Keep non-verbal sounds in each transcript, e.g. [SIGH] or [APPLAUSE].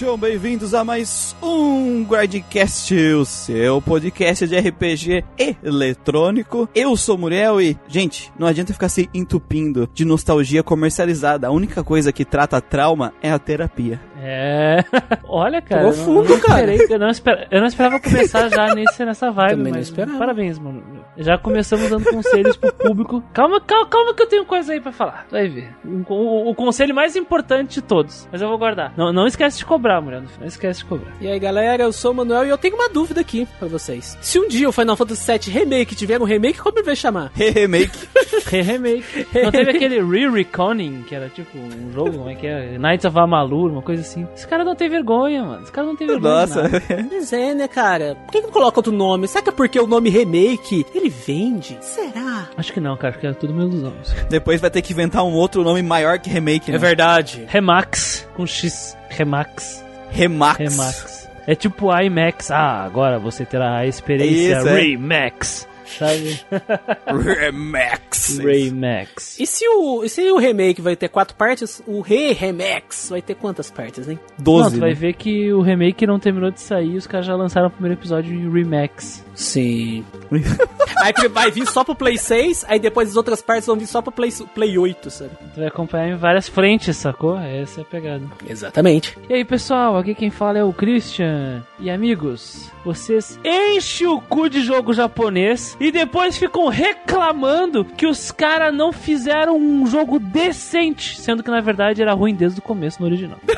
Sejam bem-vindos a mais um Guardcast, o seu podcast de RPG eletrônico. Eu sou Muriel e, gente, não adianta ficar se entupindo de nostalgia comercializada. A única coisa que trata trauma é a terapia. É. [LAUGHS] Olha, cara. Profundo, eu cara. esperei- eu, não esper- eu não esperava começar já nesse, nessa [LAUGHS] vibe, Também não mas esperava. parabéns, mano. Já começamos dando conselhos pro público. Calma, calma, calma que eu tenho coisa aí pra falar. Vai ver. O, o- o conselho mais importante de todos. Mas eu vou guardar. Não, não esquece de cobrar, mulher. Não esquece de cobrar. E aí galera, eu sou o Manuel e eu tenho uma dúvida aqui pra vocês. Se um dia o Final Fantasy VII Remake tiver um remake, como ele vai chamar? Remake. [LAUGHS] Re-remake. Não teve aquele Re-Reconing, que era tipo um jogo, como é que é? Knights of Amalur, uma coisa assim. Esse cara não tem vergonha, mano. Esse cara não tem vergonha. Nossa. nada. [LAUGHS] Mas é, né, cara? Por que não coloca outro nome? Será que é porque o nome remake, ele vende? Será? Acho que não, cara. Acho que é tudo uma ilusão. [LAUGHS] Depois vai ter que inventar um outro nome maior que remake, né? verdade. Remax, com X. Remax. Remax. Remax. É tipo IMAX. Ah, agora você terá a experiência Isso, é. Sabe? Remax. Raymax. E se o, e se o remake vai ter quatro partes, o Re-Remax vai ter quantas partes, hein? Não, Doze. tu vai né? ver que o remake não terminou de sair os caras já lançaram o primeiro episódio em Remax. Sim. [LAUGHS] aí vai vir só pro Play 6, aí depois as outras partes vão vir só pro Play, Play 8, sabe? Tu vai acompanhar em várias frentes, sacou? Essa é a pegada. Exatamente. E aí, pessoal, aqui quem fala é o Christian. E amigos, vocês enchem o cu de jogo japonês e depois ficam reclamando que os caras não fizeram um jogo decente, sendo que na verdade era ruim desde o começo no original. [LAUGHS]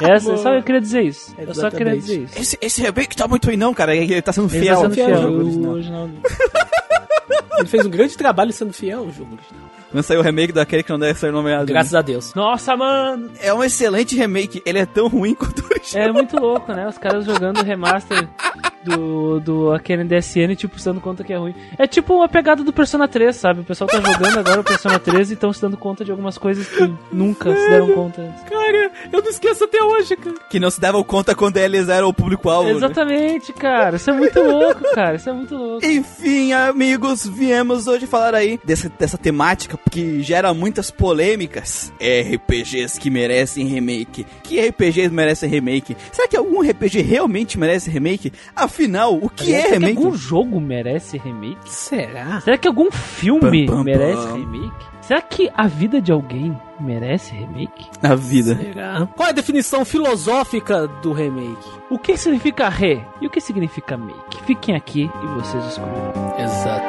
Essa, só eu queria dizer isso. Eu só queria dizer isso. Esse, esse remake tá muito ruim, não, cara. Ele tá sendo Ele fiel. tá sendo fiel fiel, ao jogo o original. original. [LAUGHS] Ele fez um grande trabalho sendo fiel ao jogo original. Não saiu o remake daquele que não deve ser nomeado. Graças a Deus. Nossa, mano! É um excelente remake. Ele é tão ruim quanto o original. É muito louco, né? Os caras jogando o remaster do, do aquele DSN, tipo, se dando conta que é ruim. É tipo uma pegada do Persona 3, sabe? O pessoal tá jogando agora o Persona 3 e estão se dando conta de algumas coisas que nunca se deram conta antes. Cara, eu não esqueço até hoje, cara. Que não se davam conta quando eles eram o público-alvo. né? Exatamente, cara. Isso é muito louco, cara. Isso é muito louco. Enfim, amigos, viemos hoje falar aí dessa, dessa temática que gera muitas polêmicas. RPGs que merecem remake. Que RPGs merecem remake? Será que algum RPG realmente merece remake? Afinal, o que é Será que remake? algum jogo merece remake? Será? Será que algum filme Pam, pam, merece pam. remake? Será que a vida de alguém merece remake? A vida. Será? Qual é a definição filosófica do remake? O que significa re e o que significa make? Fiquem aqui e vocês descobrirão. Exatamente.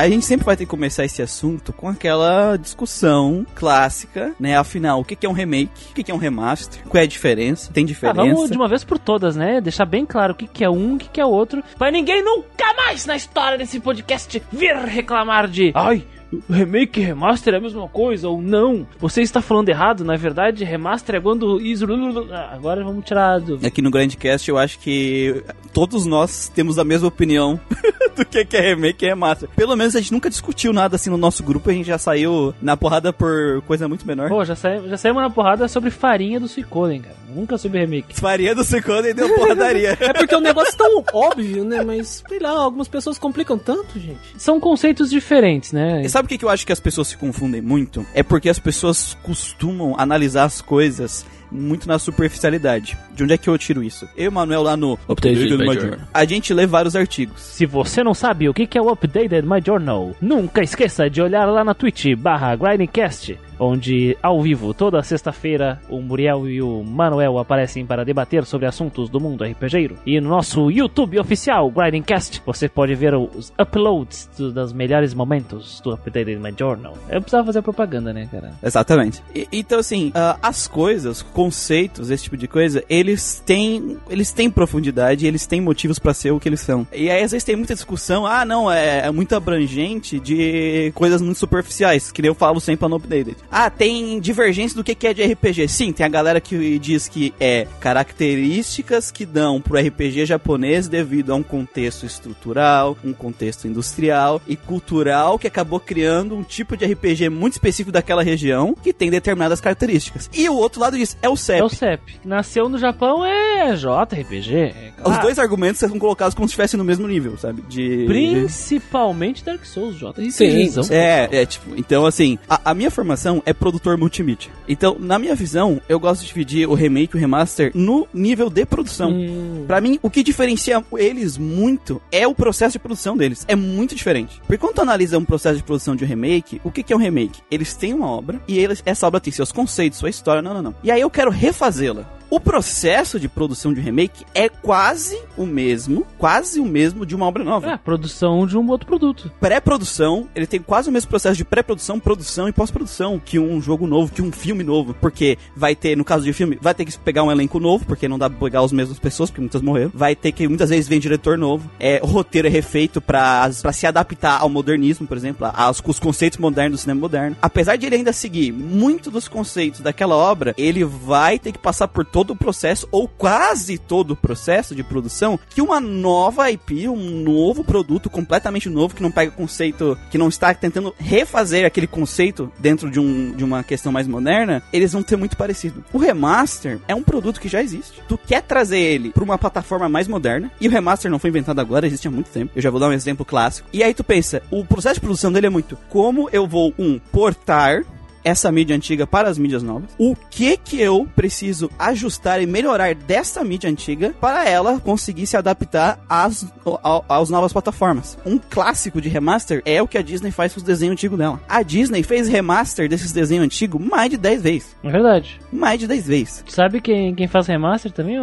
A gente sempre vai ter que começar esse assunto com aquela discussão clássica, né? Afinal, o que é um remake? O que é um remaster? Qual é a diferença? Tem Ah, diferença? vamos de uma vez por todas, né? Deixar bem claro o que, é um, o que, que é outro. Pra ninguém nunca mais na história desse podcast vir reclamar de. Ai, remake e remaster é a mesma coisa ou não. Você está falando errado, na verdade, remaster é quando. isso- Ah, Agora vamos tirar do. Aqui no Grandcast eu acho que todos nós temos a mesma opinião [LAUGHS] do que é remake e remaster. Pelo menos a gente nunca discutiu nada assim no nosso grupo, a gente já saiu na porrada por coisa muito menor. Pô, já, saí, já saímos na porrada sobre farinha do Suicoden, cara. Nunca sobre remake. Faria do e deu porradaria. [LAUGHS] É porque o negócio é tão óbvio, né? Mas, sei lá, algumas pessoas complicam tanto, gente. São conceitos diferentes, né? E sabe o que que eu acho que as pessoas se confundem muito? É porque as pessoas costumam analisar as coisas muito na superficialidade. De onde é que eu tiro isso? Eu e o Manuel lá no Updated My My Journal, a gente lê vários artigos. Se você não sabe o que que é o Updated My Journal, nunca esqueça de olhar lá na Twitch barra Grindcast, onde ao vivo toda sexta-feira o Muriel e o Manuel aparecem para debater sobre assuntos do mundo RPGeiro. E no nosso YouTube oficial, Grindcast, você pode ver os uploads do- dos melhores momentos do Updated My Journal. Eu precisava fazer propaganda, né, cara? Exatamente. E- então, assim, ah, as coisas, conceitos, esse tipo de coisa, eles têm, eles têm profundidade, eles têm motivos pra ser o que eles são. E aí, às vezes, tem muita discussão, ah, não, é, é muito abrangente de coisas muito superficiais, que eu falo sempre no Updated. Ah, tem divergência do que é de RPG. Sim, tem a galera que diz que é características que dão pro RPG japonês devido a um contexto estrutural, um contexto industrial e cultural que acabou criando um tipo de RPG muito específico daquela região que tem determinadas características. E o outro lado disso é o CEP. É o CEP. Nasceu no Japão é JRPG. É, Os dois argumentos são colocados como se estivessem no mesmo nível, sabe? De Principalmente Dark Souls, JRPG. Sim, É, é, tipo, então assim, a, a minha formação é produtor multimídia. Então, na minha visão, eu gosto de dividir o remake e o remaster no nível de produção. Hum, Pra mim, o que diferencia eles muito é o processo de produção deles. É muito diferente. Porque quando tu analisa um processo de produção de um remake, o que, que é um remake? Eles têm uma obra e eles, essa obra tem seus conceitos, sua história, não, não, não. E aí eu quero refazê-la. O processo de produção de um remake é quase o mesmo, quase o mesmo de uma obra nova É, produção de um outro produto. pré-produção, ele tem quase o mesmo processo de pré-produção, produção e pós-produção que um jogo novo, que um filme novo. Porque vai ter, no caso de filme, vai ter que pegar um elenco novo, porque não dá pra pegar as mesmas pessoas, porque muitas morreram. Vai ter que, muitas vezes, vem diretor novo. É, o roteiro é refeito pra, pra se adaptar ao modernismo, por exemplo, aos, os conceitos modernos do cinema moderno. Apesar de ele ainda seguir muito dos conceitos daquela obra, ele vai ter que passar por todo o processo, ou quase todo o processo de produção, que uma nova IP, um novo produto completamente novo, que não pega conceito, que não está tentando refazer aquele conceito dentro de, um, de uma questão mais moderna, eles vão ter muito parecido. O remaster é um produto que já existe. Tu quer trazer ele para uma plataforma mais moderna, e o remaster não foi inventado agora, existe há muito tempo. Eu já vou dar um exemplo clássico. E aí tu pensa, o processo de produção dele é muito como eu vou, um, portar essa mídia antiga para as mídias novas. O que que eu preciso ajustar e melhorar dessa mídia antiga para ela conseguir se adaptar às, ao- às novas plataformas. Um clássico de remaster é o que a Disney faz com os desenhos antigos dela. A Disney fez remaster desses desenhos antigos mais de 10 vezes. É verdade. Mais de 10 vezes. Sabe quem, quem faz remaster também?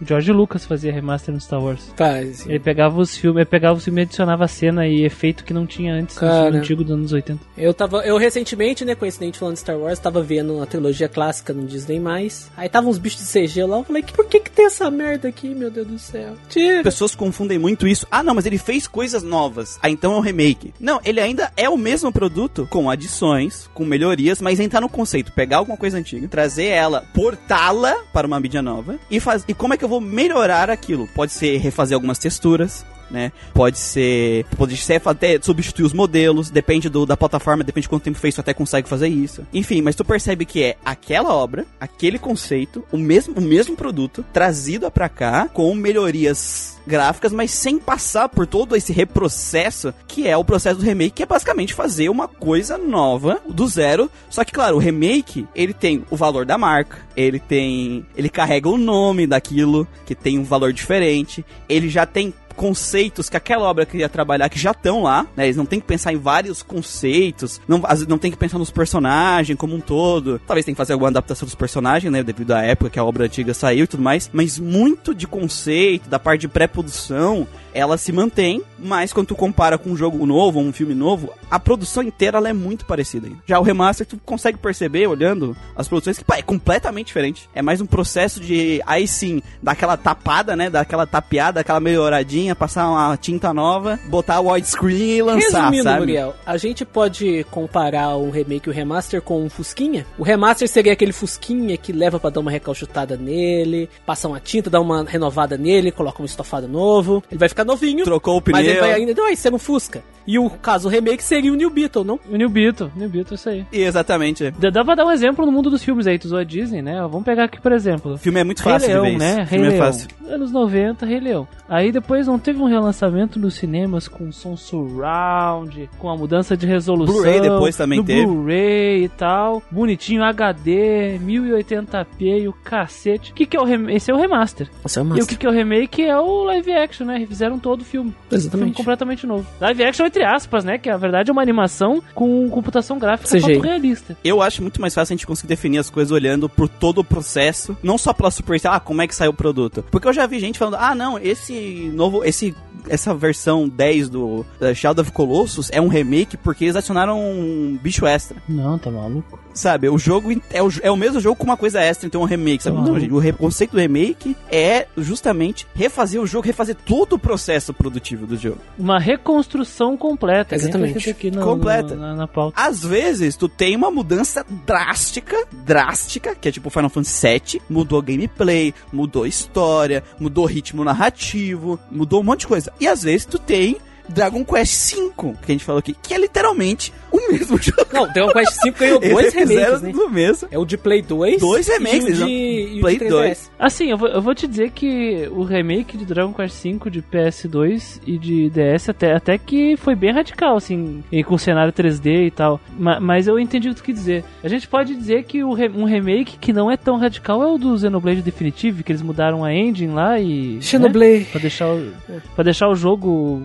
O George Lucas fazia remaster no Star Wars. faz. Ele pegava os filmes, ele pegava os filmes e adicionava cena e efeito que não tinha antes no Cara. filme antigo dos anos 80. Eu tava. Eu recentemente, né, coincidente falando de Star Wars, tava vendo a trilogia clássica no Disney. Aí tava uns bichos de CG lá. Eu falei, por que que tem essa merda aqui, meu Deus do céu? Tira. Pessoas confundem muito isso. Ah, não, mas ele fez coisas novas. Ah, então é um remake. Não, ele ainda é o mesmo produto, com adições, com melhorias, mas ainda tá no conceito. Pegar alguma coisa antiga, trazer ela, portá-la para uma mídia nova e faz. E como é que eu vou melhorar aquilo? Pode ser refazer algumas texturas. Né? Pode ser. Pode ser até substituir os modelos. Depende do, da plataforma, depende de quanto tempo fez, tu até consegue fazer isso. Enfim, mas tu percebe que é aquela obra, aquele conceito, o mesmo, o mesmo produto, trazido pra cá, com melhorias gráficas, mas sem passar por todo esse reprocesso que é o processo do remake, que é basicamente fazer uma coisa nova do zero. Só que, claro, o remake, ele tem o valor da marca, ele tem. Ele carrega o nome daquilo, que tem um valor diferente, ele já tem conceitos que aquela obra queria trabalhar que já estão lá, né? Eles não tem que pensar em vários conceitos, não, não tem que pensar nos personagens como um todo. Talvez tenha que fazer alguma adaptação dos personagens, né? Devido à época que a obra antiga saiu e tudo mais. Mas muito de conceito, da parte de pré-produção, ela se mantém, mas quando tu compara com um jogo novo, ou um filme novo, a produção inteira ela é muito parecida. ainda. Já o remaster, tu consegue perceber, olhando as produções, que pá, é completamente diferente. É mais um processo de, aí sim, dar aquela tapada, né? Dar aquela tapeada, aquela melhoradinha, passar uma tinta nova, botar o widescreen e lançar, Resumindo, sabe? Muriel, a gente pode comparar o remake e o remaster com um Fusquinha? O remaster seria aquele Fusquinha que leva pra dar uma recalchutada nele, passa uma tinta, dá uma renovada nele, coloca um estofado novo, ele vai ficar novinho. Trocou o Mas ele pneu. vai ainda vai ser um Fusca. E o caso o remake seria o New Beetle, não? O New Beetle, New Beetle, isso aí. Exatamente. Dá dá pra dar um exemplo no mundo dos filmes aí, tu usou a Disney, né? Vamos pegar aqui, por exemplo. O filme é muito Rei fácil Leão, de ver isso. né? O Rei filme é Leão. fácil. Anos 90, Rei Leão. Aí depois não teve um relançamento nos cinemas com som surround, com a mudança de resolução. Blu-ray depois também no teve. Blu-ray e tal. Bonitinho, HD, 1080p e o cacete. O que, que é o rem... Esse é o remaster. Esse é o E o que, que é o remake é o live action, né? Refizeram todo o filme. Filme Exatamente. completamente novo. Live action entre aspas, né? Que na verdade é uma animação com computação gráfica CGI. fotorrealista. Eu acho muito mais fácil a gente conseguir definir as coisas olhando por todo o processo, não só pela superfície, ah, como é que saiu o produto. Porque eu já vi gente falando, ah, não, esse novo, esse essa versão 10 do da Shadow of Colossus é um remake porque eles adicionaram um bicho extra. Não, tá maluco. Sabe, o jogo é o, é o mesmo jogo com uma coisa extra, então é um remake, sabe? Tá Não, gente, o conceito do remake é justamente refazer o jogo, refazer todo o processo produtivo do jogo. Uma reconstrução completa. Exatamente. Aqui no- Completa. no- na, na pauta. Às vezes, tu tem uma mudança drástica, drástica, que é tipo Final Fantasy VII, mudou gameplay, mudou história, mudou ritmo narrativo, mudou um monte de coisa. E às vezes tu tem Dragon Quest V, que a gente falou aqui, que é literalmente o mesmo [LAUGHS] jogo. Não, Dragon Quest V ganhou dois remakes, né? do mesmo. É o de Play 2 Dois remakes, e o de, e o Play de 3DS. 2. Assim, eu vou, eu vou te dizer que o remake de Dragon Quest V de PS2 e de DS até, até que foi bem radical, assim, e com cenário 3D e tal. Ma- mas eu entendi o que tu quis dizer. A gente pode dizer que o re- um remake que não é tão radical é o do Xenoblade Definitive, que eles mudaram a engine lá e. né, Xenoblade. pra, deixar o, pra deixar o jogo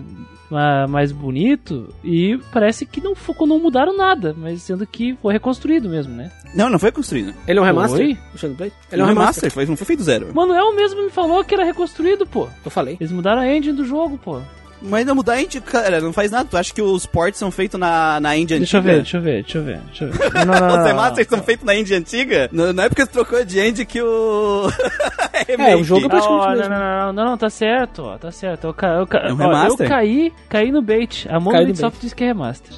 mais bonito. E parece que não, fo- não mudaram nada, mas sendo que foi reconstruído mesmo, né? Não, não foi construído. Ele é um remaster? Foi? O Xenoblade? Ele é um remaster, foi, não foi feito zero. Manuel mesmo me falou que era reconstruído, pô. Eu falei. Eles mudaram a engine do jogo, pô. Mas não mudar a gente, cara, não faz nada. Tu acha que os ports são feitos na, na engine Deixa eu antiga? ver, deixa eu ver, deixa eu ver, deixa eu ver. [LAUGHS] Não, não, não, Os remasters são feitos na engine antiga? Não, não é porque você trocou de engine que o... [LAUGHS] É, o jogo é Ah, praticamente ó, mesmo. não, não, não, não, não, tá certo, ó, tá certo. Eu, ca, eu, ca, É um ó, eu caí, caí no bait. A no Monolith. Soft disse que é remaster.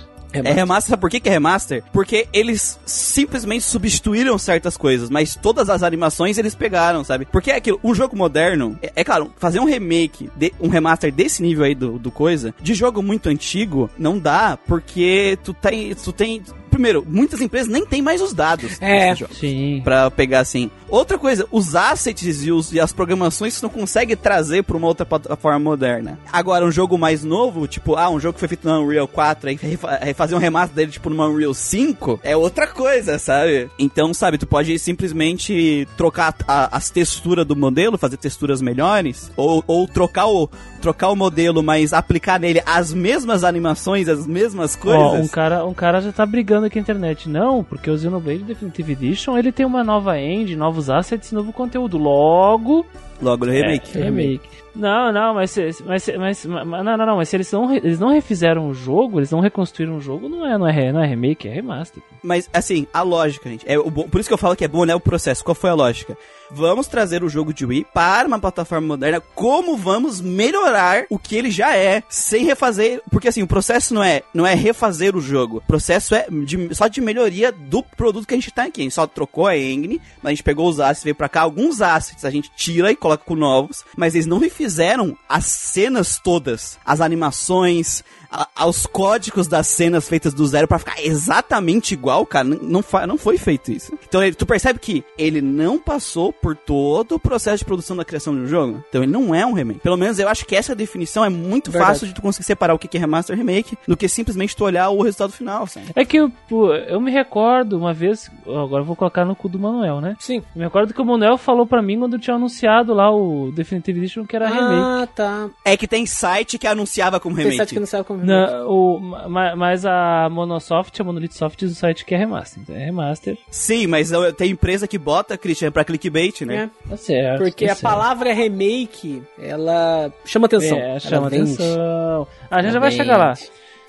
É remaster, sabe por que, que é remaster? Porque eles simplesmente substituíram certas coisas, mas todas as animações eles pegaram, sabe? Porque é aquilo, um jogo moderno, é, é claro, fazer um remake, de, um remaster desse nível aí do, do coisa, de jogo muito antigo, não dá, porque tu tem, tu tem, primeiro, muitas empresas nem tem mais os dados É. Sim. Pra pegar assim. Outra coisa, os assets e, os- e as programações você não consegue trazer pra uma outra plataforma moderna. Agora, um jogo mais novo, tipo, ah, um jogo que foi feito no Unreal 4, aí aí fazer um remaster dele, tipo, numa Unreal 5, é outra coisa, sabe? Então, sabe, tu pode simplesmente trocar a- as texturas do modelo, fazer texturas melhores, ou, ou trocar o trocar o modelo, mas aplicar nele as mesmas animações, as mesmas coisas. Ó, um cara, um cara já tá brigando aqui na internet. Não, porque o Xenoblade Definitive Edition, ele tem uma nova engine, novos assets, novo conteúdo. Logo, Logo no remake. É, remake. Não, não, mas, se- mas, mas, mas não, não, não, mas se eles não, eles não refizeram o jogo, eles não reconstruíram o jogo, não é, não é, não é remake, é remaster. Mas, assim, a lógica, gente. É o bom- por isso que eu falo que é bom, né? O processo. Qual foi a lógica? Vamos trazer o jogo de Wii para uma plataforma moderna. Como vamos melhorar o que ele já é, sem refazer. Porque, assim, o processo não é, não é refazer o jogo. O processo é de- só de melhoria do produto que a gente tá aqui. A gente só trocou a engine, mas a gente pegou os assets, veio pra cá. Alguns assets a gente tira e coloca com novos, mas eles não refizeram as cenas todas, as animações, a- aos códigos das cenas feitas do zero pra ficar exatamente igual, cara. Não, não foi feito isso. Então ele- tu percebe que ele não passou por todo o processo de produção da criação de um jogo. Então ele não é um remake. Pelo menos eu acho que essa definição é muito Verdade. fácil de tu conseguir separar o que é remaster e remake do que simplesmente tu olhar o resultado final, sabe? É que pô, eu me recordo uma vez, agora eu vou colocar no cu do Manuel, né? Sim. Eu me recordo que o Manuel falou pra mim quando tinha anunciado lá o Definitive Edition que era remake. Ah, tá. É que tem site que anunciava como Tem remake. site que sabe como remake. Na- o, ma- mas a Monosoft, a Monolith Soft o site que é remaster. Então é remaster. Sim, mas tem empresa que bota, Christian, pra clickbait, né? É, Tá certo. porque tá a certo. palavra remake, ela chama atenção. É, chama atenção. A gente já vai chegar lá.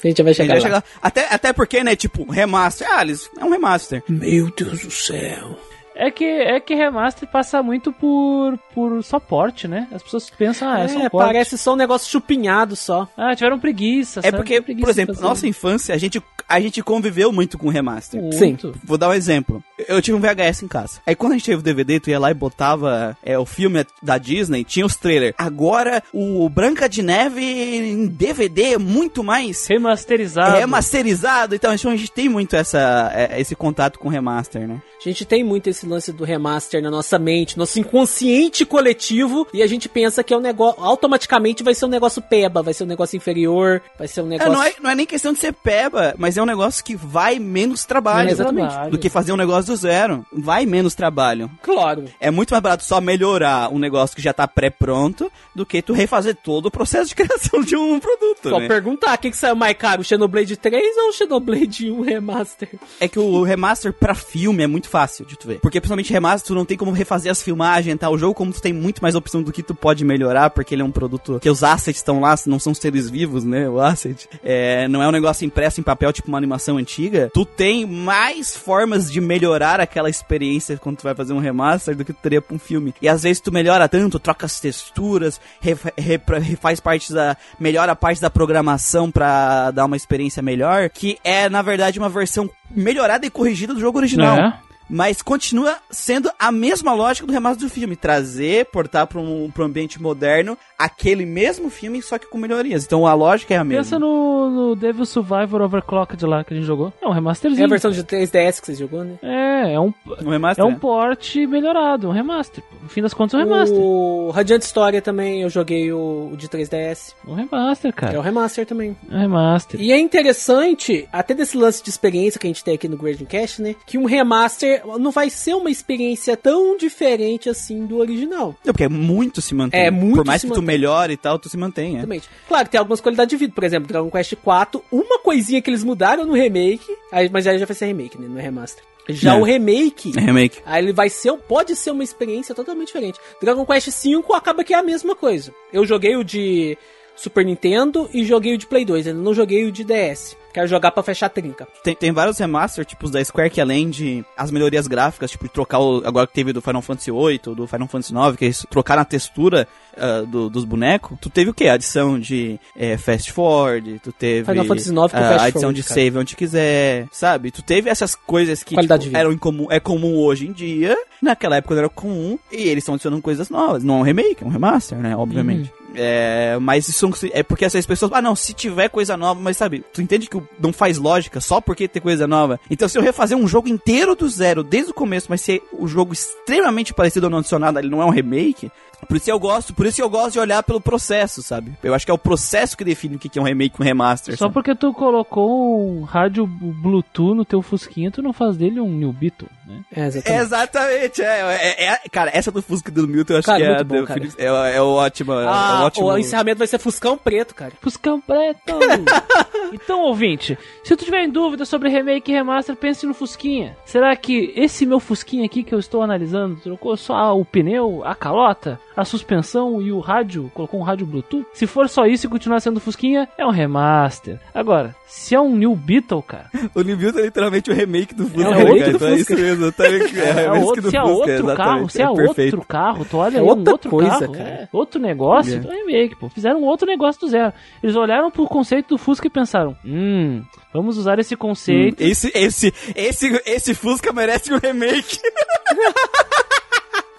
A gente já vai chegar vai lá. chegar- Até, até porque, né, tipo, remaster. Ah, eles, é um remaster. Meu Deus do céu. É que, é que remaster passa muito por, por só porte, né? As pessoas pensam, ah, é, só É, porte. parece só um negócio chupinhado só. Ah, tiveram preguiça. É sabe? porque, Preguiça por exemplo, nossa infância, a gente, a gente conviveu muito com remaster. Muito. Vou dar um exemplo. Eu tive um VHS em casa. Aí quando a gente teve o DVD, tu ia lá e botava é, o filme da Disney, tinha os trailers. Agora, o Branca de Neve em DVD é muito mais Remasterizado. remasterizado. Então, a gente tem muito essa, é, esse contato com remaster, né? A gente tem muito esse lance do remaster na nossa mente, nosso inconsciente coletivo, e a gente pensa que é um negócio. Automaticamente vai ser um negócio peba, vai ser um negócio inferior, vai ser um É, negócio. não, é, não é nem questão de ser peba, mas é um negócio que vai menos trabalho. Exatamente. Trabalho. Do que fazer um negócio do zero, vai menos trabalho. Claro. É muito mais barato só melhorar um negócio que já tá pré-pronto do que tu refazer todo o processo de criação de um produto, Só né? perguntar, o que, que saiu mais caro, o Xenoblade 3 ou o Xenoblade 1 Remaster? É que o remaster pra filme é muito fácil de tu ver. Porque principalmente remaster, tu não tem como refazer as filmagens, tá? O jogo, como tu tem muito mais opção do que tu pode melhorar, porque ele é um produto que os assets estão lá, não são seres vivos, né? O asset. É, não é um negócio impresso em papel, tipo uma animação antiga. Tu tem mais formas de melhorar aquela experiência quando tu vai fazer um remaster do que tu teria pra um filme. E às vezes tu melhora tanto, troca as texturas, refaz parte da. melhora a parte da programação pra dar uma experiência melhor, que é, na verdade, uma versão melhorada e corrigida do jogo original. É. Mas continua sendo a mesma lógica do remaster do filme. Trazer, portar pra um, pra um ambiente moderno aquele mesmo filme, só que com melhorias. Então a lógica é a mesma. Pensa no, no Devil Survivor Overclocked lá que a gente jogou. É um É remasterzinho. a versão de 3DS que você jogou, né? É, é um, Um remaster. é um port melhorado, um remaster. No fim das contas, é um remaster. O Radiant Story também, eu joguei o, o de 3DS. Um remaster, Que é cara. o remaster também. É um remaster. E é interessante, até desse lance de experiência que a gente tem aqui no Grading Cast, né? Que um remaster não vai ser uma experiência tão diferente assim do original. Não, porque é muito se mantém. É, muito Por mais que tu mantém. melhore e tal, tu se mantém, é. Exatamente. Claro que tem algumas qualidades de vida, por exemplo, Dragon Quest 4, uma coisinha que eles mudaram no remake, mas aí já vai ser remake, né? Não é remaster. Já É. o remake, É remake. Aí ele vai ser, pode ser uma experiência totalmente diferente. Dragon Quest V acaba que é a mesma coisa. Eu joguei o de Super Nintendo e joguei o de Play 2, ainda não joguei o de DS. Quero jogar pra fechar a trinca. Tem, tem vários remaster, tipo os da Square, que além de as melhorias gráficas, tipo trocar o. Agora que teve do Final Fantasy VIII, do Final Fantasy IX, que é isso, trocar na textura ah, do- dos bonecos, tu teve o quê? Adição de eh, fast forward, tu teve. Final Fantasy IX com ah, fast adição forward, de cara. save onde quiser, sabe? Tu teve essas coisas que tipo, eram incomum, é comum hoje em dia, naquela época não era comum, e eles estão adicionando coisas novas. Não é um remake, é um remaster, né? Obviamente. Uhum. É, mas isso é porque essas pessoas, ah não, se tiver coisa nova, mas sabe, tu entende que não faz lógica só porque tem coisa nova. Então se eu refazer um jogo inteiro do zero, desde o começo, mas ser o jogo extremamente parecido ou não adicionado, ele não é um remake. Por isso eu gosto, por isso eu gosto de olhar pelo processo, sabe? Eu acho que é o processo que define o que que é um remake e um remaster. Só sabe? porque tu colocou um rádio Bluetooth no teu Fusquinha, tu não faz dele um New Beetle, né? É, exatamente. Exatamente, é, é, é- cara, essa do Fusca do Milton eu acho Cara, que é, bom. Felix- é, é, o ótimo, é, Ah, o ótimo. o encerramento vai ser Fuscão Preto, cara. Fuscão preto! [LAUGHS] então, ouvinte, se tu tiver em dúvida sobre remake e remaster, pense no Fusquinha. Será que esse meu Fusquinha aqui que eu estou analisando trocou só o pneu, a calota, a suspensão e o rádio? Colocou um rádio Bluetooth? Se for só isso e continuar sendo Fusquinha, é um remaster. Agora, se é um New Beetle, cara, [LAUGHS] O New Build é literalmente o remake do Fusca, É tá outro ligado? do Então é Fusca. isso mesmo, tá? [LAUGHS] É, É, o outro, do se é Fusca, outro exatamente, carro, se é, perfeito. outro carro, tu olha É aí, um outro coisa, carro, cara. é, outro negócio, É. então é remake, pô. Fizeram outro negócio do zero. Eles olharam pro conceito do Fusca e pensaram, hum, vamos usar esse conceito. Esse, esse, esse, esse Fusca merece um remake. [LAUGHS]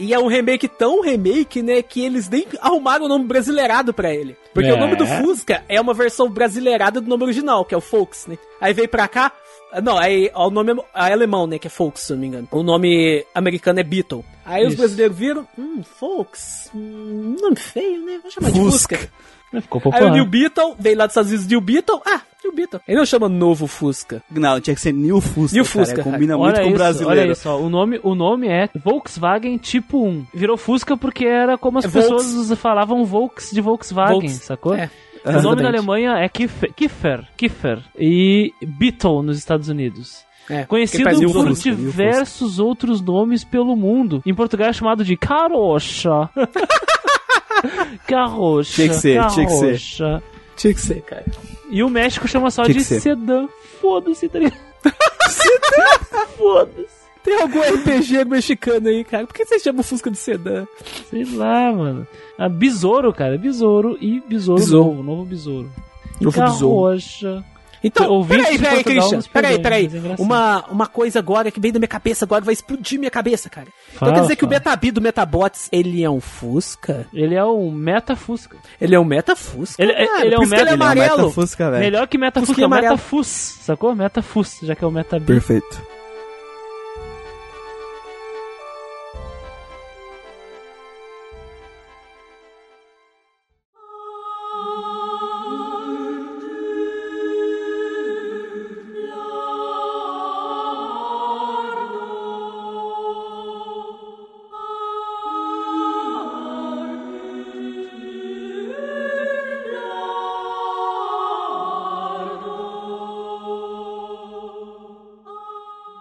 E é um remake tão remake, né, que eles nem arrumaram o nome brasileirado pra ele. Porque É. o nome do Fusca é uma versão brasileirada do nome original, que é o Folks, né? Aí veio pra cá, não, aí ó, o nome é alemão, né, que é Folks, se não me engano. O nome americano é Beetle. Aí os Isso. brasileiros viram, hum, Folks, hum, nome feio, né? Vou chamar de Fusca. Fusca. Ficou Aí popular. o New Beetle, veio lá dos Estados Unidos, New Beetle, ah, New Beetle. Ele não chama Novo Fusca. Não, tinha que ser New Fusca. New cara, Fusca, Combina Olha muito com o brasileiro. olha isso, ó, o nome, o nome é Volkswagen Tipo 1. Virou Fusca porque era como as É pessoas falavam Volks de Volkswagen, Volks. sacou? É, o nome exatamente. na Alemanha é Kiffer, Kiffer, Kiffer e Beetle nos Estados Unidos. É, Conhecido por Fusca. diversos outros nomes pelo mundo. Em Portugal é chamado de carrocha. [LAUGHS] [LAUGHS] carrocha. Tinha que ser, tinha que ser. Tinha que ser, cara. E o México chama só Tinha de sedã. Foda-se, tá ligado? [LAUGHS] Foda-se. Tem algum RPG mexicano aí, cara? Por que você chama o Fusca de sedã? Sei lá, mano. Ah, besouro, cara. Besouro e besouro, Besouro. novo. Novo besouro. Novo besouro. Então, peraí, peraí, Christian. Peraí, peraí. é. Uma, uma coisa agora que vem da minha cabeça agora vai explodir minha cabeça, cara. Fala, então quer dizer que o fala. Metabi do Metabots, ele é um Fusca? Ele é um Metafusca. Ele é um Metafusca? Ele- cara. ele é um que ele é Meta- Ele é um amarelo. Meta Fusca, velho. Melhor que Metafusca, Fusquinha amarelo. Metafus, sacou? Metafus, já que é o Metabi. Perfeito.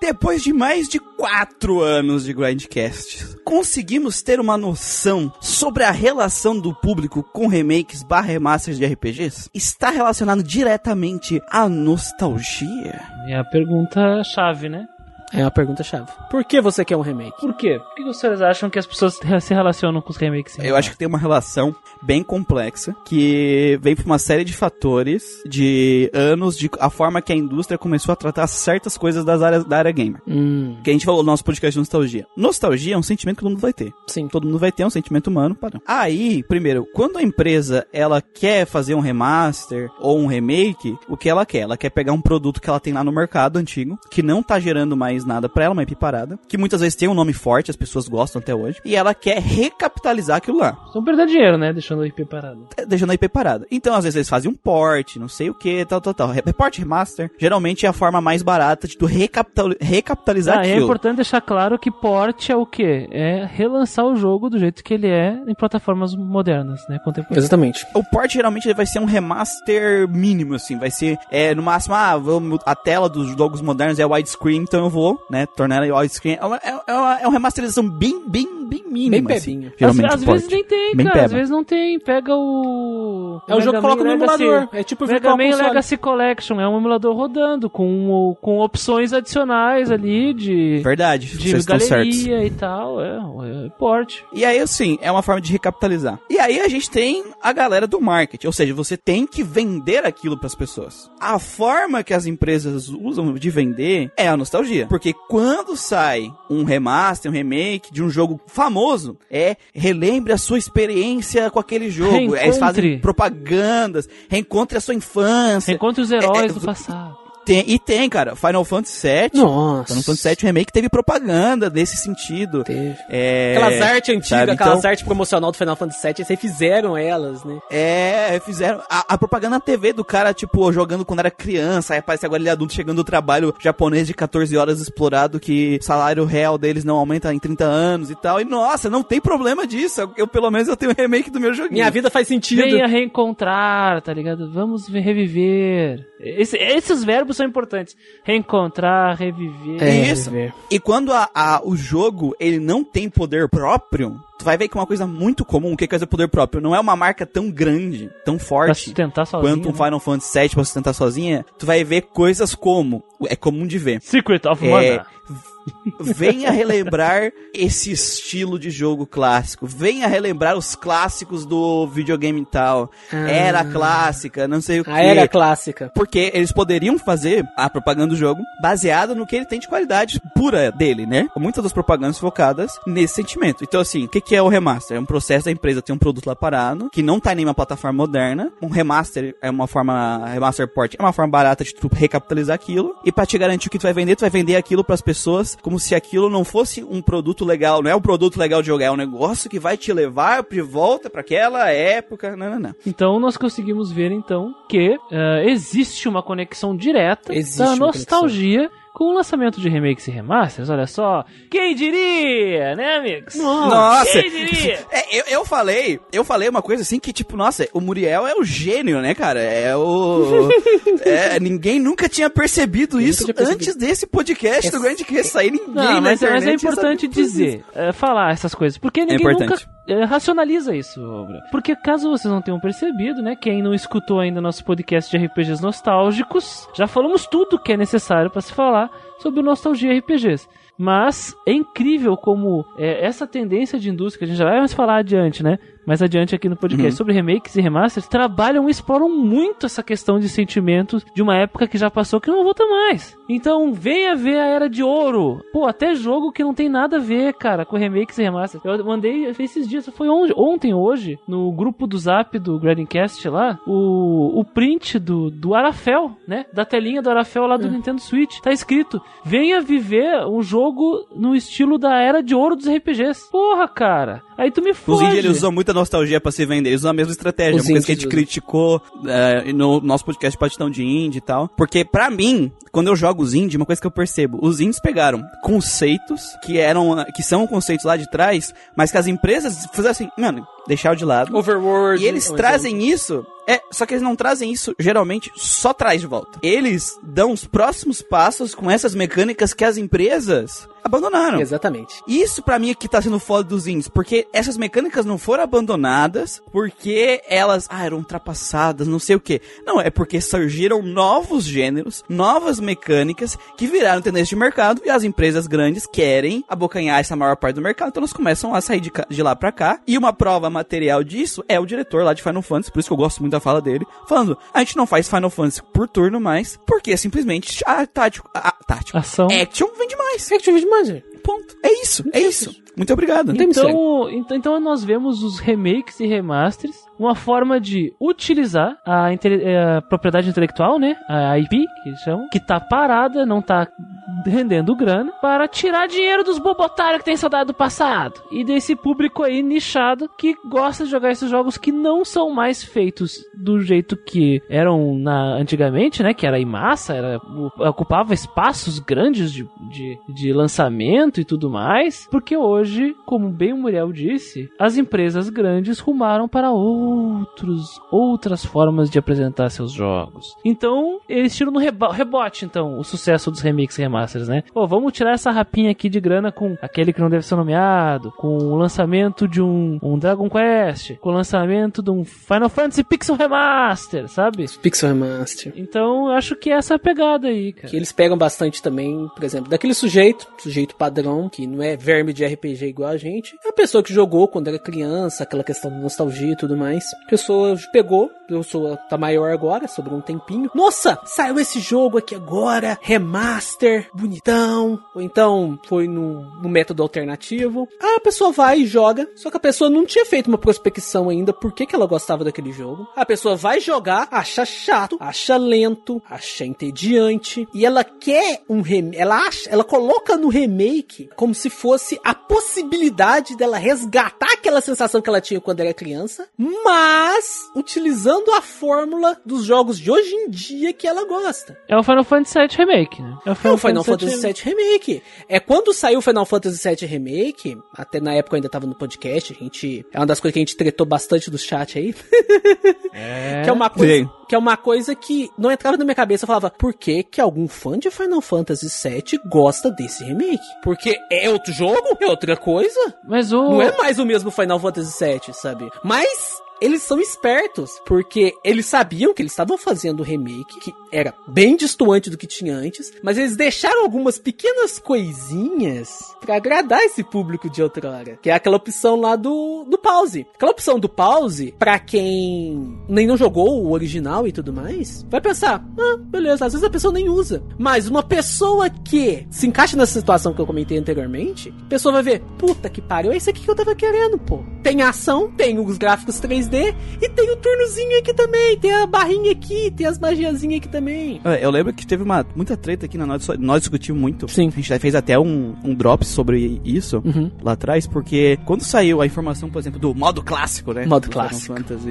Depois de mais de quatro anos de Grindcast, conseguimos ter uma noção sobre a relação do público com remakes barra remasters de RPGs? Está relacionado diretamente à nostalgia? É a pergunta chave, né? É uma pergunta chave. Por que você quer um remake? Por quê? Por que vocês acham que as pessoas se relacionam com os remakes? Eu acho que tem uma relação bem complexa que vem por uma série de fatores, de anos, de a forma que a indústria começou a tratar certas coisas das áreas da área gamer. Hum, Que a gente falou no nosso podcast de nostalgia. Nostalgia é um sentimento que todo mundo vai ter. sim. Todo mundo vai ter um sentimento humano padrão. Aí, primeiro, quando a empresa ela quer fazer um remaster ou um remake, o que ela quer? Ela quer pegar um produto que ela tem lá no mercado antigo, que não tá gerando mais nada pra ela, uma IP parada, que muitas vezes tem um nome forte, as pessoas gostam até hoje, e ela quer recapitalizar aquilo lá. Estão perdendo dinheiro, né? Deixando o IP parado. deixando a IP parada. Então, às vezes, eles fazem um port, não sei o que, tal, tal, tal. Report remaster, geralmente é a forma mais barata de tu recapital- recapitalizar Ah, é aquilo. importante deixar claro que port é o quê? É relançar o jogo do jeito que ele é em plataformas modernas, né? Contemporâneas. Exatamente. O port geralmente ele vai ser um remaster mínimo, assim, vai ser, é, no máximo, ah, vamos- a tela dos jogos modernos é widescreen, então eu vou, né, tornar ela widescreen. É uma, é, é uma, é uma remasterização bem, bem, bem mínima, Bem assim. Às, às o vezes nem tem, Bem cara. Às peba. vezes não tem. Pega o. É o jogo que coloca no emulador. É tipo o Mega Man Console. Legacy Collection é um emulador rodando com, o- com opções adicionais ali de, Verdade, de vocês estão certos. galeria e tal. É, é port. E aí, assim, é uma forma de recapitalizar. E aí a gente tem a galera do marketing, ou seja, você tem que vender aquilo pras pessoas. A forma que as empresas usam de vender é a nostalgia. Porque quando sai um remaster, um remake de um jogo famoso, é relembre a sua experiência com aquele jogo. Eles fazem Reencontre. propagandas, reencontre a sua infância. Encontre os heróis é, do passado. Tem- e tem, cara, Final Fantasy VII. Nossa. Final Fantasy VII Remake teve propaganda nesse sentido. Teve. É, Aquelas artes antigas, sabe, aquelas então- artes promocional do Final Fantasy VII, eles fizeram elas, né? É, fizeram a, a propaganda na TV do cara, tipo, jogando quando era criança, aí aparece agora ele é adulto chegando do trabalho japonês de 14 horas explorado, que o salário real deles não aumenta em 30 anos e tal. E nossa, não tem problema disso. Eu, eu, pelo menos eu tenho um remake do meu joguinho. Minha vida faz sentido. Venha reencontrar, tá ligado? Vamos ver- reviver. Esse- esses verbos são importantes. Reencontrar, reviver. É, Isso. E quando a, a- o jogo ele não tem poder próprio, tu vai ver que é uma coisa muito comum. O que é coisa poder próprio? Não é uma marca tão grande, tão Pra forte. sustentar sozinho. Quanto um né? Final Fantasy VII pra sustentar sozinha, tu vai ver coisas como. É comum de ver. Secret of É, Mana. Venha relembrar esse estilo de jogo clássico. Venha relembrar os clássicos do videogame e tal. Ah. Era clássica, não sei o que. A era clássica. Porque eles poderiam fazer a propaganda do jogo baseada no que ele tem de qualidade pura dele, né? Muitas das propagandas focadas nesse sentimento. Então, assim, o que, que é o remaster? É um processo da empresa ter um produto lá parado, que não tá em nenhuma plataforma moderna. Um remaster é uma forma. Remaster port é uma forma barata de tu recapitalizar aquilo. E pra te garantir o que tu vai vender, tu vai vender aquilo pras pessoas como se aquilo não fosse um produto legal. Não é um produto legal de jogar, é um negócio que vai te levar de volta pra aquela época. Não, não, não. Então nós conseguimos ver então que eh, existe uma conexão direta Existe da nostalgia com o lançamento de remakes e remasters. Olha só, quem diria, né, amigos? Nossa! Quem diria? É, eu, eu falei, eu falei uma coisa assim que, tipo, nossa, o Muriel é o gênio, né, cara? É o. [LAUGHS] é, ninguém nunca tinha percebido isso tinha percebido. antes desse podcast do Grande que sair ninguém. Não, mas, mas é ia importante dizer, eh, falar essas coisas, porque ninguém importante. nunca racionaliza isso, Obra. Porque caso vocês não tenham percebido, né, quem não escutou ainda nosso podcast de RPGs nostálgicos, já falamos tudo que é necessário pra se falar sobre nostalgia RPGs. Mas é incrível como eh, essa tendência de indústria, que a gente já vai mais falar adiante, né? Mais adiante aqui no podcast Uhum. sobre remakes e remasters, trabalham e exploram muito essa questão de sentimentos de uma época que já passou que não volta mais. Então, venha ver a Era de Ouro. Pô, até jogo que não tem nada a ver, cara, com remakes e remasters. Eu mandei esses dias, foi on- ontem, hoje, no grupo do Zap do Gradingcast lá, o, o print do, do Arafel, né? Da telinha do Arafel lá do Nintendo Switch. Tá escrito, venha viver um jogo no estilo da Era de Ouro dos RPGs. Porra, cara. Aí tu me foge. índios eles usam muita nostalgia pra se vender, eles usam a mesma estratégia, Os uma coisa que a gente criticou é, no nosso podcast Patitão de Indie e tal. Porque pra mim, quando eu jogo os indie, uma coisa que eu percebo, os indies pegaram conceitos que eram, que são conceitos lá de trás, mas que as empresas fizeram assim, mano, deixar de lado. Overworld. E eles trazem isso É, só que eles não trazem isso, geralmente, só traz de volta. Eles dão os próximos passos com essas mecânicas que as empresas abandonaram. Exatamente. Isso pra mim é que tá sendo foda dos indies, porque essas mecânicas não foram abandonadas porque elas ah, eram ultrapassadas, não sei o que. Não, é porque surgiram novos gêneros, novas mecânicas que viraram tendência de mercado e as empresas grandes querem abocanhar essa maior parte do mercado, então elas começam a sair de, de lá pra cá. E uma prova material disso é o diretor lá de Final Fantasy, por isso que eu gosto muito da fala dele, falando: a gente não faz Final Fantasy por turno mais, porque simplesmente a tático, a, tático, Ação. action vende mais. Action demais, Ponto. É isso, é isso. Muito obrigado. Então, então, então nós vemos os remakes e remasters, uma forma de utilizar a, eh, a propriedade intelectual, né? A IP, que chamam, que tá parada, não tá rendendo grana, para tirar dinheiro dos bobotários que tem saudade do passado. E desse público aí nichado que gosta de jogar esses jogos que não são mais feitos do jeito que eram na, antigamente, né? Que era em massa, era, ocupava espaços grandes de, de, de lançamento e tudo mais. Porque hoje, como bem o Muriel disse, as empresas grandes rumaram para outros, outras formas de apresentar seus jogos. Então, eles tiram no rebote, então, o sucesso dos remakes e remasters, né? Pô, vamos tirar essa rapinha aqui de grana com aquele que não deve ser nomeado, com o lançamento de um, um Dragon Quest, com o lançamento de um Final Fantasy Pixel Remaster, sabe? Pixel Remaster. Então, eu acho que essa é a pegada aí, cara. Que eles pegam bastante também, por exemplo, daquele sujeito, sujeito padrão, que não é verme de RPG igual a gente. É a pessoa que jogou quando era criança, aquela questão de nostalgia e tudo mais. A pessoa pegou, a pessoa tá maior agora, sobrou um tempinho. Nossa, saiu esse jogo aqui agora, remaster, bonitão. Ou então foi no, no método alternativo. A pessoa vai e joga, só que a pessoa não tinha feito uma prospecção ainda por que, que ela gostava daquele jogo. A pessoa vai jogar, acha chato, acha lento, acha entediante e ela quer um remake, ela acha, ela coloca no remake como se fosse a possibilidade dela resgatar aquela sensação que ela tinha quando era criança, mas utilizando a fórmula dos jogos de hoje em dia que ela gosta. É o Final Fantasy VII Remake, né? É o Final Fantasy VII Remake. É quando saiu o Final Fantasy VII Remake, até na época eu ainda tava no podcast, a gente. É uma das coisas que a gente tretou bastante do chat aí. [LAUGHS] É. Que é uma coisa, Sim. Que é uma coisa que não entrava na minha cabeça. Eu falava, por que que algum fã de Final Fantasy VII gosta desse remake? Porque é outro jogo? É outra coisa? Mas o. Não é mais o mesmo Final Fantasy VII, sabe? Mas eles são espertos, porque eles sabiam que eles estavam fazendo o remake, que era bem distoante do que tinha antes, mas eles deixaram algumas pequenas coisinhas pra agradar esse público de outrora, que é aquela opção lá do, do pause. Aquela opção do pause, pra quem nem não jogou o original e tudo mais, vai pensar, ah, beleza, às vezes a pessoa nem usa. Mas uma pessoa que se encaixa nessa situação que eu comentei anteriormente, a pessoa vai ver, puta que pariu, é isso aqui que eu tava querendo, pô. Tem ação, tem os gráficos 3D e tem o turnozinho aqui também, tem a barrinha aqui, tem as magiazinhas aqui também. É, Eu lembro que teve uma muita treta aqui na nós, nós discutimos muito. Sim. A gente já fez até um, um drop sobre isso Uhum. lá atrás, porque quando saiu a informação, por exemplo, do modo clássico, né? Modo do clássico. Fantasy,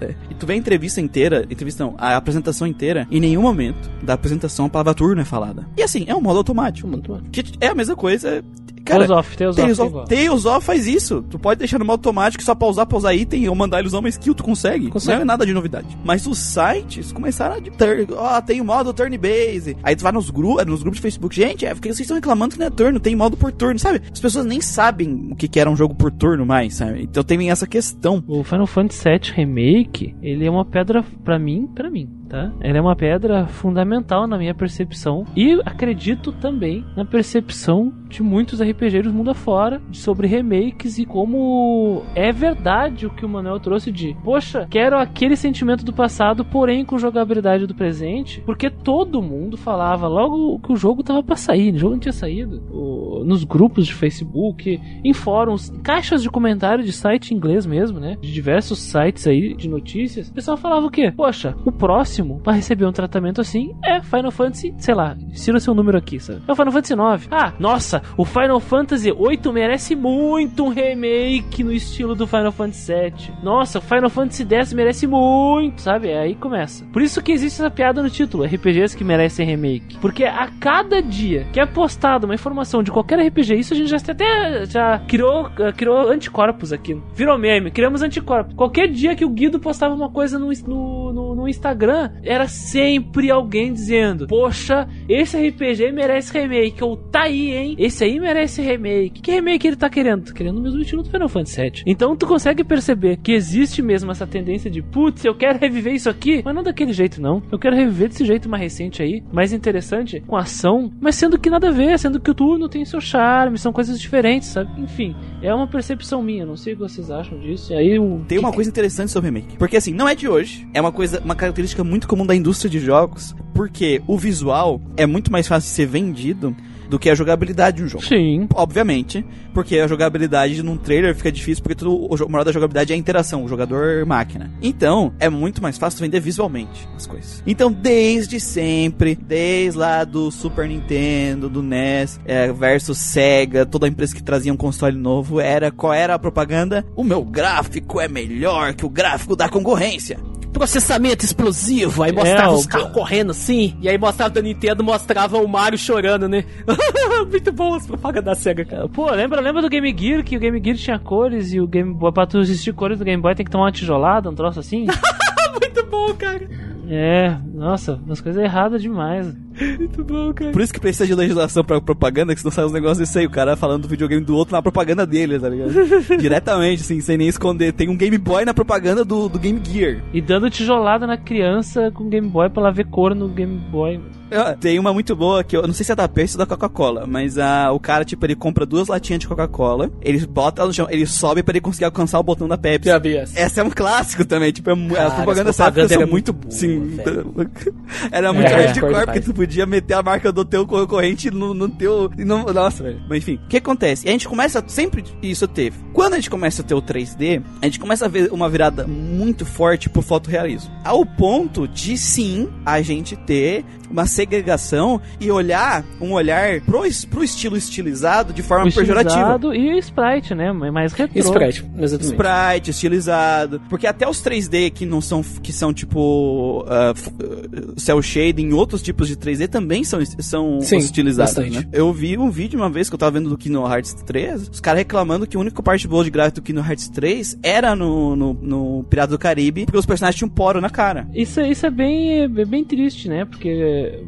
é, e tu vê a entrevista inteira, entrevista não, a apresentação inteira, em nenhum momento da apresentação a palavra turno é falada. E assim, é um modo automático. Que é a mesma coisa. Cara, Tales of, Tales Tales of. Tales of faz isso. Tu pode deixar no modo automático, só pausar, pausar item ou mandar eles usar uma skill, tu consegue. Consegue. Não é nada de novidade. Mas os sites começaram a. Ó, tem o modo turn base. Aí tu vai nos, gru nos grupos de Facebook. Gente, é porque vocês estão reclamando que não é turno, tem modo por turno, sabe? As pessoas nem sabem o que, que era um jogo por turno mais, sabe? Então tem essa questão. O Final Fantasy VII Remake, ele é uma pedra, pra mim, pra mim, tá? Ele é uma pedra fundamental na minha percepção e acredito também na percepção de muitos RPGeiros mundo afora sobre remakes e como é verdade o que o Manuel trouxe de, poxa, quero aquele sentimento do passado, porém com jogabilidade do presente, porque todo mundo falava logo que o jogo tava pra sair, o jogo não tinha saído. Nos grupos de Facebook, em fóruns, caixas de comentário de site inglês mesmo, né? De diversos sites aí de notícias. O pessoal falava o quê? Poxa, o próximo próximo pra receber um tratamento assim é Final Fantasy, sei lá, tira seu número aqui, sabe? É o Final Fantasy 9. Ah, nossa, o Final Fantasy 8 merece muito um remake no estilo do Final Fantasy 7. Nossa, o Final Fantasy 10 merece muito, sabe? Aí começa. Por isso que existe essa piada no título, RPGs que merecem remake. Porque a cada dia que é postado uma informação de qualquer RPG, isso a gente já até já criou, uh, criou anticorpos aqui. Virou meme, criamos anticorpos. Qualquer dia que o Guido postava uma coisa no, no, no, no Era sempre alguém dizendo: Poxa, esse RPG merece remake. Ou tá aí, hein? Esse aí merece remake. Que remake ele tá querendo? Tá querendo o mesmo estilo do Final Fantasy VII. Então tu consegue perceber que existe mesmo essa tendência de putz, eu quero reviver isso aqui, mas não daquele jeito, não. Eu quero reviver desse jeito mais recente aí, mais interessante, com ação, mas sendo que nada a ver, sendo que o turno tem seu charme, são coisas diferentes, sabe? Enfim, é uma percepção minha, não sei o que vocês acham disso. E aí o. Tem uma coisa interessante sobre remake. Porque assim, não é de hoje. É uma coisa, uma característica muito comum da indústria de jogos. Porque o visual é muito mais fácil de ser vendido do que a jogabilidade de um jogo. Sim. Obviamente, porque a jogabilidade num trailer fica difícil, porque tudo, o moral da jogabilidade é a interação, o jogador-máquina. Então, é muito mais fácil vender visualmente as coisas. Então, desde sempre, desde lá do Super Nintendo, do NES, é, versus Sega, toda empresa que trazia um console novo, era qual era a propaganda? O meu gráfico é melhor que o gráfico da concorrência processamento explosivo. Aí mostrava é, os carros correndo assim. E aí mostrava da Nintendo, mostrava o Mario chorando, né? [LAUGHS] Muito bom as propagandas da SEGA, cara. Pô, lembra, lembra do Game Gear que o Game Gear tinha cores e o Game Boy, pra tu assistir cores do Game Boy tem que tomar uma tijolada, um troço assim? [LAUGHS] Muito bom, cara. É, nossa, umas coisas erradas demais. Muito bom, cara. Por isso que precisa de legislação pra propaganda, que senão sai uns negócios desse aí. O cara falando do videogame do outro na propaganda dele, tá ligado? [LAUGHS] Diretamente, assim, sem nem esconder. Tem um Game Boy na propaganda do, do Game Gear. E dando tijolada na criança com Game Boy pra ela ver cor no Game Boy. Tem uma muito boa que eu não sei se é da Pepsi ou da Coca-Cola, mas uh, o cara, tipo, ele compra duas latinhas de Coca-Cola, ele bota no chão, ele sobe pra ele conseguir alcançar o botão da Pepsi. Já vi essa. Essa é um clássico também, tipo, é, Cara, a propaganda sabe que era muito. Boa, sim. era muito é, hardcore, porque tu podia meter a marca do teu concorrente no, no teu. No, nossa, velho. Mas enfim, o que acontece? E a gente começa. Sempre isso teve. Quando a gente começa a ter o 3D, a gente começa a ver uma virada muito forte pro fotorrealismo. Ao ponto de sim a gente ter uma segregação e olhar um olhar pro, pro estilo estilizado de forma pejorativa. E sprite, né? Mais retrô. Sprite, exatamente. Sprite, estilizado. Porque até os 3D que não são, que são tipo uh, cel shading, outros tipos de 3D também são, são Sim, estilizados, bastante. né? Eu vi um vídeo uma vez que eu tava vendo do Kingdom Hearts 3, os caras reclamando que a única parte boa de gráfico do Kingdom Hearts 3 era no, no, no Pirata do Caribe, porque os personagens tinham poro na cara. Isso, isso é bem, é bem triste, né? Porque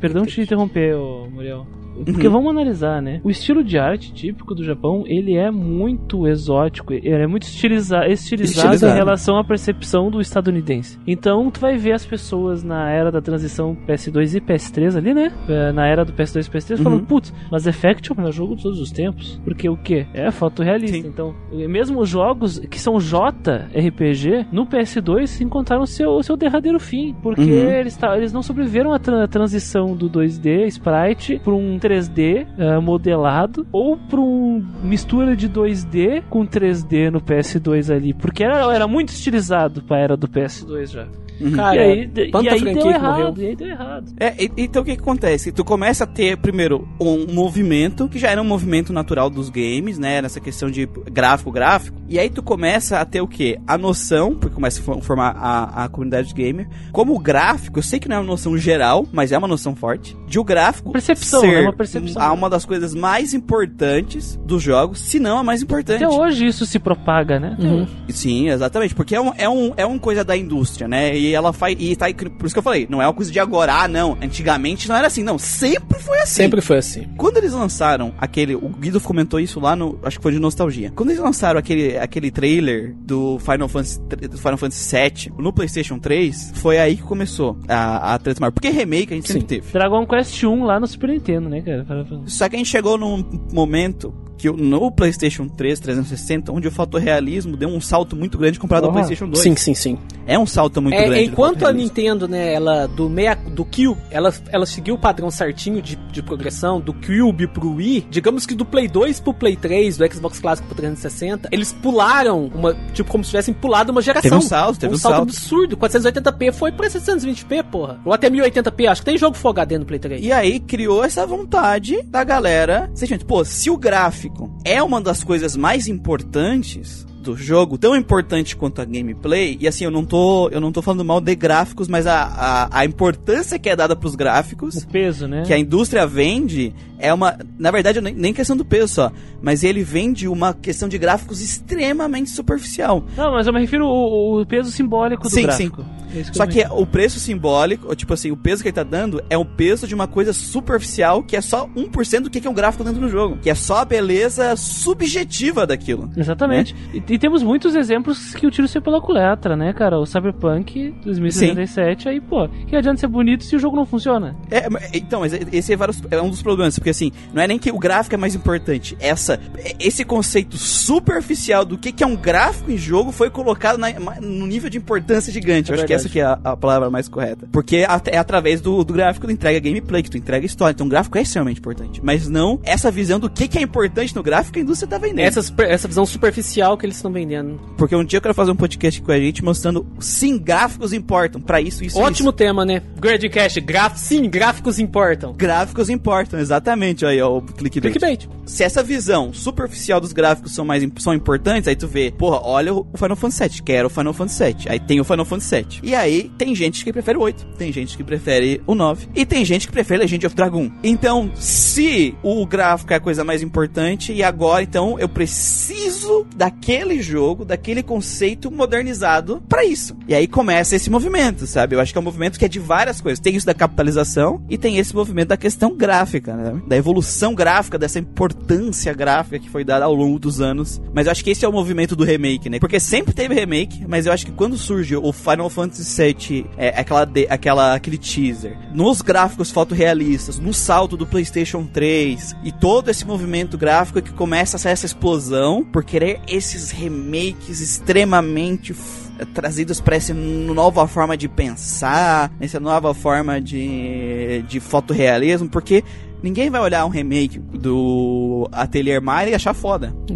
Perdão te interromper, Muriel. Porque uhum. vamos analisar, né? O estilo de arte típico do Japão, ele é muito exótico, ele é muito estiliza estilizado, estilizado, em relação à percepção do estadunidense. Então, tu vai ver as pessoas na era da transição PS2 e PS3 ali, né? É, na era do PS2 e PS3 uhum. falando, putz, mas Effect é o melhor jogo de todos os tempos. Porque o quê? É fotorrealista. Sim. Então, mesmo os jogos que são JRPG, no PS2 encontraram seu, seu derradeiro fim. Porque uhum. eles, eles não sobreviveram à tra transição do 2D, sprite, para um 3D uh, eh, modelado ou para um mistura de 2D com 3D no PS2 ali, porque era, era muito estilizado para era do PS2 já. Uhum. Cara, e aí, e aí deu errado, e aí deu errado. É, então o que, que, acontece? Tu começa a ter, primeiro, um movimento, que já era um movimento natural dos games, né? Nessa questão de gráfico, gráfico. E aí tu começa a ter o quê? A noção, porque começa a formar a, a comunidade gamer, como o gráfico, eu sei que não é uma noção geral, mas é uma noção forte, de o gráfico percepção, ser é uma percepção. uma das coisas mais importantes dos jogos, se não a mais importante. Até hoje isso se propaga, né? Uhum. Sim, exatamente, porque é um, é, um, é um coisa da indústria, né? E ela faz. E tá por isso que eu falei, não é uma coisa de agora, ah, não. Antigamente não era assim, não. Sempre foi assim. Sempre foi assim. Quando eles lançaram aquele. O Guido comentou isso lá no. Acho que foi de nostalgia. Quando eles lançaram aquele, aquele trailer do Final Fantasy, do Final Fantasy VII no PlayStation 3, foi aí que começou a, a treta maior. Porque remake a gente Sim. sempre teve. Dragon Quest 1 lá no Super Nintendo, né, cara? Só que a gente chegou num momento que no PlayStation 3 360, onde o fotorrealismo deu um salto muito grande comparado ao. PlayStation 2. Sim, sim, sim. É um salto muito É, grande. enquanto a. Nintendo, né, ela do meia, do Cube, ela, ela seguiu o padrão certinho de, de progressão do Cube pro Wii, digamos que do Play 2 pro Play 3, do Xbox clássico pro 360, eles pularam uma, tipo como se tivessem pulado uma geração. Teve um salto, teve um salto. absurdo. 480p foi pra 720p, porra. Ou até 1080p, acho que tem jogo Full HD no Play 3. E aí criou essa vontade da galera. Você, gente, pô, se o gráfico é uma das coisas mais importantes do jogo, tão importante quanto a gameplay, e assim, eu não tô, eu não tô falando mal de gráficos, mas a, a, a importância que é dada pros gráficos, O peso, né? que a indústria vende, é uma. Na verdade, nem, nem questão do peso só, mas ele vende uma questão de gráficos extremamente superficial. Não, mas eu me refiro ao, ao peso simbólico do Sim, gráfico. É isso Só eu que o preço simbólico, tipo assim, o peso que ele tá dando é o peso de uma coisa superficial que é só 1% do que é um gráfico dentro do jogo. Que é só a beleza subjetiva daquilo. Exatamente. Né? E, e temos muitos exemplos que o tiro saiu pela culatra, né, cara? O Cyberpunk 2077, aí, pô, que adianta ser bonito se o jogo não funciona? É, então, mas esse é, vários- é um dos problemas, porque assim, não é nem que o gráfico é mais importante, essa, esse conceito superficial do que, que é um gráfico em jogo foi colocado na, no nível de importância gigante. É Eu acho que essa que é a, a palavra mais correta. Porque é através do, do gráfico que tu entrega gameplay, que tu entrega história. Então o gráfico é extremamente importante. Mas não essa visão do que, que é importante no gráfico que a indústria tá vendendo. Essa, essa visão superficial que eles estão vendendo. Porque um dia eu quero fazer um podcast com a gente mostrando sim, gráficos importam. Pra isso, isso Ótimo isso. tema, né? Gradcast, graf... sim, gráficos importam. Gráficos importam, exatamente. Aí, ó, o clickbait. Clickbait. se essa visão superficial dos gráficos são mais são importantes, aí tu vê, porra, olha o Final Fantasy VII, quero o Final Fantasy VII. Aí tem o Final Fantasy VII. E aí tem gente que prefere o 8, tem gente que prefere o 9 e tem gente que prefere Legend of Dragon. Então, se o gráfico é a coisa mais importante e agora então eu preciso daquele jogo, daquele conceito modernizado pra isso. E aí começa esse movimento, sabe? Eu acho que é um movimento que é de várias coisas. Tem isso da capitalização e tem esse movimento da questão gráfica, né? Da evolução gráfica, dessa importância gráfica que foi dada ao longo dos anos. Mas eu acho que esse é o movimento do remake, né? Porque sempre teve remake, mas eu acho que quando surge o Final Fantasy VII, é, aquela, de- aquela, aquele teaser, nos gráficos fotorrealistas, no salto do PlayStation 3 e todo esse movimento gráfico que começa a ser essa explosão por querer esses remakes extremamente f- trazidos para essa nova forma de pensar, essa nova forma de, de fotorrealismo, porque ninguém vai olhar um remake do Atelier Mario e achar foda. É,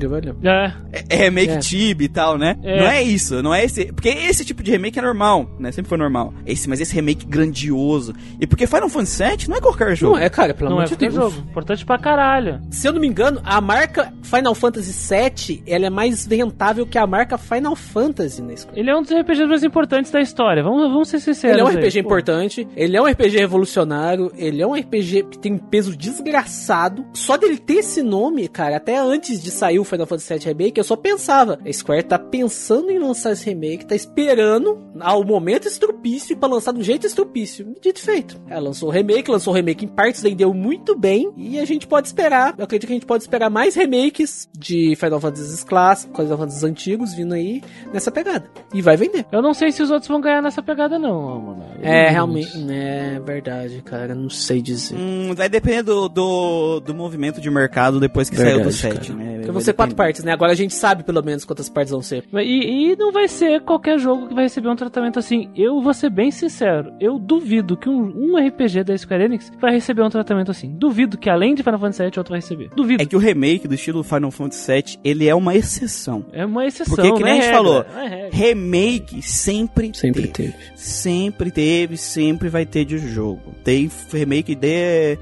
É, é remake É. Tibi e tal, né? É. Não é isso, não é esse. Porque esse tipo de remake é normal, né? Sempre foi normal. Esse, mas esse remake grandioso. E porque Final Fantasy VII não é qualquer jogo. Não é, cara, pelo não amor é de Deus. jogo. Importante pra caralho. Se eu não me engano, a marca Final Fantasy VII, ela é mais rentável que a marca Final Fantasy na escola. Ele é um dos RPGs mais importantes da história. Vamos, vamos ser sinceros. Ele é um aí, RPG pô. importante, ele é um RPG revolucionário, ele é um RPG que tem um peso desgraçado. Só dele ter esse nome, cara, até antes de sair o Final Fantasy VII Remake, eu só pensava, a Square tá pensando em lançar esse remake, tá esperando ao momento estrupício pra lançar do jeito estrupício. Dito e feito. Ela lançou o remake, lançou o remake em partes, vendeu muito bem, e a gente pode esperar, eu acredito que a gente pode esperar mais remakes de Final Fantasy clássicos, Final Fantasy antigos vindo aí nessa pegada. E vai vender. Eu não sei se os outros vão ganhar nessa pegada, não, mano. É, Hum. realmente. É verdade, cara. Não sei dizer. Hum, vai depender do, do, do movimento de mercado depois que saiu do Verdade, 7, cara. né? Porque Vai vão ser quatro partes, né? Agora a gente sabe pelo menos quantas partes vão ser. E, e não vai ser qualquer jogo que vai receber um tratamento assim. Eu vou ser bem sincero. Eu duvido que um, um RPG da Square Enix vai receber um tratamento assim. Duvido que além de Final Fantasy VII, outro vai receber. Duvido. É que o remake do estilo Final Fantasy VII, ele é uma exceção. É uma exceção. Porque, que nem é a gente regra, falou, é remake sempre, Sempre teve. teve. Sempre teve, sempre vai ter de jogo. Tem remake de.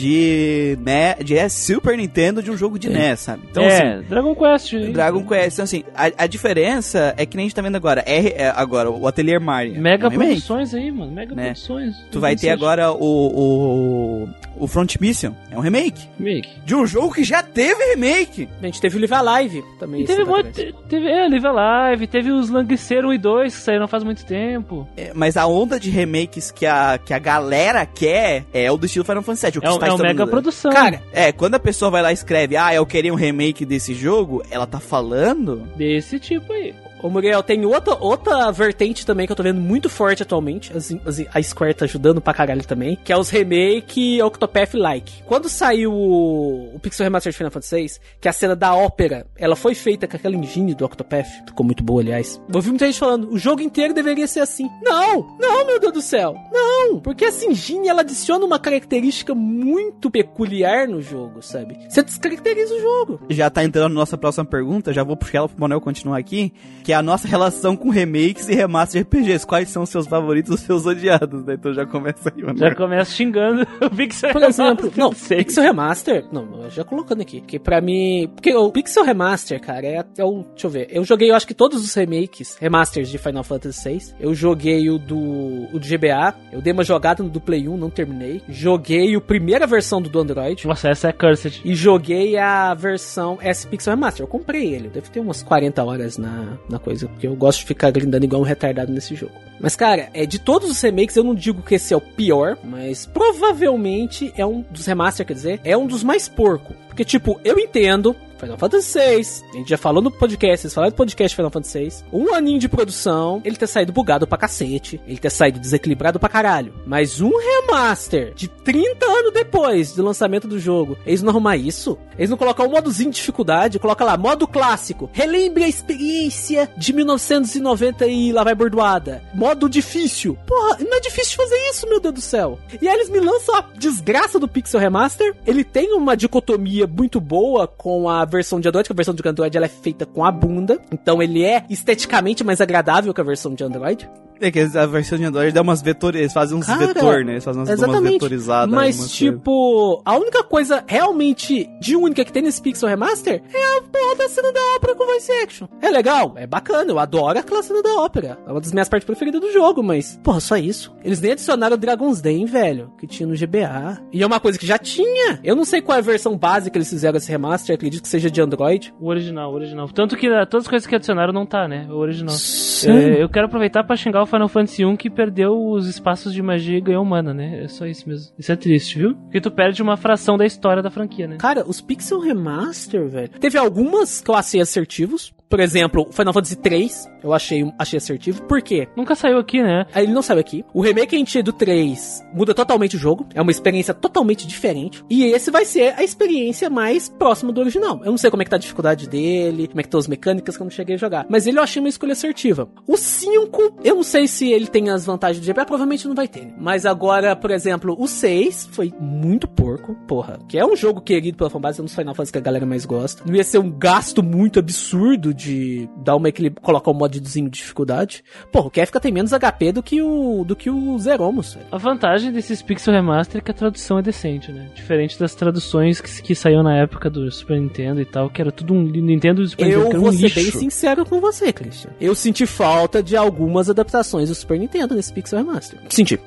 De. né, de é, Super Nintendo de um jogo de É. NES, sabe? Então, é, assim. Dragon Quest. Dragon Quest, então, assim, a, a diferença é que nem a gente tá vendo agora. É, é agora, o Atelier Mario. Mega é um produções aí, mano. Mega Né? produções. Tu vai ter 27. agora o, o. o Front Mission. É um remake. Remake. De um jogo que já teve remake. A gente teve o Live Alive também. E teve bagulho. Teve, é, Live Alive, teve os Languicer 1 e 2 que saíram faz muito tempo. É, mas a onda de remakes que a, que a galera quer é o do estilo Final Fantasy VII. O que É, um- está é uma mega produção. Cara, É, quando a pessoa vai lá e escreve, ah, eu queria um remake desse jogo, ela tá falando Desse tipo aí. Ô, Muriel, tem outra, outra vertente também que eu tô vendo muito forte atualmente. As, as, a Square tá ajudando pra caralho também. Que é os remake Octopath-like. Quando saiu o, o Pixel Remaster de Final Fantasy VI, que a cena da ópera, ela foi feita com aquela engine do Octopath. Ficou muito boa, aliás. Eu ouvi muita gente falando, o jogo inteiro deveria ser assim. Não! Não, meu Deus do céu! Não! Porque essa engine, ela adiciona uma característica muito peculiar no jogo, sabe? Você descaracteriza o jogo. Já tá entrando na nossa próxima pergunta, já vou puxar ela pro Manuel continuar aqui, que é a nossa relação com remakes e remaster de RPGs. Quais são os seus favoritos e os seus odiados, né? Então já começa aí, Manuel. Já começa xingando [LAUGHS] o Pixel Por exemplo, Remaster não. Pixel Remaster, não, já colocando aqui, porque pra mim, porque o Pixel Remaster, cara, é, é o, deixa eu ver, eu joguei, eu acho que todos os remakes, remasters de Final Fantasy VI, eu joguei o do, o do GBA, eu dei uma jogada no do Play 1, não terminei, joguei a primeira versão do, do Android, Nossa, essa é Cursed. e joguei a versão S Pixel Remaster. Eu comprei ele, deve ter umas 40 horas na, na coisa, porque eu gosto de ficar grindando igual um retardado nesse jogo. Mas, cara, é, de todos os remakes, eu não digo que esse é o pior, mas provavelmente é um dos remaster, quer dizer, é um dos mais porco. Porque, tipo, eu entendo. Final Fantasy VI, a gente já falou no podcast, vocês falaram do podcast Final Fantasy VI, um aninho de produção, ele ter saído bugado pra cacete, ele ter saído desequilibrado pra caralho. Mas um remaster de 30 anos depois do lançamento do jogo, eles não arrumar isso? Eles não colocar um modozinho de dificuldade, coloca lá, modo clássico, relembre a experiência de 1990 e lá vai bordoada. Modo difícil. Porra, não é difícil fazer isso, meu Deus do céu. E aí eles me lançam a desgraça do Pixel Remaster. Ele tem uma dicotomia muito boa com a versão de Android, que a versão de Android ela é feita com a bunda. Então ele é esteticamente mais agradável que a versão de Android. É que a versão de Android dá umas vetores, eles fazem uns Cara, vetor, né? Eles fazem umas, umas Exatamente. vetorizadas. Mas, tipo, a única coisa realmente de única que tem nesse Pixel Remaster é a porra da cena da ópera com voice action. É legal, é bacana, eu adoro aquela cena da ópera. É uma das minhas partes preferidas do jogo, mas, porra, só isso. Eles nem adicionaram o Dragon's Den, velho, que tinha no GBA. E é uma coisa que já tinha. Eu não sei qual é a versão base que eles fizeram esse remaster, acredito que seja de Android. O original, o original. Tanto que ah, todas as coisas que adicionaram não tá, né? O original. Sim. É, eu quero aproveitar pra xingar o Final Fantasy 1 que perdeu os espaços de magia e ganhou mana, né? É só isso mesmo. Isso é triste, viu? Porque tu perde uma fração da história da franquia, né? Cara, os Pixel Remaster, velho. Teve algumas que eu achei assertivos. Por exemplo, Final Fantasy 3, eu achei, achei assertivo. Por quê? Nunca saiu aqui, né? Aí ele não saiu aqui. O remake que a gente do 3 muda totalmente o jogo. É uma experiência totalmente diferente. E esse vai ser a experiência mais próxima do original. Eu não sei como é que tá a dificuldade dele, como é que estão as mecânicas que eu não cheguei a jogar. Mas ele eu achei uma escolha assertiva. O 5, eu não sei se ele tem as vantagens do GBA, provavelmente não vai ter. Mas agora, por exemplo, o 6 foi muito porco, porra. Que é um jogo querido pela fanbase, é um dos Final Fantasy que a galera mais gosta. Não ia ser um gasto muito absurdo de dar uma equilíbrio, colocar um modzinho de dificuldade. Porra, o Kefka tem menos HP do que o do que o Zeromos, velho. A vantagem desses Pixel Remaster é que a tradução é decente, né? Diferente das traduções que, que saíram na época do Super Nintendo e tal, que era tudo um Nintendo e Super Nintendo, Eu que era vou um ser lixo. bem sincero com você, Christian. Eu senti falta de algumas adaptações do Super Nintendo nesse Pixel Remaster. Senti.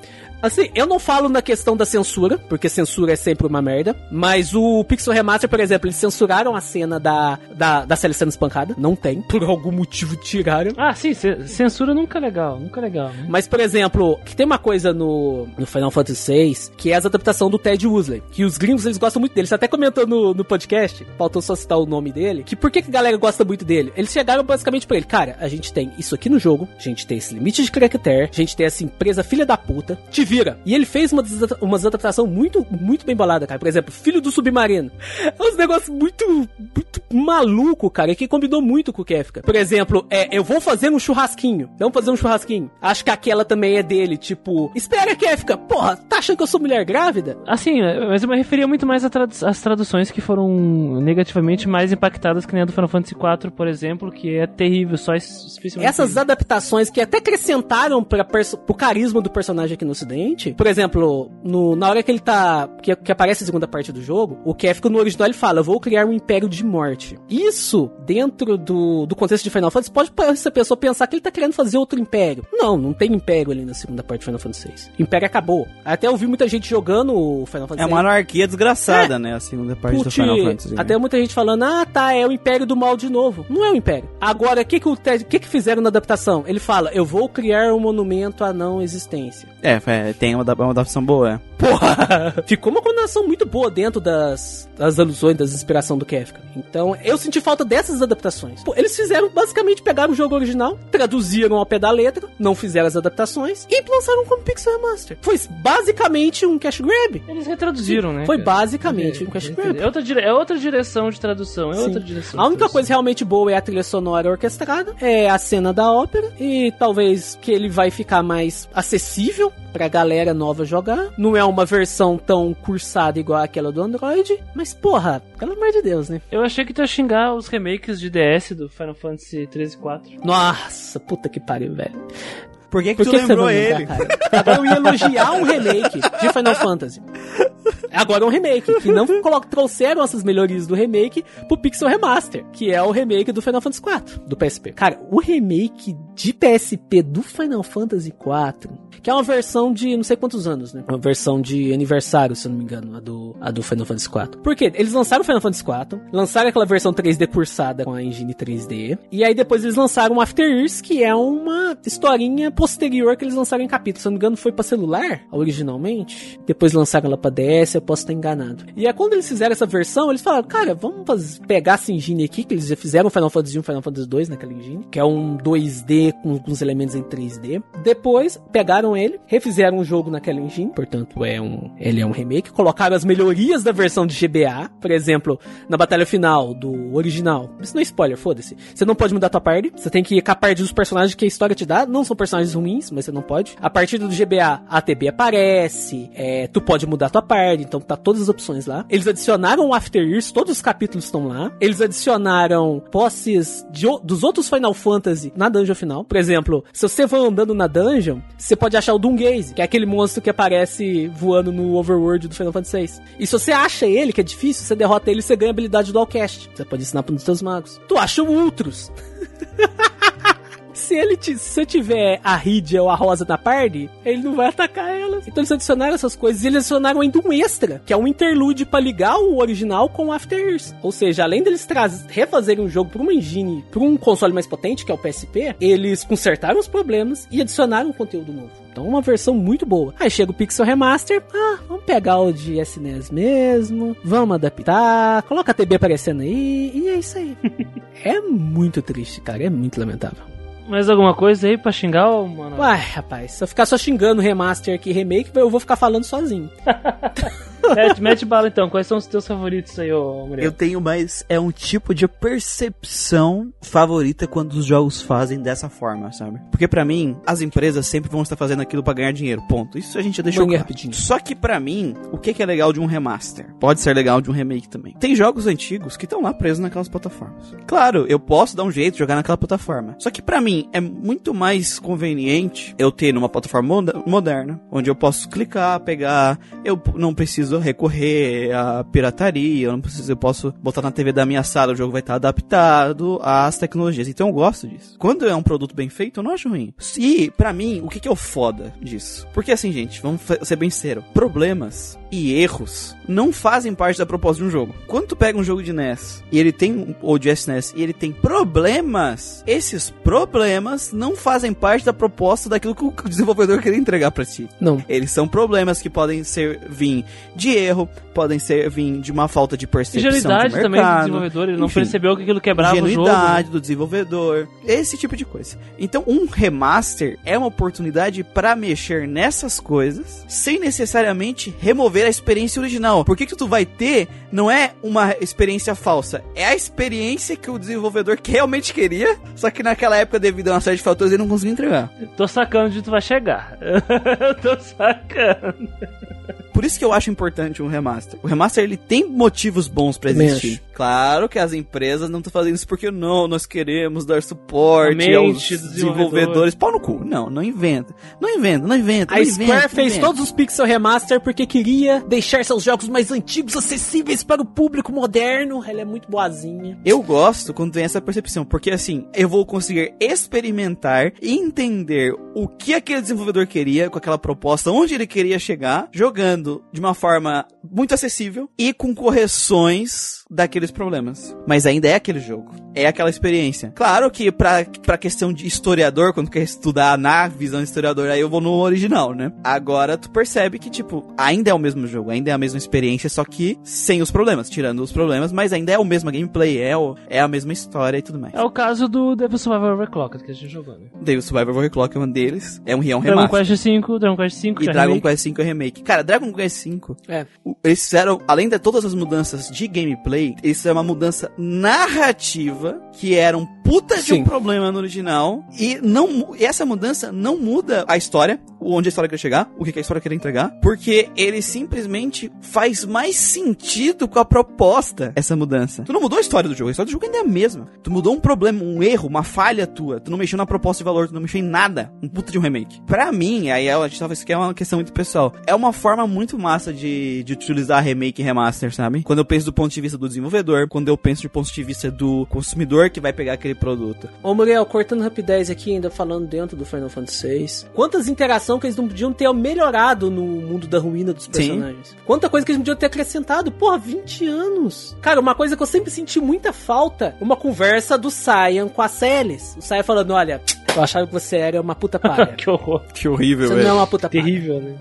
Assim, eu não falo na questão da censura, porque censura é sempre uma merda, mas o Pixel Remaster, por exemplo, eles censuraram a cena da, da, da Sally sendo espancada. Não tem. Por algum motivo tiraram. Ah, sim, ce- censura nunca é legal, nunca é legal, né? Mas, por exemplo, que tem uma coisa no, no Final Fantasy VI, que é as adaptação do Ted Woolsey, que os gringos, eles gostam muito dele. Você até comentou no, no podcast, faltou só citar o nome dele, que por que, que a galera gosta muito dele? Eles chegaram basicamente pra ele, cara, a gente tem isso aqui no jogo, a gente tem esse limite de caractere, a gente tem essa empresa filha da puta, te vira. E ele fez uma, umas adaptação muito, muito bem bolada, cara. Por exemplo, Filho do Submarino. [LAUGHS] É uns negócios muito, muito maluco, cara, e que combinou muito com o Kefka. Por exemplo, é, eu vou fazer um churrasquinho. Vamos fazer um churrasquinho. Acho que aquela também é dele, tipo, espera, Kefka, porra, tá achando que eu sou mulher grávida? Assim, mas eu me referia muito mais tradu- às traduções que foram negativamente mais impactadas, que nem a do Final Fantasy IV, por exemplo, que é terrível, só especialmente. Essas adaptações que até acrescentaram perso- pro carisma do personagem aqui no ocidente. Por exemplo, no- na hora que ele tá. Que, que aparece a segunda parte do jogo, o Kefka no original ele fala: Eu vou criar um império de morte. Isso, dentro do, do contexto de Final Fantasy, pode essa pessoa pensar que ele tá querendo fazer outro império. Não, não tem império ali na segunda parte de Final Fantasy VI. O império acabou. Até eu vi muita gente jogando o Final Fantasy É uma anarquia desgraçada, né? A segunda parte do Final Fantasy. né? Até muita gente falando, ah, tá, é o Império do Mal de novo. Não é o Império. Agora, o que que, o que que fizeram na adaptação? Ele fala, eu vou criar um monumento à não existência. É, é, tem uma, da- uma adaptação boa. é. porra, [LAUGHS] ficou uma combinação muito boa dentro das, das alusões, das inspirações do Kefka. Então, eu senti falta dessas adaptações. Pô, eles fizeram, basicamente, pegaram o jogo original, traduziram ao pé da letra, não fizeram as adaptações e lançaram como Pixel Remaster. Foi basicamente um cash grab. Eles retraduziram, né? Foi cara? basicamente um cash grab. É outra, dire... é outra direção de tradução, é Sim. outra direção. A única coisa realmente boa é a trilha sonora orquestrada, é a cena da ópera e talvez que ele vai ficar mais acessível pra galera nova jogar. Não é uma versão tão cursada igual aquela do Android, mas porra, pelo amor de Deus, né? Eu achei que tu ia xingar os remakes de DS do Final Fantasy 13 e 4. Nossa, puta que pariu, velho. Por que, que Por que que você lembrou vai ele? [LAUGHS] Agora eu ia elogiar um remake de Final Fantasy. Agora é um remake, que não trouxeram essas melhorias do remake pro Pixel Remaster, que é o remake do Final Fantasy IV, do PSP. Cara, o remake de PSP do Final Fantasy IV, que é uma versão de não sei quantos anos, né? Uma versão de aniversário, se eu não me engano, a do, a do Final Fantasy IV. Por quê? Eles lançaram o Final Fantasy IV, lançaram aquela versão 3D cursada com a engine 3D, e aí depois eles lançaram o After Years, que é uma historinha posterior que eles lançaram em capítulo. Se eu não me engano, foi pra celular, originalmente. Depois lançaram ela pra DS, eu posso estar enganado. E aí quando eles fizeram essa versão, eles falaram, cara, vamos faz- pegar essa engine aqui, que eles já fizeram Final Fantasy 1 e Final Fantasy 2 naquela engine, que é um 2D com alguns elementos em 3D. Depois, pegaram ele, refizeram o jogo naquela engine, portanto, é um, ele é um remake, colocaram as melhorias da versão de GBA, por exemplo, na batalha final do original. Isso não é spoiler, foda-se. Você não pode mudar tua party, você tem que ir com a dos personagens que a história te dá, não são personagens ruins, mas você não pode. A partir do GBA, a ATB aparece, é, tu pode mudar tua party, então tá todas as opções lá. Eles adicionaram o After Years, todos os capítulos estão lá. Eles adicionaram posses de dos outros Final Fantasy na dungeon final. Por exemplo, se você for andando na dungeon, você pode achar o Doomgaze, que é aquele monstro que aparece voando no overworld do Final Fantasy VI. E se você acha ele, que é difícil, você derrota ele, você ganha a habilidade do Allcast. Você pode ensinar para os seus magos. Tu acha o Ultros. [LAUGHS] Se ele te- se você tiver a Rydia ou a Rosa na party, ele não vai atacar elas. Então eles adicionaram essas coisas e eles adicionaram ainda um extra, que é um interlude pra ligar o original com o After Years. Ou seja, além deles traz, refazerem o jogo pra uma engine, pra um console mais potente, que é o PSP, eles consertaram os problemas e adicionaram um conteúdo novo. Então, uma versão muito boa. Aí chega o Pixel Remaster. Ah, vamos pegar o de SNES mesmo. Vamos adaptar. Coloca a TB aparecendo aí. E é isso aí. [LAUGHS] é muito triste, cara. É muito lamentável. Mais alguma coisa aí pra xingar, ô, mano? Uai, rapaz, se eu ficar só xingando remaster aqui, remake, eu vou ficar falando sozinho. [LAUGHS] mete, mete bala então, quais são os teus favoritos aí, ô Muriel? Eu tenho, mas é um tipo de percepção favorita quando os jogos fazem dessa forma, sabe? Porque pra mim, as empresas sempre vão estar fazendo aquilo pra ganhar dinheiro, ponto. Isso a gente já deixou claro. rapidinho. Só que pra mim, o que que é legal de um remaster? Pode ser legal de um remake também. Tem jogos antigos que estão lá presos naquelas plataformas. Claro, eu posso dar um jeito de jogar naquela plataforma. Só que pra mim é muito mais conveniente eu ter numa plataforma moderna, onde eu posso clicar, pegar, eu não preciso recorrer à pirataria, eu não preciso, eu posso botar na TV da minha sala, o jogo vai estar adaptado às tecnologias. Então eu gosto disso. Quando é um produto bem feito, eu não acho ruim. E pra mim, o que que é o foda disso? Porque assim, gente, vamos ser bem sincero, problemas e erros não fazem parte da proposta de um jogo. Quando tu pega um jogo de NES e ele tem ou de SNES e ele tem problemas, esses problemas não fazem parte da proposta daquilo que o [LAUGHS] desenvolvedor queria entregar pra ti. Não. Eles são problemas que podem ser vir de erro, podem ser vir de uma falta de percepção Ingenuidade de também do mercado. desenvolvedor, ele não Enfim, percebeu que aquilo quebrava o jogo. ingenuidade do desenvolvedor, esse tipo de coisa. Então, um remaster é uma oportunidade para mexer nessas coisas sem necessariamente remover a experiência original. Porque que tu vai ter não é uma experiência falsa, é a experiência que o desenvolvedor que realmente queria, só que naquela época devido a uma série de fatores ele não conseguiu entregar. Tô sacando onde tu vai chegar. [LAUGHS] Eu tô sacando. Por isso que eu acho importante um remaster. O remaster ele tem motivos bons pra Também existir. Claro que as empresas não estão fazendo isso porque não, nós queremos dar suporte mente aos desenvolvedores. Pau no cu. Não, não inventa. Não inventa, não inventa. A não Square inventa, fez inventa. todos os Pixel Remaster porque queria deixar seus jogos mais antigos acessíveis para o público moderno. Ela é muito boazinha. Eu gosto quando tem essa percepção, porque assim, eu vou conseguir experimentar entender o que aquele desenvolvedor queria com aquela proposta, onde ele queria chegar, jogando. de uma forma muito acessível e com correções daqueles problemas. Mas ainda é aquele jogo. É aquela experiência. Claro que pra, pra questão de historiador, quando quer estudar na visão de historiador, aí eu vou no original, né? Agora tu percebe que, tipo, ainda é o mesmo jogo, ainda é a mesma experiência, só que sem os problemas, tirando os problemas, mas ainda é o mesmo gameplay, é, o, é a mesma história e tudo mais. É o caso do Devil Survivor Overclocked que a gente jogou, né? Devil Survivor Overclock é um deles, é um, é um Dragon remaster. Quest V, Dragon Quest V, E Dragon remake. Quest V é remake. Cara, Dragon Quest V, É. eles fizeram, além de todas as mudanças de gameplay, eles fizeram uma mudança narrativa, que era um puta de um Sim. problema no original, e não, e essa mudança não muda a história, onde a história quer chegar, o que a história quer entregar, porque ele simplesmente faz mais sentido com a proposta, essa mudança. Tu não mudou a história do jogo, a história do jogo ainda é a mesma. Tu mudou um problema, um erro, uma falha tua, tu não mexeu na proposta de valor, tu não mexeu em nada, um puta de um remake. Pra mim, aí a gente tava, isso aqui é uma questão muito pessoal, é uma forma muito massa de, de utilizar remake e remaster, sabe? Quando eu penso do ponto de vista do desenvolvedor, quando eu penso do ponto de vista do consumidor que vai pegar aquele produto. Ô Muriel, cortando rapidez aqui, ainda falando dentro do Final Fantasy VI. Quantas interações que eles não podiam ter melhorado no mundo da ruína dos personagens? Quanta coisa que eles podiam ter acrescentado? Porra, 20 anos. Cara, uma coisa que eu sempre senti muita falta, uma conversa do Saiyan com a Celes. O Saiyan falando, olha, eu achava que você era uma puta palha. [LAUGHS] que horror. Que horrível, Você não é uma puta palha. Terrível, né?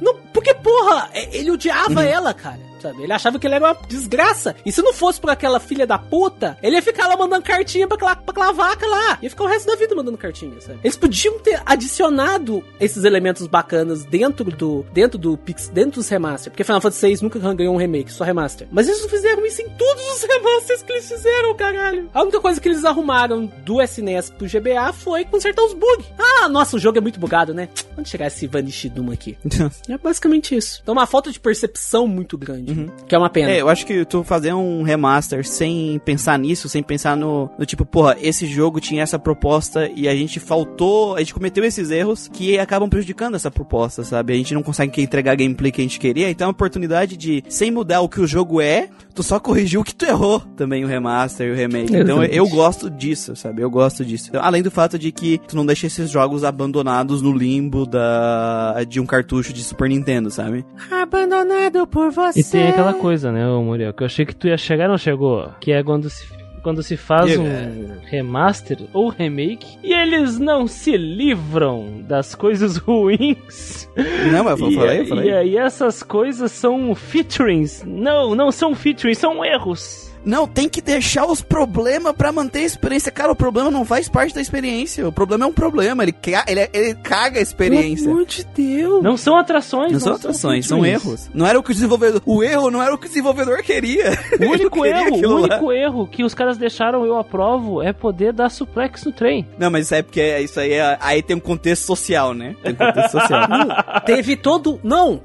Não, porque, porra, é- ele odiava ela, cara. Sabe? Ele achava que ele era uma desgraça. E se não fosse por aquela filha da puta, ele ia ficar lá mandando cartinha pra aquela, pra aquela vaca lá. Ia ficar o resto da vida mandando cartinha, sabe? Eles podiam ter adicionado esses elementos bacanas dentro do dentro do Pix, dentro dos remaster. Porque Final Fantasy VI nunca ganhou um remake, só remaster. Mas eles não fizeram isso em todos os remasters que eles fizeram, caralho. A única coisa que eles arrumaram do SNES pro GBA foi consertar os bugs. Ah, nossa, o jogo é muito bugado, né? Onde chegar esse Vanish Doom aqui? [LAUGHS] É basicamente isso. Então, uma falta de percepção muito grande. Que é uma pena. É, eu acho que tu fazer um remaster sem pensar nisso, sem pensar no, no tipo, porra, esse jogo tinha essa proposta e a gente faltou, a gente cometeu esses erros que acabam prejudicando essa proposta, sabe? A gente não consegue entregar a gameplay que a gente queria, então é uma oportunidade de, sem mudar o que o jogo é, tu só corrigiu o que tu errou também, o remaster e o remake. Então Exatamente. eu gosto disso, sabe? Eu gosto disso. Então, além do fato de que tu não deixa esses jogos abandonados no limbo da de um cartucho de Super Nintendo, sabe? Abandonado por você. Tem aquela coisa, né, Muriel, que eu achei que tu ia chegar, não chegou. Que é quando se, quando se faz um remaster ou remake e eles não se livram das coisas [LAUGHS] ruins. Não, mas eu e, falei, eu falei. E aí essas coisas são featurings. Não, não são featurings, são erros. Não, tem que deixar os problemas pra manter a experiência. Cara, o problema não faz parte da experiência. O problema é um problema. Ele, ca- ele, ele caga a experiência. Pelo amor de Deus. Não são atrações, Não são atrações, são featurings. erros. Não era o que o desenvolvedor. O erro não era o que o desenvolvedor queria. O [LAUGHS] único não queria erro, o lá. único erro que os caras deixaram eu aprovo é poder dar suplex no trem. Não, mas isso é porque é- isso aí, é- aí tem um contexto social, né? Tem um contexto [LAUGHS] social. Não, teve todo. Não!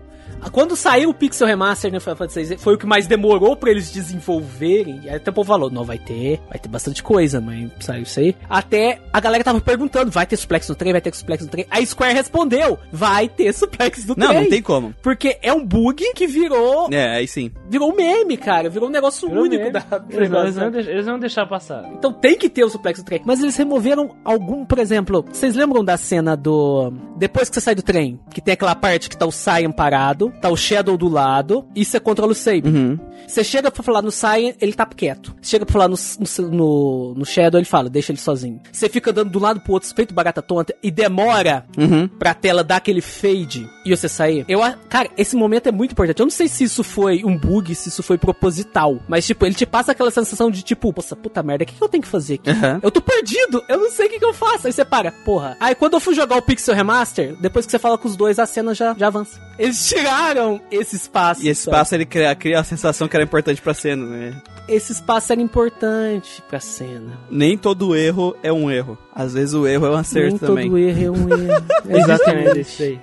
Quando saiu o Pixel Remaster no Final Fantasy VI, foi o que mais demorou pra eles desenvolverem. E aí até o povo falou: não, vai ter, vai ter bastante coisa, mas saiu isso aí. Até a galera tava perguntando: vai ter suplex no trem? Vai ter suplex no trem? A Square respondeu: vai ter suplex no não, trem. não tem como. Porque é um bug que virou. É, aí sim. Virou um meme, cara. Virou um negócio Virou único meme. da. Eles, não- eles não deix- eles não vão deixar passar. Então tem que ter o suplex do trem. Mas eles removeram algum, por exemplo, vocês lembram da cena do. Depois que você sai do trem, que tem aquela parte que tá o Saiyan parado, tá o Shadow do lado, e você controla o Saber. Uhum. Você chega pra falar no Saiyan, ele tá quieto. Você chega pra falar no, no, no, Shadow, ele fala, deixa ele sozinho. Você fica andando de um lado pro outro, feito barata tonta, e demora Uhum. pra tela dar aquele fade e você sair. Eu, cara, esse momento é muito importante. Eu não sei se isso foi um bug, se isso foi proposital, mas tipo, ele te passa aquela sensação de tipo, poxa, puta merda, o que, que eu tenho que fazer aqui? Aham. Eu tô perdido, eu não sei o que, que eu faço. Aí você para, porra. Aí quando eu fui jogar o Pixel Remaster, depois que você fala com os dois, a cena já, já avança. Eles tiraram esse espaço. E esse sabe? espaço ele cria, cria a sensação que era importante pra cena, né? Esse espaço era importante pra cena. Nem todo erro é um erro. Às vezes o erro é um acerto Nem também. todo erro é um erro. [LAUGHS] Exatamente, isso aí.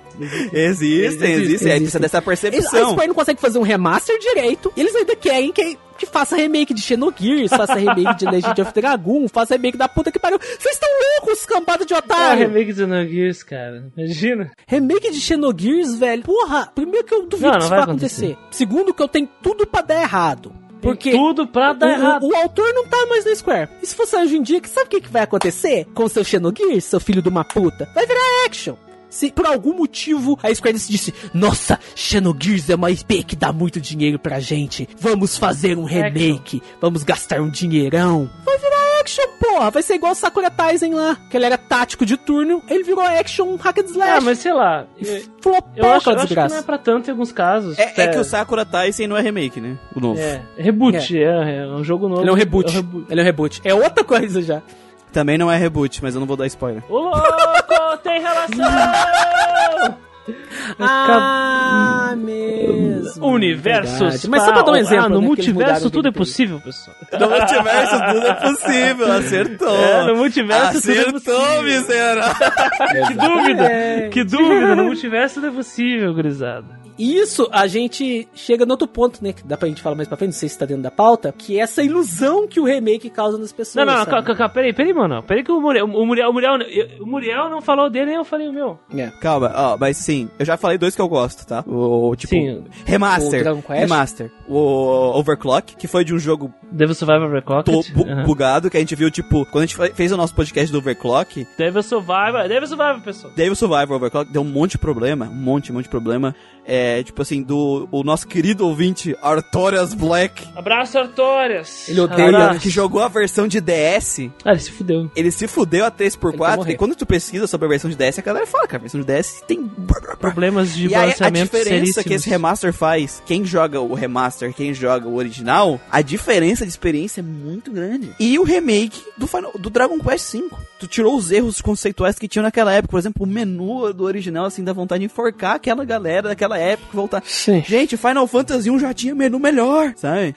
Existem, existem. Existem, Aí precisa dessa Eles, a percepção. Square não consegue fazer um remaster direito. E eles ainda querem que, que faça remake de Xenogears, faça remake de Legend of Dragon, faça remake da puta que pariu. Vocês estão loucos, cambada de Ah, otário! remake de Xenogears, cara. Imagina. remake de Xenogears, velho. Porra, primeiro que eu duvido Não, que não isso vai vai acontecer. Segundo que eu tenho tudo pra dar errado. Porque tudo pra dar o, errado. o autor não tá mais na Square. E se fosse hoje em dia, que sabe o que, que vai acontecer com o seu Xenogears, seu filho de uma puta? Vai virar action. Se por algum motivo a Square Enix disse: Nossa, Xenogears é uma IP que dá muito dinheiro pra gente. Vamos fazer um remake. Vamos gastar um dinheirão. Vai virar action, porra. Vai ser igual o Sakura Taisen lá. Que ele era tático de turno. Ele virou action hack and slash. Ah, mas sei lá. Eu, Flopoca, eu acho, eu acho que não é pra tanto em alguns casos. É, é que o Sakura Taisen não é remake, né? O novo. É, reboot, é. é um jogo novo. Ele é um reboot. É um reboot. Ele é um reboot. É outra coisa já. Também não é reboot, mas eu não vou dar spoiler. Ô louco, tem relação! [LAUGHS] Ah, mesmo. Universos. Verdade. Mas só pra dar um exemplo. Ah, no né, multiverso o tudo é possível, pessoal. [LAUGHS] No multiverso tudo é possível, [LAUGHS] acertou. É, no multiverso tudo é Acertou, possível. miserável. Que dúvida! É. Que dúvida! No multiverso tudo é possível, gurizada. Isso, a gente chega no outro ponto, né? Que dá pra gente falar mais pra frente, não sei se tá dentro da pauta, que é essa ilusão que o remake causa nas pessoas. Não, não, não, sabe? calma, calma, peraí, peraí, mano. Peraí que o Muriel, o Muriel, o Muriel, o Muriel não falou dele, nem eu falei o meu. É. Calma, ó, mas sim, eu já falei dois que eu gosto, tá? O, tipo, Sim. Remaster. O Dragon Quest? Remaster. O Overclock, que foi de um jogo Devil Survivor Reclocked. to- bu- Aham. bugado, que a gente viu, tipo, quando a gente fe- fez o nosso podcast do Overclock, Devil Survivor, Devil Survivor, pessoal. Devil Survivor Overclock deu um monte de problema, um monte, um monte de problema. É, tipo assim, do o nosso querido ouvinte, Artorias Black, Abraço, Artorias. Ele odeia, Abraço. que jogou a versão de DS, Ah, ele se fudeu. ele se fudeu a Ele quer 3x4, morrer. e quando tu pesquisa sobre a versão de DS, a galera fala, cara, a versão de DS tem... Problemas de E aí, a balanceamento diferença seríssimos. que esse remaster faz, quem joga o remaster, quem joga o original, a diferença de experiência é muito grande. E o remake do, Final, do Dragon Quest V. Tu tirou os erros conceituais que tinham naquela época. Por exemplo, o menu do original, assim, dá vontade de enforcar aquela galera daquela época e voltar. Sim. Gente, Final Fantasy 1 já tinha menu melhor, sabe?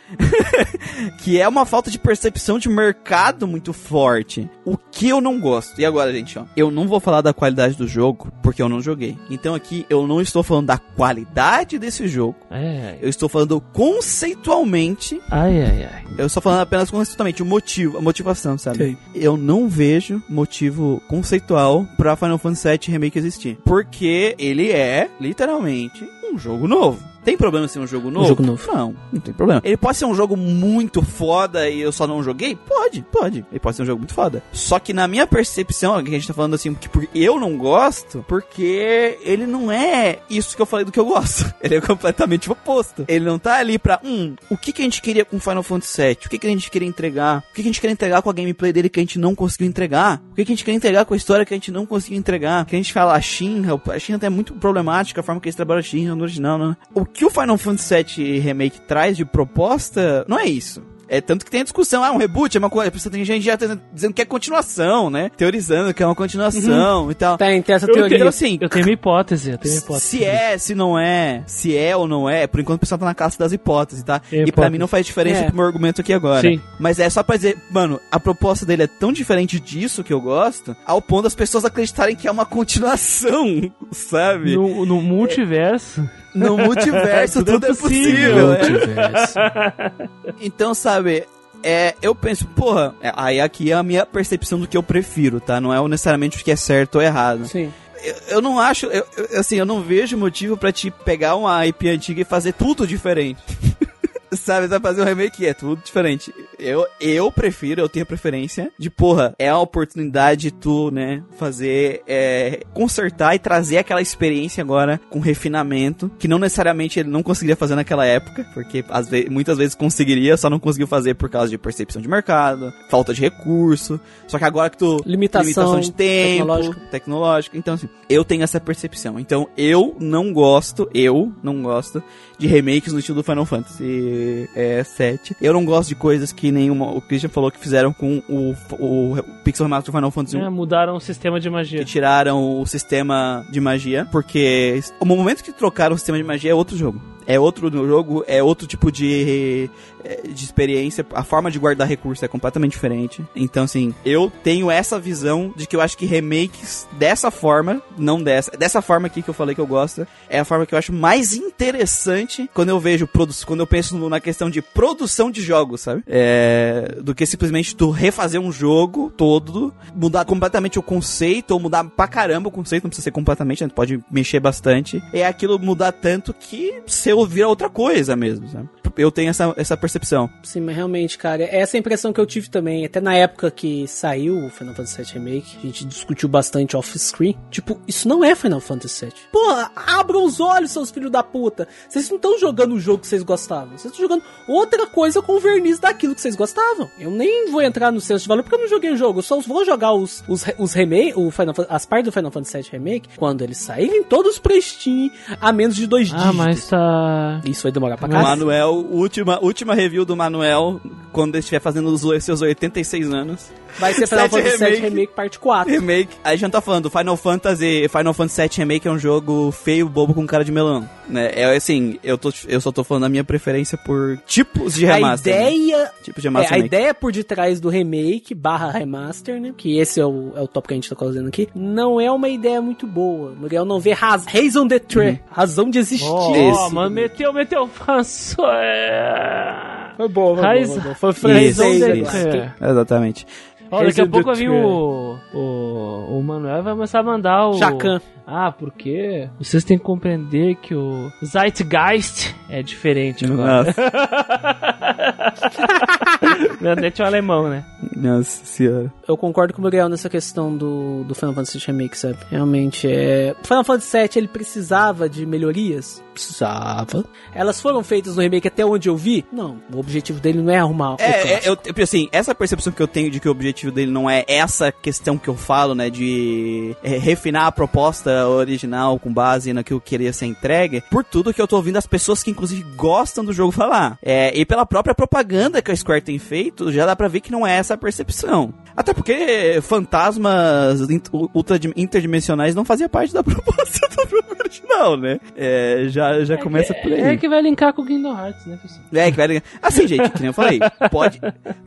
[LAUGHS] que é uma falta de percepção de mercado muito forte. O que eu não gosto. E agora, gente, ó. Eu não vou falar da qualidade do jogo, porque eu não joguei. Então aqui eu não estou falando da qualidade desse jogo. Ai, Eu estou falando conceitualmente. ai, ai, ai. Eu estou falando apenas conceitualmente o motivo, a motivação, sabe? Sei. Eu não vejo motivo conceitual pra Final Fantasy VII Remake existir. Porque ele é, literalmente, um jogo novo. Tem problema ser um jogo novo? jogo novo. Não, não tem problema. Ele pode ser um jogo muito foda e eu só não joguei? Pode, pode. Ele pode ser um jogo muito foda. Só que na minha percepção, que a gente tá falando assim, que eu não gosto, porque ele não é isso que eu falei do que eu gosto. [LAUGHS] Ele é completamente oposto. Ele não tá ali pra, hum, o que, que a gente queria com Final Fantasy VII? O que, que a gente queria entregar? O que, que a gente queria entregar com a gameplay dele que a gente não conseguiu entregar? O que, que a gente queria entregar com a história que a gente não conseguiu entregar? Que a gente fala a Shinra, a Shinra até é muito problemática, a forma que eles trabalham a Shinra no original, né? O que o Final Fantasy VII Remake traz de proposta não é isso. É tanto que tem a discussão, ah, um reboot é uma coisa. Tem gente já tá dizendo que é continuação, né? Teorizando que é uma continuação e tal. Tem, tem essa Eu teoria. Então, assim, Eu tenho uma hipótese, eu tenho uma hipótese. se é, se não é, se é ou não é, por enquanto o pessoal tá na classe das hipóteses, tá? É e pra mim não faz diferença É. pro meu argumento aqui agora. Sim. Mas é só pra dizer, mano, a proposta dele é tão diferente disso que eu gosto, ao ponto das pessoas acreditarem que é uma continuação, [LAUGHS] sabe? No, No, no multiverso. [LAUGHS] multiverso Tudo é é possível. é. Multiverso. [LAUGHS] Então, sabe, é, eu penso, porra, é, aí aqui é a minha percepção do que eu prefiro, tá? Não é necessariamente o que é certo ou errado. Sim. Eu, eu não acho, eu- assim, eu não vejo motivo pra te pegar uma IP antiga e fazer tudo diferente. Sabe, vai fazer um remake, é tudo diferente. Eu, eu prefiro, eu tenho preferência de, porra, é a oportunidade de tu, né, fazer, é, consertar e trazer aquela experiência agora com refinamento, que não necessariamente ele não conseguiria fazer naquela época, porque às vezes, muitas vezes conseguiria, só não conseguiu fazer por causa de percepção de mercado, falta de recurso, só que agora que tu... Limitação de tempo, tecnológica. tecnológico. Então, assim, eu tenho essa percepção. Então, eu não gosto, eu não gosto de remakes no estilo do Final Fantasy é, 7. Eu não gosto de coisas que nenhuma. O Christian falou que fizeram com o, o, Pixel Remaster Final Fantasy 1. É, mudaram o sistema de Que magia. tiraram o sistema de magia, porque o momento que trocaram o sistema de magia é outro jogo. É outro jogo, é outro tipo de, de experiência. A forma de guardar recurso é completamente diferente. Então, assim, eu tenho essa visão de que eu acho que remakes dessa forma, não dessa, dessa forma aqui que eu falei que eu gosto, é a forma que eu acho mais interessante quando eu vejo, produ- quando eu penso na questão de produção de jogos, sabe? É, do que simplesmente tu refazer um jogo todo, mudar completamente o conceito, ou mudar pra caramba o conceito, não precisa ser completamente, né? Tu pode mexer bastante. É aquilo mudar tanto que seu vira outra coisa mesmo, sabe? Eu tenho essa, essa percepção percepção. Sim, mas realmente, cara, essa é a impressão que eu tive também. Até na época que saiu o Final Fantasy VII Remake, a gente discutiu bastante off-screen. Tipo, isso não é Final Fantasy VII. Porra, abram os olhos, seus filhos da puta. Vocês não estão jogando o jogo que vocês gostavam. Vocês estão jogando outra coisa com o verniz daquilo que vocês gostavam. Eu nem vou entrar no senso de valor porque eu não joguei o jogo. Eu só vou jogar os, os, os remake, o Final, as partes do Final Fantasy VII Remake quando eles saírem todos Steam a menos de dois Ah, dígitos. mas tá. Isso vai demorar pra O caralho. Manuel, última, última review do Manuel, quando ele estiver fazendo os seus 86 anos. Vai ser Final Fantasy VII Remake. Remake parte 4. Remake. Aí a gente tá falando, Final Fantasy, Final Fantasy VII Remake é um jogo feio, bobo com cara de melão. Né? É assim, eu, tô, eu só tô falando a minha preferência por tipos de A remaster. né? ideia Tipos de É, remaster. a remake. ideia por detrás do remake barra remaster, né? Que esse é o, é o tópico que a gente tá causando aqui. Não é uma ideia muito boa. Muriel não vê raz, reason de tre, razão de existir. Ó, Esse. mano, meteu, meteu. Fanso. É... Foi bom, foi Raiz- bom, foi francês. É. Exatamente. Ó, daqui a pouco vai vir o, o. O Manuel vai começar a mandar o. Chacan. Ah, porque vocês têm que compreender que o Zeitgeist é diferente agora. Nossa, [LAUGHS] Meu Deus, é um alemão, né? nossa senhora. Eu concordo com o Muriel nessa questão do, do Final Fantasy Remake, sabe? Realmente é. O Final Fantasy VII ele precisava de melhorias? Precisava. Elas foram feitas no remake até onde eu vi? Não. O objetivo dele não é arrumar o É, é, eu- assim, essa percepção que eu tenho de que o objetivo dele não é essa questão que eu falo, né, de é, refinar a proposta original com base naquilo que queria ser entregue, por tudo que eu tô ouvindo as pessoas que inclusive gostam do jogo falar. É, e pela própria propaganda que a Square tem feito, já dá pra ver que não é essa a percepção. Até porque fantasmas ultra interdimensionais não fazia parte da [LAUGHS] proposta do jogo original, né? É, já, já começa por aí. É que vai linkar com o Kingdom Hearts, né, pessoal? É, que vai ligar. Assim, gente, que nem eu falei, pode.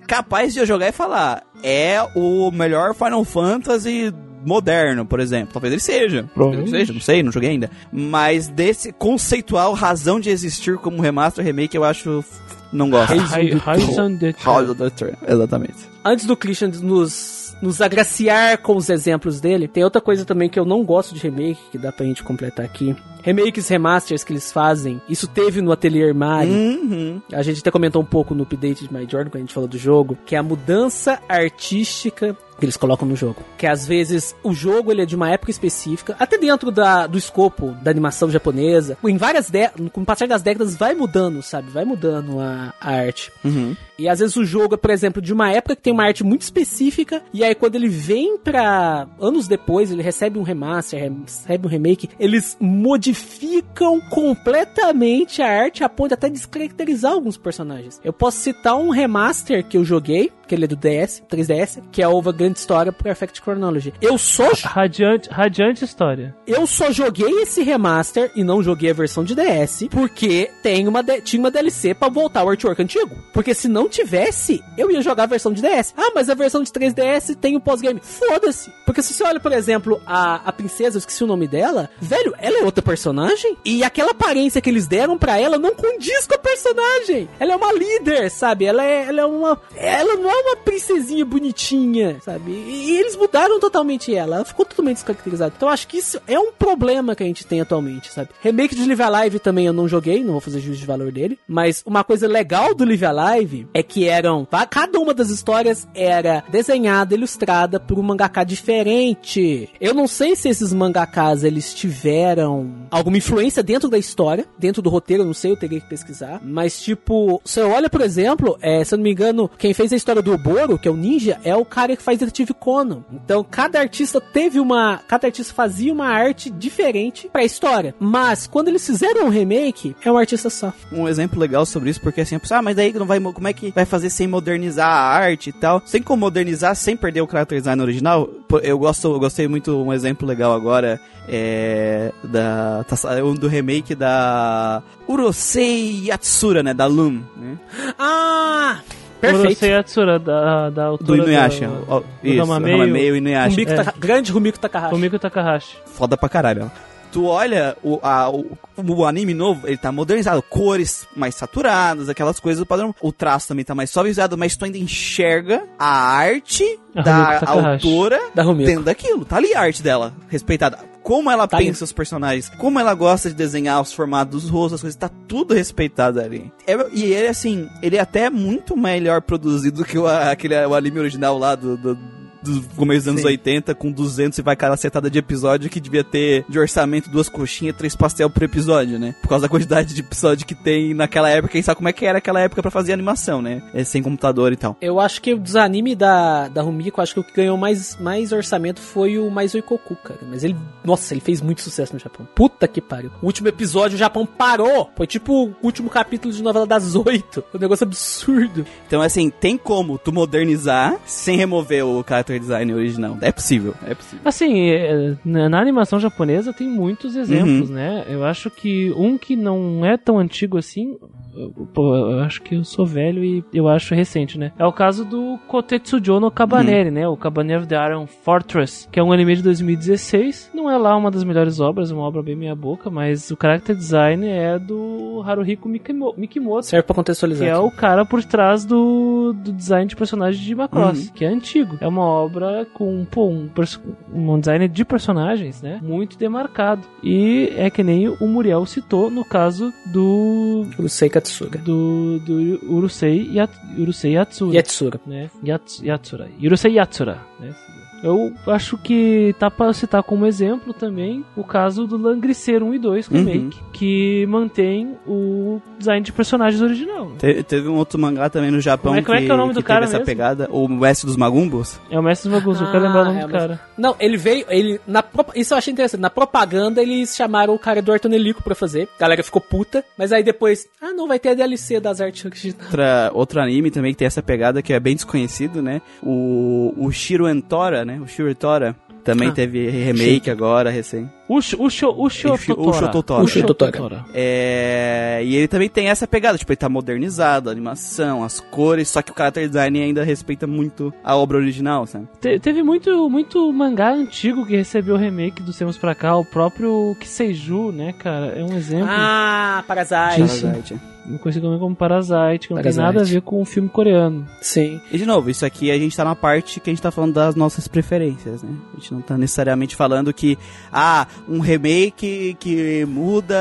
Capaz de eu jogar e falar, é o melhor Final Fantasy moderno, por exemplo. Talvez ele seja. Talvez ele seja, não sei, não joguei ainda. Mas desse conceitual razão de existir como remaster, remake, eu acho. Não gosto. Horizon the House of the Tree, Exatamente. antes do Christian nos, nos agraciar com os exemplos dele, tem outra coisa também que eu não gosto de remake, que dá pra gente completar aqui. Remakes, remasters que eles fazem, isso teve no Atelier Mario. Uhum. A gente até comentou um pouco no update de My Jordan, quando a gente falou do jogo, que é a mudança artística que eles colocam no jogo. Que às vezes o jogo ele é de uma época específica, até dentro da, do escopo da animação japonesa. Em várias décadas, com o passar das décadas, vai mudando, sabe? Vai mudando a, a arte. Uhum. E às vezes o jogo é, por exemplo, de uma época que tem uma arte muito específica, e aí quando ele vem pra. anos depois, ele recebe um remaster, re- recebe um remake, eles modificam completamente a arte a ponto de até descaracterizar alguns personagens. Eu posso citar um remaster que eu joguei, que ele é do DS, 3DS, que é Over Grande História Perfect Chronology. Eu só Radiante, radiante história. eu só joguei esse remaster e não joguei a versão de DS porque tem uma tinha uma DLC pra voltar o artwork antigo. Porque se não tivesse, eu ia jogar a versão de DS. Ah, mas a versão de 3DS tem o pós-game. Foda-se. Porque se você olha, por exemplo, a, a princesa, eu esqueci o nome dela, velho, ela é outra personagem e aquela aparência que eles deram pra ela não condiz com a personagem. Ela é uma líder, sabe? Ela é, ela é uma. Ela não é uma princesinha bonitinha, sabe? E, e eles mudaram totalmente ela. Ela ficou totalmente descaracterizada. Então acho que isso é um problema que a gente tem atualmente, sabe? Remake de Live Alive também eu não joguei, não vou fazer juízo de valor dele. Mas uma coisa legal do Live Alive é que eram. Cada uma das histórias era desenhada, ilustrada por um mangaka diferente. Eu não sei se esses mangakas eles tiveram alguma influência dentro da história, dentro do roteiro, eu não sei, eu teria que pesquisar. Mas, tipo, você olha, por exemplo, é, se eu não me engano, quem fez a história do Oboro, que é o ninja, é o cara que faz Detetive Conan. Então, cada artista teve uma. Cada artista fazia uma arte diferente pra história. Mas, quando eles fizeram um remake, é um artista só. um exemplo legal sobre isso, porque assim, a pessoa, ah, mas daí não vai, mo- como é que vai fazer sem modernizar a arte e tal? Sem como modernizar, sem perder o character design original? Eu gosto, eu gostei muito, um exemplo legal agora, é, da, tá um do remake da Urosei Yatsura, né, da Loom, né? Ah! Perfeito. Yatsura, da, da Do autora Inuyasha. do- do Isso, Hamameio. Hamameio e Inuyasha. Rumiko É. Grande Rumiko Takahashi. Fumiko Takahashi. foda pra caralho. ó. Tu olha o, a- o, o anime novo, ele tá modernizado, cores mais saturadas, aquelas coisas do padrão. O traço também tá mais suavizado, mas tu ainda enxerga a arte A da autora Da dentro daquilo. Tá ali a arte dela, respeitada. como ela Tá pensa os personagens, como ela gosta de desenhar os formatos dos rostos, as coisas, tá tudo respeitado ali. É- e ele, assim, ele é até muito melhor produzido do que o, aquele, o anime original lá do. do do começo dos anos Sim. 80, com 200 e vai cada setada de episódio que devia ter de orçamento duas coxinhas, três pastel por episódio, né? Por causa da quantidade de episódio que tem naquela época, quem sabe como é que era aquela época pra fazer animação, né? É, sem computador e tal. Eu acho que dos anime da, da Rumiko, acho que o que ganhou mais, mais orçamento foi o Mais Oikoku, cara. Mas ele, nossa, ele fez muito sucesso no Japão. Puta que pariu. O último episódio, o Japão parou. Foi tipo o último capítulo de novela das oito. Um negócio absurdo. Então, assim, tem como tu modernizar sem remover o character design original. É possível, é possível. Assim, é, na animação japonesa tem muitos exemplos, né? Eu acho que um que não é tão antigo assim, pô, eu acho que eu sou velho e eu acho recente, né? É o caso do Kotetsujo no Cabaneri, né? O Cabaneri of the Iron Fortress, que é um anime de 2016. Não é lá uma das melhores obras, é uma obra bem meia boca, mas o character design é do Haruhiko Mikimo- Mikimoto. Serve pra Que contextualizar. é aqui. o cara por trás do, do design de personagem de Macross, que é antigo. É uma obra com, pô, um, um design de personagens, né? Muito demarcado. E é que nem o Muriel citou no caso do. Urusei Katsuga. do, do Urusei, Yat, Urusei Yatsura. Yatsura. Né? Yats, Yatsura. Urusei Yatsura. Né? Eu acho que tá pra citar como exemplo também o caso do Langrisser 1 e 2 Remake, que mantém o design de personagens original. né? Te- teve um outro mangá também no Japão Como é- como é que é o nome do teve cara essa mesmo? pegada, o Mestre dos Magumbos. É o Mestre dos Magus, eu quero Ah, lembrar o nome é do cara. Não, ele veio, ele na isso eu achei interessante. Na propaganda eles chamaram o cara do Artonelico pra fazer. A galera ficou puta, mas aí depois, ah, não, vai ter a DLC das artes originais. Outra, outro anime também que tem essa pegada que é bem desconhecido, né? O, o Shiro Entora, né? O Shiro Entora também Ah, teve remake agora, recém. Ucho- Totora. Ucho Totora. É, e ele também tem essa pegada, tipo, ele tá modernizado, a animação, as cores, só que o character design ainda respeita muito a obra original, sabe? Te- teve muito, muito mangá antigo que recebeu remake dos tempos pra cá. O próprio Kiseiju, né, cara? É um exemplo. Ah, Parasite. Isso. Parasite. Conhecido também como Parasite, que não Parasite. tem nada a ver com o filme coreano. Sim. E de novo, isso aqui a gente tá na parte que a gente tá falando das nossas preferências, né? A gente não tá necessariamente falando que, ah, um remake que muda.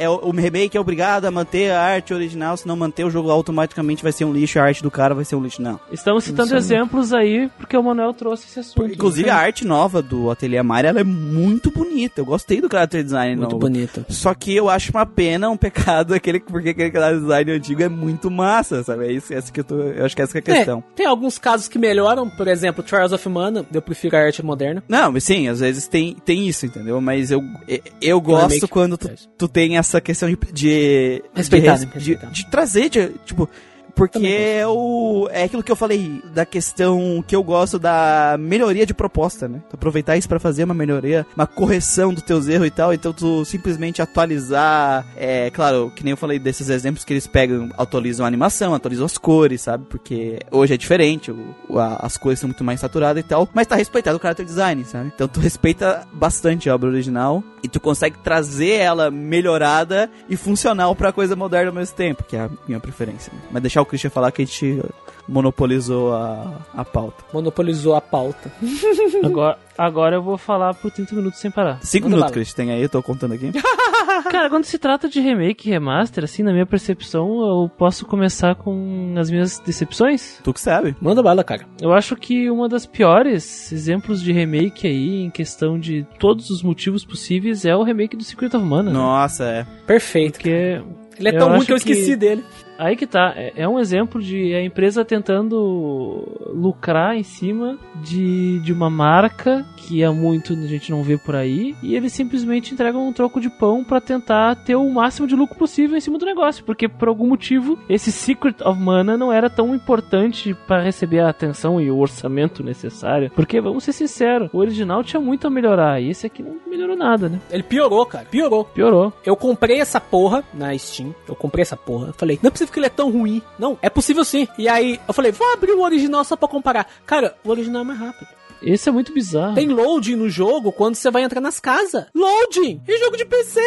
É, o remake é obrigado a manter a arte original, se não manter o jogo automaticamente vai ser um lixo, a arte do cara vai ser um lixo, não. Estamos citando Isso aí. exemplos aí, porque o Manuel trouxe esse assunto. Inclusive a arte nova do Ateliê Mari, ela é muito bonita. Eu gostei do character design Muito novo. bonito. Só que eu acho uma pena, um pecado, [LAUGHS] aquele, porque aquele character design antigo é muito massa, sabe? É isso, essa que eu tô. Eu acho que essa que é a questão. É, tem alguns casos que melhoram, por exemplo, Trials of Mana, eu prefiro a arte moderna. Não, mas sim, às vezes tem, tem isso, entendeu? Mas eu, eu- eu gosto quando tu, tu tem essa questão de. de Respeitar, de, né? de, Respeitar. de trazer, de, tipo. Porque é, o, é aquilo que eu falei, da questão que eu gosto da melhoria de proposta, né? Tu aproveitar isso pra fazer uma melhoria, uma correção dos teus erros e tal, então tu simplesmente atualizar, é claro, que nem eu falei desses exemplos que eles pegam, atualizam a animação, atualizam as cores, sabe? Porque hoje é diferente, o- a- as cores são muito mais saturadas e tal, mas tá respeitado o character design, sabe? Então tu respeita bastante a obra original e tu consegue trazer ela melhorada e funcional pra coisa moderna ao mesmo tempo, que é a minha preferência. né? Mas deixar o Christian falar que a gente monopolizou a, a pauta. Monopolizou a pauta. [LAUGHS] Agora, agora eu vou falar por 30 minutos sem parar. Cinco Manda minutos. Christian, tem aí, eu tô contando aqui. [LAUGHS] Cara, quando se trata de remake e remaster, assim, na minha percepção, eu posso começar com as minhas decepções? tu que sabe. Manda bala, cara. Eu acho que uma das piores exemplos de remake aí, em questão de todos os motivos possíveis, é o remake do Secret of Mana. né? Nossa, é. Perfeito. Porque Ele é Eu tão ruim que eu que- esqueci dele. Aí que tá, é é um exemplo de a empresa tentando lucrar em cima de, de uma marca que há muito a gente não vê por aí, e eles simplesmente entregam um troco de pão pra tentar ter o máximo de lucro possível em cima do negócio, porque por algum motivo esse Secret of Mana não era tão importante pra receber a atenção e o orçamento necessário, porque vamos ser sinceros, o original tinha muito a melhorar, e esse aqui não melhorou nada, né? Ele piorou, cara. Piorou. Piorou. Eu comprei essa porra na Steam. Eu comprei essa porra. Falei, não é possível que ele é tão ruim. Não, é possível sim. E aí eu falei, vou abrir o original só pra comparar. Cara, o original é mais rápido. Esse é muito bizarro. Tem loading no jogo quando você vai entrar nas casas. Loading! Em jogo de PC!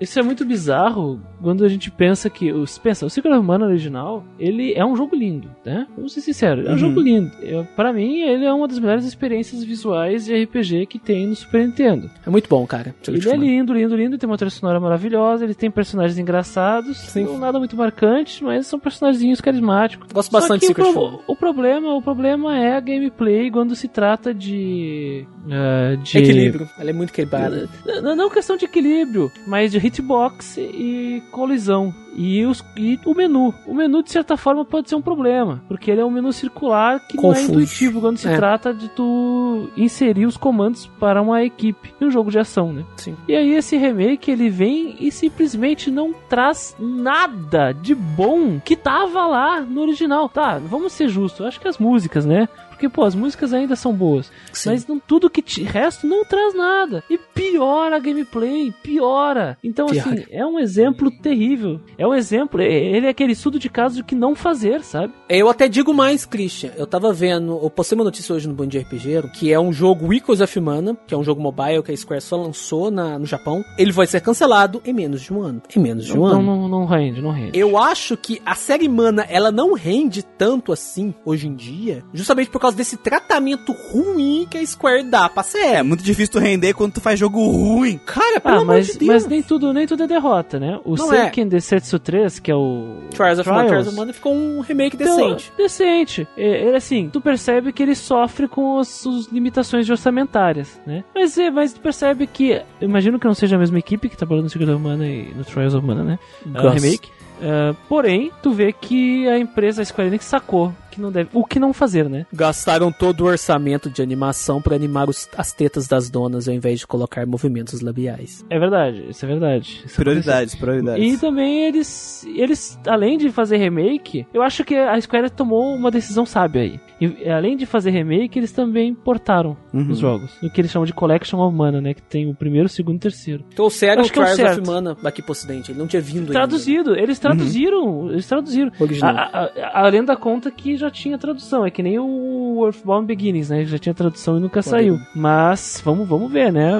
Isso é muito bizarro quando a gente pensa que. Os, pensa, o Secret of Mana original, ele é um jogo lindo, né? Vamos ser sinceros, é um Uhum. jogo lindo. Eu, para mim, ele é uma das melhores experiências visuais de RPG que tem no Super Nintendo. É muito bom, cara. Ele é lindo, lindo, lindo, tem uma trilha sonora maravilhosa, ele tem personagens engraçados, Sim. não nada muito marcante, mas são personagens carismáticos. Gosto Só bastante de Secret of Mana. o problema, o problema é a gameplay quando se trata de ah, de Equilíbrio. Ela é muito equilibrada. não, não questão de equilíbrio, mas de hitbox e colisão. E, os, e o menu. O menu, de certa forma, pode ser um problema. Porque ele é um menu circular que não é Confuso. intuitivo quando se É. trata de tu inserir os comandos para uma equipe. Em um jogo de ação, né? Sim. E aí esse remake, ele vem e simplesmente não traz nada de bom que tava lá no original. Tá, vamos ser justos. Acho que as músicas, né? Porque, pô, as músicas ainda são boas. Sim. Mas não, tudo que te, resto não traz nada. E piora a gameplay, piora. Então, Piora. assim, é um exemplo terrível. É um exemplo, é- ele é aquele estudo de caso do que não fazer, sabe? Eu até digo mais, Christian. Eu tava vendo, eu postei uma notícia hoje no Band de RPG, que é um jogo Echoes of Mana, que é um jogo mobile que a Square só lançou na, no Japão. Ele vai ser cancelado em menos de um ano. Em menos de um Não, ano. não, não rende, não rende. Eu acho que a série Mana, ela não rende tanto assim hoje em dia, justamente por causa desse tratamento ruim que a Square dá pra É, série. muito difícil tu render quando tu faz jogo ruim. Cara, pelo Ah, amor mas, de Deus. mas nem tudo, nem tudo é derrota, né? O Não é. Seiken Desetsu 3, que é o Trials of Mana, Trials of Mana ficou um remake Então, decente. decente. É, Ele assim, tu percebe que ele sofre com as, as limitações orçamentárias, né? Mas, é, mas tu percebe que, eu imagino que não seja a mesma equipe que trabalhou no Secret of Mana e no Trials of Mana, né? Gus. remake. Ah, porém, tu vê que a empresa a Square Enix sacou que não deve, o que não fazer, né? Gastaram todo o orçamento de animação pra animar os- as tetas das donas ao invés de colocar movimentos labiais. É verdade, isso é verdade. Isso Prioridades, E prioridades. também eles, eles, além de fazer remake, eu acho que a Square tomou uma decisão sábia aí. E além de fazer remake, eles também portaram Uhum. os jogos. O que eles chamam de Collection of Mana, né? Que tem o primeiro, o segundo e o terceiro. Trouxeram Acho o que é o Trials of. Mana aqui pro ocidente, ele não tinha vindo Traduzido, eles traduziram, eles traduziram. ainda. Original. A, a, a lenda conta que já tinha tradução, é que nem o Earthbound Beginnings, né? Já tinha tradução e nunca Pode saiu. ir. Mas vamos, vamos ver, né?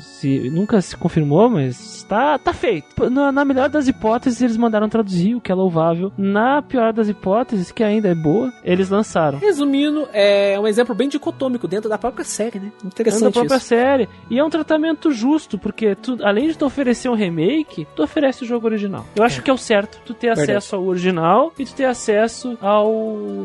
Se, nunca se confirmou, mas tá, tá feito. Na, na melhor das hipóteses, eles mandaram traduzir, o que é louvável. Na pior das hipóteses, que ainda é boa, eles lançaram. Resumindo, é um exemplo bem dicotômico dentro da própria série, né? da Interessante própria isso. série. E é um tratamento justo, porque tu, além de tu oferecer um remake, tu oferece o jogo original. Eu acho É. que é o certo. Tu ter Verdade. acesso ao original e tu ter acesso ao.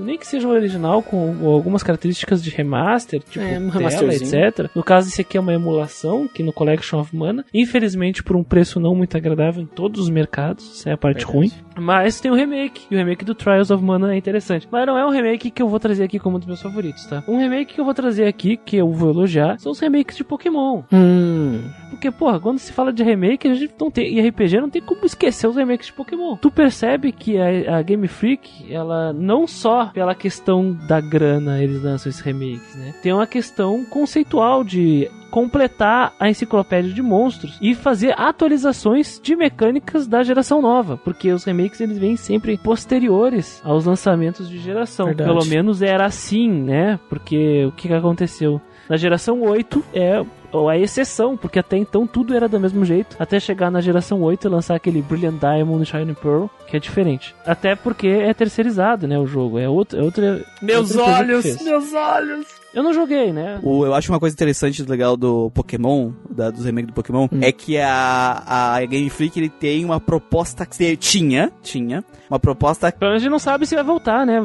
Nem que seja o original, com algumas características de remaster, tipo É, um tela, etc. No caso, esse aqui é uma emulação, que no Collection of Mana. Infelizmente, por um preço não muito agradável em todos os mercados. Essa é a parte Verdade. ruim. Mas tem o remake. E o remake do Trials of Mana é interessante. Mas não é um remake que eu vou trazer aqui como um dos meus favoritos, tá? Um remake que eu vou trazer aqui, que eu vou elogiar, são os remakes de Pokémon. Hum. Porque, porra, quando se fala de remake, a gente não tem. E RPG não tem como esquecer os remakes de Pokémon. Tu percebe que a, a Game Freak, ela não só pela questão da grana eles lançam esses remakes, né? Tem uma questão conceitual de completar a enciclopédia de monstros e fazer atualizações de mecânicas da geração nova, porque os remakes eles vêm sempre posteriores aos lançamentos de geração. Verdade. Pelo menos era assim, né? Porque o que, que aconteceu? Na geração 8 é ou a exceção, porque até então tudo era do mesmo jeito, até chegar na geração 8 e lançar aquele Brilliant Diamond e Shining Pearl, que é diferente. Até porque é terceirizado, né, o jogo, é outro, é outra Meus olhos, meus olhos. Eu não joguei, né? O, eu acho uma coisa interessante e legal do Pokémon, da, dos remakes do Pokémon, é que a, a Game Freak ele tem uma proposta que tinha, tinha, uma proposta, Pelo menos a gente não sabe se vai voltar, né?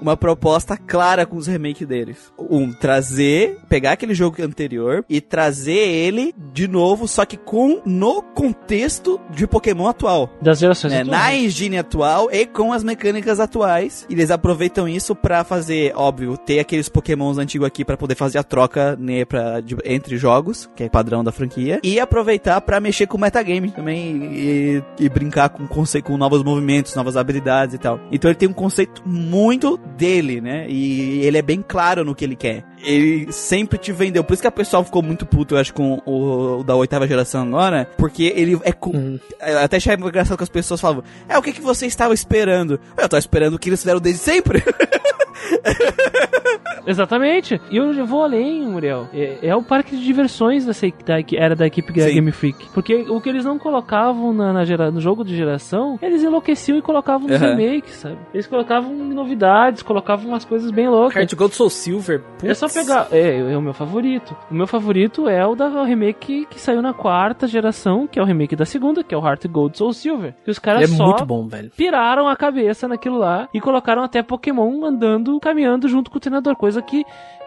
uma proposta clara com os remakes deles. Um, trazer, pegar aquele jogo anterior e trazer ele de novo, só que com no contexto de Pokémon atual. Das gerações né, atuais. na engine atual e com as mecânicas atuais. E eles aproveitam isso pra fazer, óbvio, ter aqueles pokémons antigos aqui pra poder fazer a troca né, pra, de- entre jogos, que é padrão da franquia. E aproveitar pra mexer com o metagame também e, e brincar com, conce- com novos movimentos, novas habilidades e tal. Então ele tem um conceito muito dele, né? E ele é bem claro no que ele quer. Ele sempre te vendeu. Por isso que a pessoa ficou muito puto, eu acho, com o, o da oitava geração agora. Porque ele é com, Uhum. até achei engraçado que as pessoas falavam, é, o que, que você estava esperando? Eu tava esperando o que eles fizeram desde sempre. [LAUGHS] [LAUGHS] Exatamente. E eu vou além, Muriel. É, é o parque de diversões da, da, era da equipe Sim. Game Freak. Porque o que eles não colocavam na, na gera, no jogo de geração, eles enlouqueciam e colocavam nos uhum. remakes, sabe? Eles colocavam novidades, colocavam umas coisas bem loucas. Heart Gold Soul Silver. Putz. É só pegar. É, é o meu favorito. O meu favorito é o da remake que saiu na quarta geração, que é o remake da segunda, que é o Heart Gold Soul Silver. Que os caras é só muito bom, velho. piraram a cabeça naquilo lá e colocaram até Pokémon andando, caminhando junto com o treinador, coisa que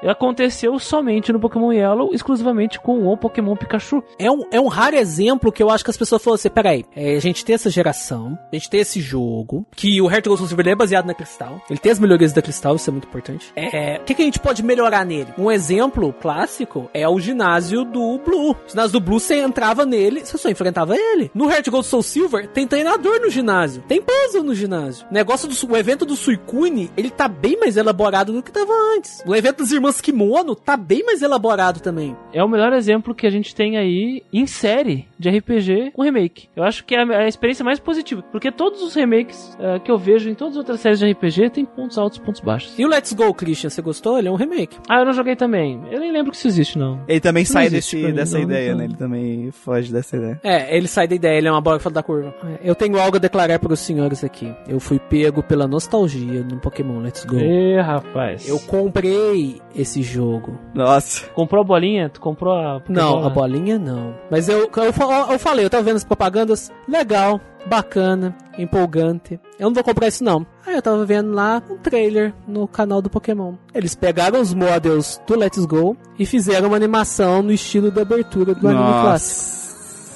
aconteceu somente no Pokémon Yellow, exclusivamente com o Pokémon Pikachu. É um, é um raro exemplo que eu acho que as pessoas falam assim, peraí, é, a gente tem essa geração, a gente tem esse jogo, que o Heart Gold Silver é baseado na Cristal, ele tem as melhorias da Cristal, isso é muito importante. É, o que, que a gente pode melhorar nele? Um exemplo clássico é o ginásio do Blue. O ginásio do Blue, você entrava nele, você só enfrentava ele. No Heart Gold Soul Silver, tem treinador no ginásio, tem puzzle no ginásio. O negócio do o evento do Suicune, ele tá bem mais elaborado do que tava antes. O evento das irmãs Kimono tá bem mais elaborado também. É o melhor exemplo que a gente tem aí em série de RPG com remake. Eu acho que é a, experiência mais positiva, porque todos os remakes uh, que eu vejo em todas as outras séries de RPG tem pontos altos e pontos baixos. E o Let's Go, Christian, você gostou? Ele é um remake. Ah, eu não joguei também. Eu nem lembro que isso existe, não. Ele também não sai desse, dessa não, ideia, não. né? Ele também foge dessa ideia. É, ele sai da ideia, ele é uma bola fora da curva. É, eu tenho algo a declarar para os senhores aqui. Eu fui pego pela nostalgia no Pokémon Let's Go. Ê, rapaz. Eu comprei esse jogo. Nossa. Comprou a bolinha? Tu comprou a Pokébola? Não, a bolinha não. Mas eu, eu, eu falei, eu tava vendo as propagandas, legal, bacana, empolgante. Eu não vou comprar isso não. Aí eu tava vendo lá um trailer no canal do Pokémon. Eles pegaram os models do Let's Go e fizeram uma animação no estilo da abertura do Nossa. anime clássico.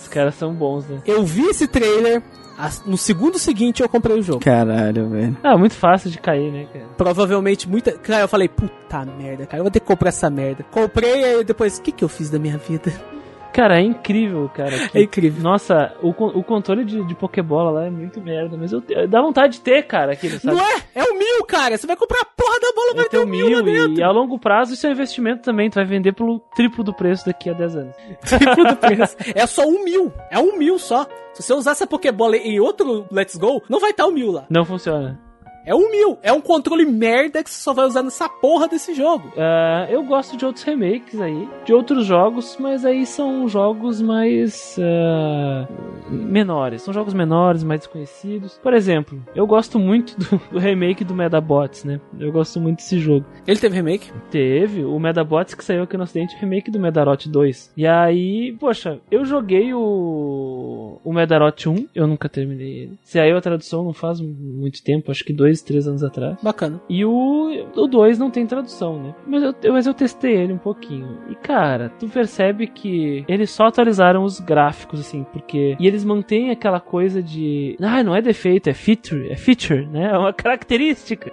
Os caras são bons, né? Eu vi esse trailer, no segundo seguinte eu comprei o jogo. Caralho, velho. Ah, muito fácil de cair, né, cara? Provavelmente muita. Cara, eu falei, puta merda, cara, eu vou ter que comprar essa merda. Comprei e depois, o que que eu fiz da minha vida? Cara, é incrível, cara. Que, é incrível. Nossa, o, o controle de, de Pokébola lá é muito merda, mas eu, dá vontade de ter, cara, aquilo, sabe? Não é? É o mil, cara. Você vai comprar a porra da bola, vai ter o mil, mil E a longo prazo isso é investimento também. Tu vai vender pelo triplo do preço daqui a 10 anos. [LAUGHS] triplo do preço. É só um mil. É um mil só. Se você usar essa Pokébola em outro Let's Go, não vai estar tá o mil lá. Não funciona. É um mil. É um controle merda que você só vai usar nessa porra desse jogo. Uh, eu gosto de outros remakes aí, de outros jogos, mas aí são jogos mais uh, menores. São jogos menores, mais desconhecidos. Por exemplo, eu gosto muito do, [LAUGHS] do, remake do Medabots, né? Eu gosto muito desse jogo. Ele teve remake? Teve. O Medabots que saiu aqui no ocidente, remake do Medarot 2. E aí, poxa, eu joguei o, o Medarot 1, eu nunca terminei ele. Se aí a tradução não faz muito tempo, acho que dois dois, três anos atrás. Bacana. E o, o 2 não tem tradução, né? Mas eu, mas eu testei ele um pouquinho. E cara, tu percebe que eles só atualizaram os gráficos, assim, porque. E eles mantêm aquela coisa de. Ah, não é defeito, é feature, é feature, né? É uma [LAUGHS] característica.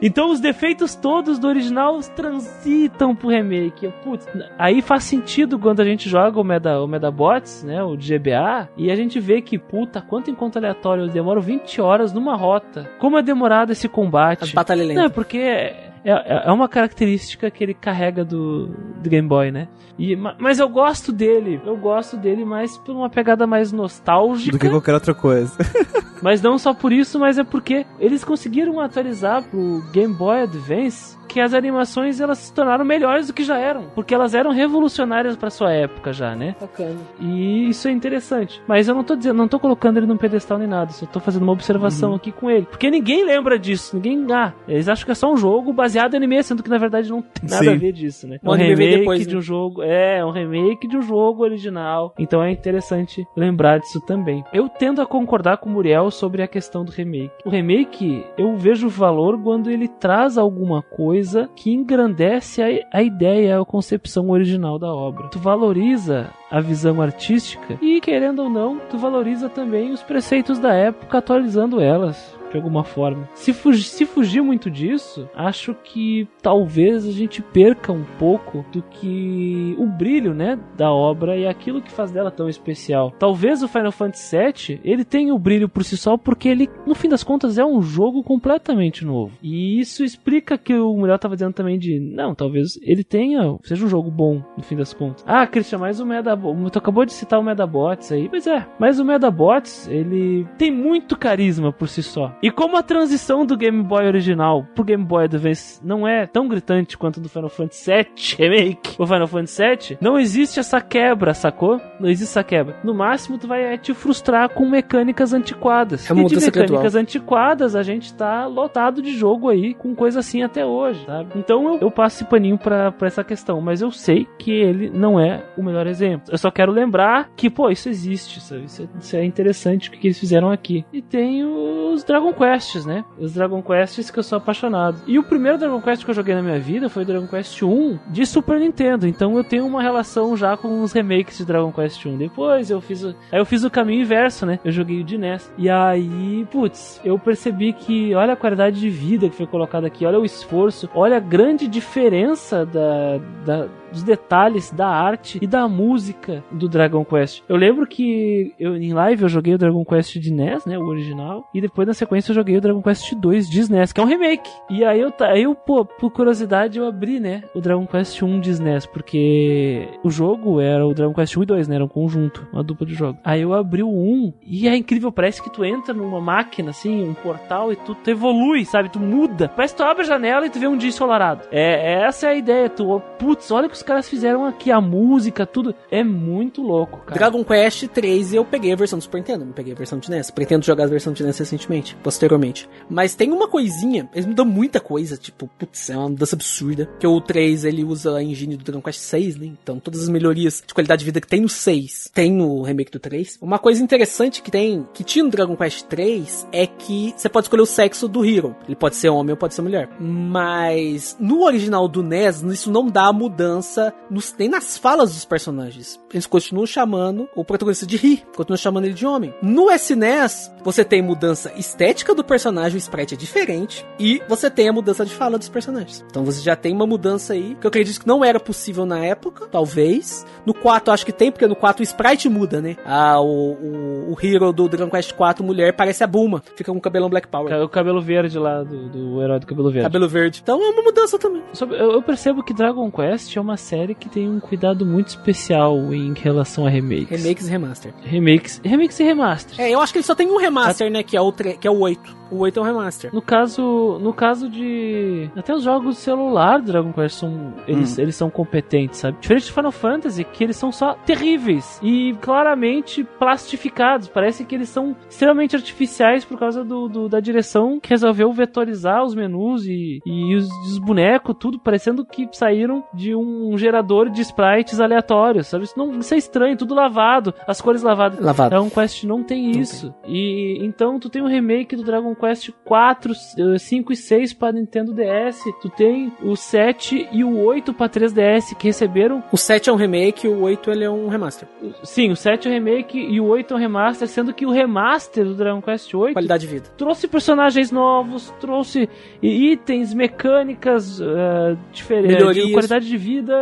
Então os defeitos todos do original transitam pro remake. Putz, aí faz sentido quando a gente joga o, Meda, o Medabots, né? O GBA, e a gente vê que, puta, quanto encontro aleatório eu demoro 20 horas numa rota. Como é demorado esse combate. As batalhas lentas. Não, porque é, é, é, uma característica que ele carrega do, do Game Boy, né? E, mas eu gosto dele. Eu gosto dele mais por uma pegada mais nostálgica. Do que qualquer outra coisa. [LAUGHS] mas não só por isso, mas é porque eles conseguiram atualizar pro Game Boy Advance que as animações elas se tornaram melhores do que já eram, porque elas eram revolucionárias para sua época já, né? Bacana. E isso é interessante. Mas eu não tô dizendo, não tô colocando ele num pedestal nem nada, só tô fazendo uma observação uhum. aqui com ele, porque ninguém lembra disso, ninguém, ah, eles acham que é só um jogo baseado em anime, sendo que na verdade não tem nada Sim. a ver disso, né? É um remake depois, de um né? jogo, é, um remake de um jogo original. Então é interessante lembrar disso também. Eu tendo a concordar com o Muriel sobre a questão do remake. O remake, eu vejo valor quando ele traz alguma coisa coisa que engrandece a, a ideia, a concepção original da obra. Tu valoriza a visão artística e, querendo ou não, tu valoriza também os preceitos da época atualizando elas de alguma forma. Se, fugir, se fugir muito disso, acho que talvez a gente perca um pouco do que o brilho, né, da obra e aquilo que faz dela tão especial. Talvez o Final Fantasy VII, ele tenha o brilho por si só porque ele, no fim das contas, é um jogo completamente novo. E isso explica que o Muriel estava dizendo também de, não, talvez ele tenha, seja um jogo bom, no fim das contas. Ah, Christian, mas o Medabots, tu acabou de citar o Medabots aí. Pois é, mas o Medabots, ele tem muito carisma por si só. E como a transição do Game Boy original pro Game Boy Advance não é tão gritante quanto do Final Fantasy VII Remake ou Final Fantasy VII, não existe essa quebra, sacou? Não existe essa quebra. No máximo, tu vai te frustrar com mecânicas antiquadas. É uma e de mecânicas antiquadas, a gente tá lotado de jogo aí com coisa assim até hoje, sabe? Então eu, eu passo esse paninho pra, pra essa questão, mas eu sei que ele não é o melhor exemplo. Eu só quero lembrar que, pô, isso existe, sabe? Isso é, isso é interessante o que eles fizeram aqui. E tem os Dragon Quests, né? Os Dragon Quests que eu sou apaixonado. E o primeiro Dragon Quest que eu joguei na minha vida foi o Dragon Quest 1 de Super Nintendo. Então eu tenho uma relação já com os remakes de Dragon Quest 1. Depois eu fiz o, aí eu fiz o caminho inverso, né? Eu joguei o de NES. E aí, putz, eu percebi que olha a qualidade de vida que foi colocada aqui, olha o esforço, olha a grande diferença da, da dos detalhes da arte e da música do Dragon Quest. Eu lembro que eu, em live eu joguei o Dragon Quest de NES, né, o original, e depois na sequência eu joguei o Dragon Quest 2 de SNES, que é um remake. E aí eu, aí eu pô, por curiosidade eu abri, né, o Dragon Quest 1 de SNES, porque o jogo era o Dragon Quest 1 e 2, né, era um conjunto, uma dupla de jogo. Aí eu abri o 1 e é incrível, parece que tu entra numa máquina assim, um portal e tu, tu evolui, sabe? Tu muda. Parece que tu abre a janela e tu vê um dia ensolarado. É, essa é a ideia, tu, putz, olha que os caras fizeram aqui, a música, tudo. É muito louco, cara. Dragon Quest 3 eu peguei a versão do Super Nintendo, não peguei a versão de NES. Pretendo jogar a versão de NES recentemente, posteriormente. Mas tem uma coisinha, eles mudam muita coisa, tipo, putz, é uma mudança absurda. Que o 3 ele usa a engine do Dragon Quest 6, né? Então todas as melhorias de qualidade de vida que tem no 6, tem no remake do 3. Uma coisa interessante que tem, que tinha no Dragon Quest 3, é que você pode escolher o sexo do Hero. Ele pode ser homem ou pode ser mulher. Mas no original do NES, isso não dá mudança nos, nem nas falas dos personagens. Eles continuam chamando o protagonista de Ri, continuam chamando ele de homem. No SNES, você tem mudança estética do personagem, o sprite é diferente, e você tem a mudança de fala dos personagens. Então você já tem uma mudança aí, que eu acredito que não era possível na época, talvez. No 4 acho que tem, porque no 4 o sprite muda, né? Ah, o, o, o Hero do Dragon Quest 4, mulher, parece a Bulma, fica com o cabelão Black Power. O cabelo verde lá, do, do herói do cabelo verde. Cabelo verde. Então é uma mudança também. Eu percebo que Dragon Quest é uma série que tem um cuidado muito especial em relação a remakes. Remakes e remaster. Remakes, remakes e remaster. É, eu acho que ele só tem um remaster, né? Que é o, que é o 8. O 8 é um remaster. No caso, no caso de até os jogos de celular do Dragon Quest são eles, Hum. eles são competentes, sabe? Diferente de Final Fantasy, que eles são só terríveis e claramente plastificados. Parece que eles são extremamente artificiais por causa do, do- da direção que resolveu vetorizar os menus e, e os, os bonecos, tudo parecendo que saíram de um gerador de sprites aleatórios, sabe? Isso, não, isso é estranho, tudo lavado, as cores lavadas. Lavado. Dragon Quest não tem Não isso. E então tu tem um remake do Dragon Quest 4, eh, 5 e 6 para Nintendo DS. Tu tem o 7 e o 8 para 3DS que receberam. O 7 é um remake, o 8 ele é um remaster. Sim, o 7 é o remake e o 8 é um remaster, sendo que o remaster do Dragon Quest 8 Qualidade de vida. trouxe personagens novos, trouxe itens, mecânicas eh, diferentes, Melhorias. qualidade de vida,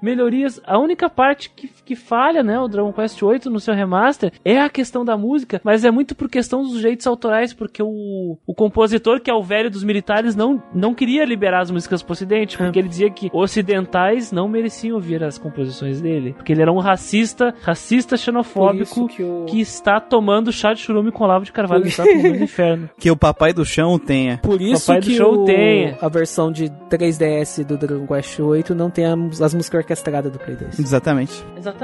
melhorias. A única parte que, que falha, né, o Dragon Quest 8 no seu remaster é a questão da música, mas é muito por questão dos direitos autorais, porque o, o compositor, que é o velho dos militares, não, não queria liberar as músicas pro ocidente, porque ele dizia que ocidentais não mereciam ouvir as composições dele, porque ele era um racista, racista xenofóbico que o... que está tomando chá de churume com lava de carvalho, está inferno. [LAUGHS] Que o papai do chão tenha. Por isso Papai do que Show o- tem. a versão de 3DS do Dragon Quest 8 não tem as músicas orquestradas do Play 2. Exatamente. Exatamente,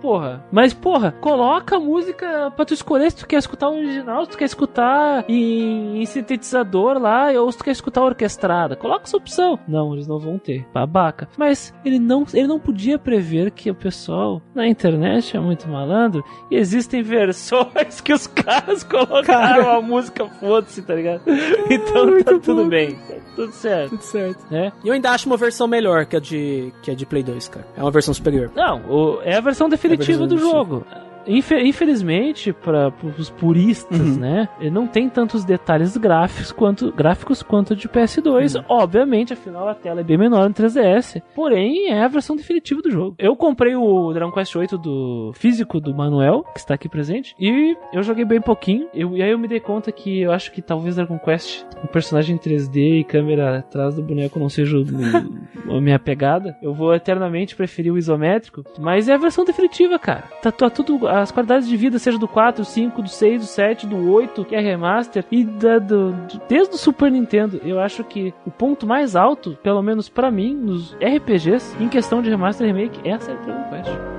porra. Mas, porra, coloca a música pra tu escolher se tu quer escutar o original, se tu quer escutar em, em sintetizador lá, ou se tu quer escutar orquestrada. Coloca essa opção. Não, eles não vão ter. Babaca. Mas ele não, ele não podia prever que o pessoal na internet é muito malandro e existem versões que os [LAUGHS] caras colocaram Cara. a música, foda-se, tá ligado? [LAUGHS] Então tá tudo bem. Tá tudo certo, Tudo certo. né? E eu ainda acho uma versão melhor que a de, que a de Play 2, cara. É uma versão superior. Não, o- é a versão definitiva É a versão do definitiva. jogo. Infe- infelizmente, para os puristas, Uhum. né? Ele não tem tantos detalhes gráficos quanto, gráficos quanto de PS2. Obviamente, afinal, a tela é bem menor no 3DS. Porém, é a versão definitiva do jogo. Eu comprei o Dragon Quest 8 do físico do Manuel, que está aqui presente, e eu joguei bem pouquinho. Eu- e aí eu me dei conta que eu acho que talvez Dragon Quest, um personagem em 3D e câmera atrás do boneco não seja o- [LAUGHS] a minha pegada. Eu vou eternamente preferir o isométrico, mas é a versão definitiva, cara. Tá, tá tudo as qualidades de vida, seja do 4, 5, do 6, do 7, do 8, que é remaster, e da, do, desde o Super Nintendo. Eu acho que o ponto mais alto, pelo menos pra mim, nos RPGs, em questão de remaster e remake, é a Dragon Quest.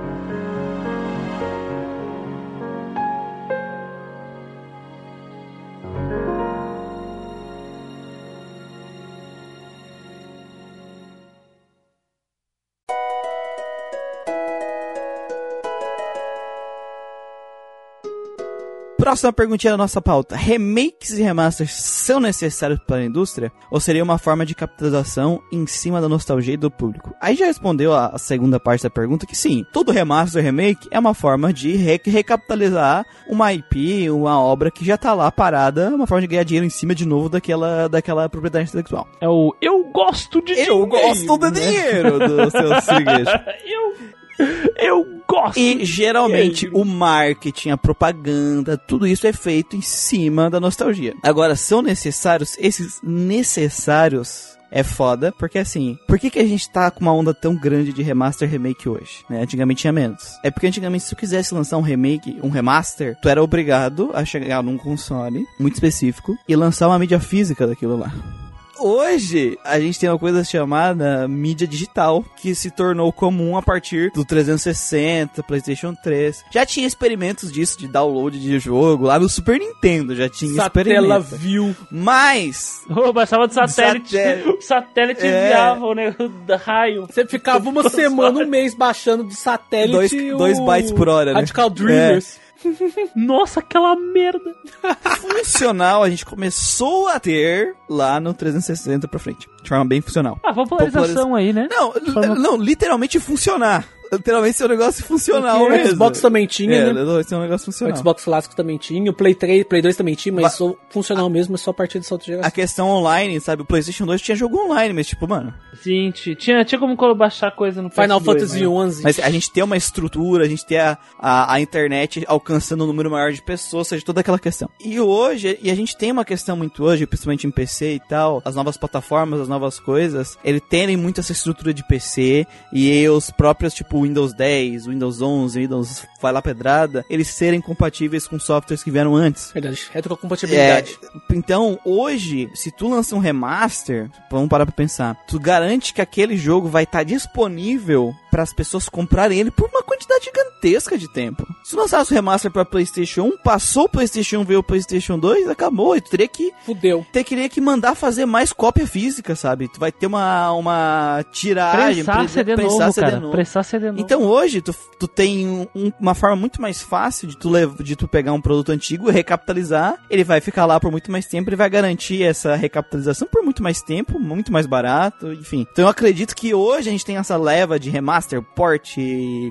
Próxima perguntinha da nossa pauta. Remakes e remasters são necessários para a indústria? Ou seria uma forma de capitalização em cima da nostalgia do público? Aí já respondeu a, segunda parte da pergunta que sim, todo remaster e remake é uma forma de re- recapitalizar uma IP, uma obra que já tá lá parada, uma forma de ganhar dinheiro em cima de novo daquela, daquela propriedade intelectual. É o Eu gosto de Eu gosto do né? dinheiro do seu Sigueijo. [LAUGHS] Eu. Eu gosto! E geralmente o marketing, a propaganda, tudo isso é feito em cima da nostalgia. Agora, são necessários? Esses necessários é foda, porque assim, por que, que a gente tá com uma onda tão grande de remaster remake hoje? Né? Antigamente tinha menos. É porque antigamente, se tu quisesse lançar um remake, um remaster, tu era obrigado a chegar num console muito específico e lançar uma mídia física daquilo lá. Hoje, a gente tem uma coisa chamada mídia digital, que se tornou comum a partir do 360, PlayStation 3. Já tinha experimentos disso, de download de jogo, lá no Super Nintendo já tinha Satela experimento. viu. Mas, Oh, baixava do satélite. Satélite. O [LAUGHS] satélite É. enviava o negócio [LAUGHS] da raio. Você ficava uma [LAUGHS] semana, um mês baixando do satélite Dois- o dois bytes por hora, né? Radical Dreamers. Nossa, aquela merda. funcional a gente começou a ter lá no 360 pra frente. De forma bem funcional. Ah, popularização aí, né? Não, Forma- não, literalmente funcionar. Literalmente ser um negócio funcional Porque o mesmo. Xbox também tinha, é, né? ser um negócio O funcional. Xbox clássico também tinha, o Play 3, Play 2 também tinha, mas só funcional mesmo é só a partir dessa outra A geração. questão online, sabe? O PlayStation 2 tinha jogo online, mas tipo, mano. Gente, tinha, tinha como baixar coisa no Final PS2, Fantasy né? 11. Mas a gente tem uma estrutura, a gente tem a, a, a internet alcançando um número maior de pessoas, ou seja, toda aquela questão. E hoje, e a gente tem uma questão muito hoje, principalmente em PC e tal, as novas plataformas, as novas coisas, ele tem muito essa estrutura de PC e os próprios, tipo, Windows 10, Windows 11, Windows vai lá pedrada, eles serem compatíveis com softwares que vieram antes. Verdade, retrocompatibilidade. É, então, hoje, se tu lança um remaster, vamos parar pra pensar, tu garante que aquele jogo vai estar disponível para as pessoas comprarem ele por uma quantidade gigantesca de tempo. Se tu lançasse o remaster pra PlayStation 1, passou o PlayStation 1, veio o PlayStation 2, acabou. E tu teria que Fudeu. ter queria que mandar fazer mais cópia física, sabe? Tu vai ter uma uma tiragem, Prensar pre- CD prensar novo, CD cara. novo. CD novo. Então hoje tu, tu tem um- um- uma forma muito mais fácil de tu, de tu pegar um produto antigo, recapitalizar, ele vai ficar lá por muito mais tempo, ele vai garantir essa recapitalização por muito mais tempo, muito mais barato, enfim. Então eu acredito que hoje a gente tem essa leva de remaster, port,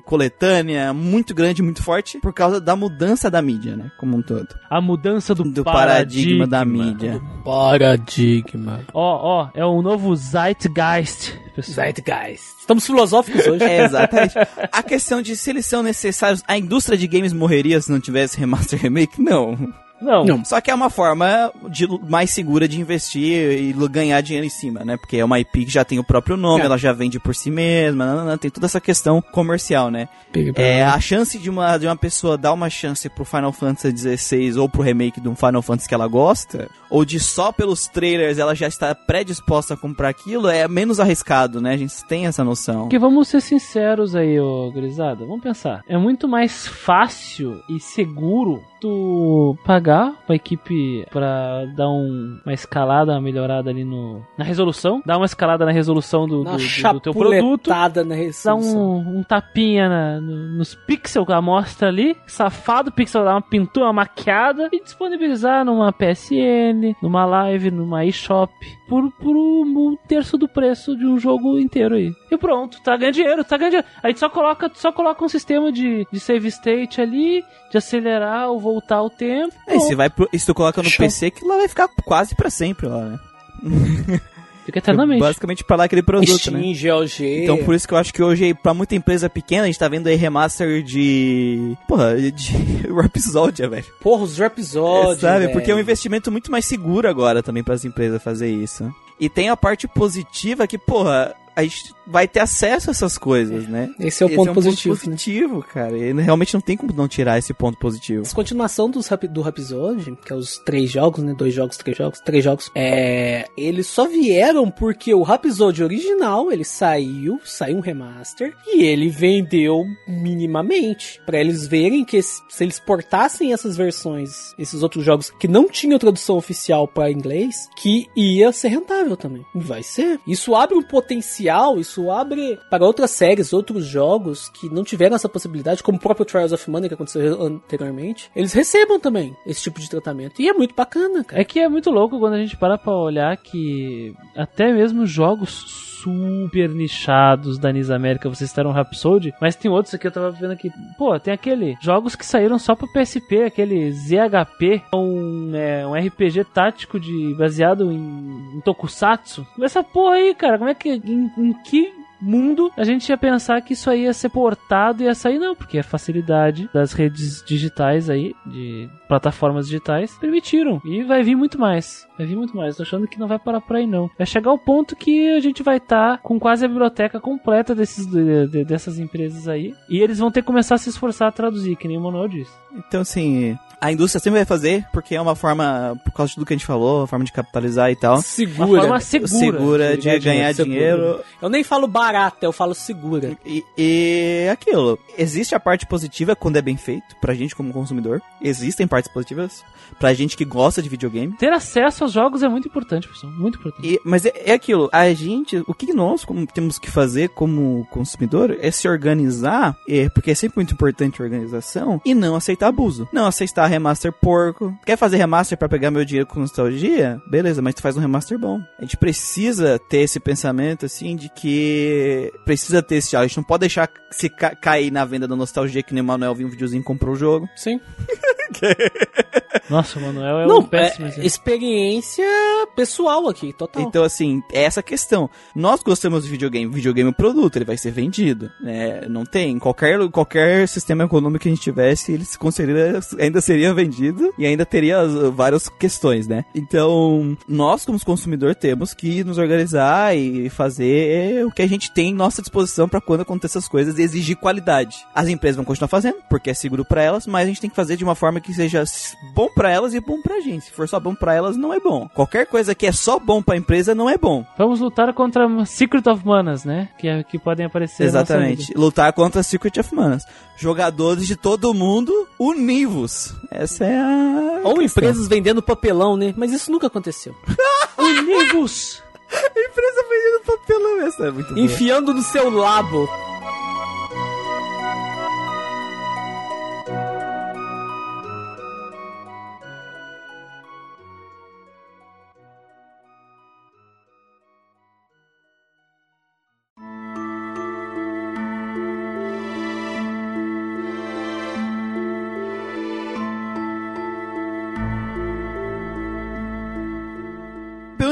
coletânea, muito grande, muito forte, por causa da mudança da mídia, né, como um todo. A mudança do, Do paradigma da mídia. Paradigma. Ó, ó, é o novo Zeitgeist, pessoal. Zeitgeist. Estamos filosóficos [LAUGHS] hoje. É, exatamente. A questão de se eles são necessários, a indústria de games morreria se não tivesse remaster remake? Não. Não, Não. Só que é uma forma de, mais segura de investir e ganhar dinheiro em cima, né? Porque é uma IP que já tem o próprio nome, É. ela já vende por si mesma, nananã, tem toda essa questão comercial, né? É, a chance de uma, de uma pessoa dar uma chance pro Final Fantasy XVI ou pro remake de um Final Fantasy que ela gosta, ou de só pelos trailers ela já está predisposta a comprar aquilo, é menos arriscado, né? A gente tem essa noção. Porque vamos ser sinceros aí, ô Grisada. Vamos pensar. É muito mais fácil e seguro tu pagar uma equipe pra dar um- uma escalada, uma melhorada ali no, na resolução. Dar uma escalada na resolução do, do, do- do teu produto. resolução. um, um tapinha na- no- nos pixels que ela mostra ali, safado, pixel dar uma pintura, uma maquiada e disponibilizar numa PSN, numa live, numa eShop, por, por um, terço do preço de um jogo inteiro aí. E pronto, tá ganhando dinheiro, tá ganhando dinheiro. Aí tu só coloca, tu só coloca um sistema de, de save state ali, de acelerar ou voltar o tempo. É, e se, vai pro, se tu coloca no Show. PC, que lá vai ficar quase pra sempre lá, né? [LAUGHS] Fica eternamente. Basicamente pra lá aquele produto, Steam, né? GOG. Então por isso que eu acho que hoje, pra muita empresa pequena, a gente tá vendo aí remaster de. Porra, de [LAUGHS] Rhapsody, velho. Porra, os episódios. Sabe? velho. Porque é um investimento muito mais seguro agora também pras empresas fazer isso. E tem a parte positiva que, porra, a gente vai ter acesso a essas coisas, né? Esse é o Esse ponto é um positivo. ponto né? positivo, cara. E realmente não tem como não tirar esse ponto positivo. Essa continuação dos do Rhapsody, que é os três jogos, né? Dois jogos, três jogos, três jogos. É, eles só vieram porque o Rhapsody original, ele saiu, saiu um remaster, e ele vendeu minimamente. Pra eles verem que se eles portassem essas versões, esses outros jogos que não tinham tradução oficial pra inglês, que ia ser rentável também. E vai ser. Isso abre um potencial, isso abre para outras séries, outros jogos que não tiveram essa possibilidade, como o próprio Trials of Mana que aconteceu anteriormente, eles recebam também esse tipo de tratamento. E é muito bacana, cara. É que é muito louco quando a gente para pra olhar que até mesmo jogos super nichados da Nis América, vocês citaram Rhapsody, mas tem outros aqui, eu tava vendo aqui, pô, tem aquele, jogos que saíram só pro PSP, aquele ZHP, um, é, um RPG tático de, baseado em, em Tokusatsu. Essa porra aí, cara, como é que, em, em que mundo, a gente ia pensar que isso aí ia ser portado e ia sair, não, porque a facilidade das redes digitais aí, de plataformas digitais, permitiram. E vai vir muito mais. Vai vir muito mais. Tô achando que não vai parar por aí, não. Vai chegar o ponto que a gente vai estar com quase a biblioteca completa desses, de- de- dessas empresas aí. E eles vão ter que começar a se esforçar a traduzir, que nem o Manuel disse. Então, assim, a indústria sempre vai fazer, porque é uma forma, por causa de tudo que a gente falou, uma forma de capitalizar e tal. Segura. Uma forma segura. Segura de ganhar dinheiro. segura. Eu nem falo barata, eu falo segura. E, e aquilo, existe a parte positiva quando é bem feito, pra gente como consumidor. Existem partes positivas pra gente que gosta de videogame. Ter acesso aos jogos é muito importante, pessoal. Muito importante. E- mas é, é aquilo, a gente, o que nós como, temos que fazer como consumidor é se organizar, é, porque é sempre muito importante a organização, e não aceitar abuso. Não aceitar remaster porco. Quer fazer remaster pra pegar meu dinheiro com nostalgia? Beleza, mas tu faz um remaster bom. A gente precisa ter esse pensamento, assim, de que precisa ter esse... A gente não pode deixar se ca- cair na venda da nostalgia, que nem o Manuel viu um videozinho e comprou o jogo. Sim. [LAUGHS] Nossa, o Manuel é não, um péssimo é, exemplo. Pessoal aqui, total. Então, assim, é essa questão. Nós gostamos de videogame. Videogame é um produto, ele vai ser vendido. Né? Não tem. Qualquer, qualquer sistema econômico que a gente tivesse, ele se considera, ainda seria vendido e ainda teria as- várias questões, né? Então, nós, como consumidor, temos que nos organizar e fazer o que a gente tem em nossa disposição para quando acontecer essas coisas e exigir qualidade. As empresas vão continuar fazendo, porque é seguro para elas, mas a gente tem que fazer de uma forma que seja bom para elas e bom pra gente. Se for só bom para elas, não é bom. Qualquer coisa que é só bom pra empresa não é bom. Vamos lutar contra Secret of Manas, né? Que, é- que podem aparecer Exatamente. Lutar contra Secret of Manas. Jogadores de todo mundo univos. Essa é a. Ou questão. empresas vendendo papelão, né? Mas isso nunca aconteceu. [LAUGHS] Univos! Empresa vendendo papelão. Essa é muito boa. Enfiando no seu labo.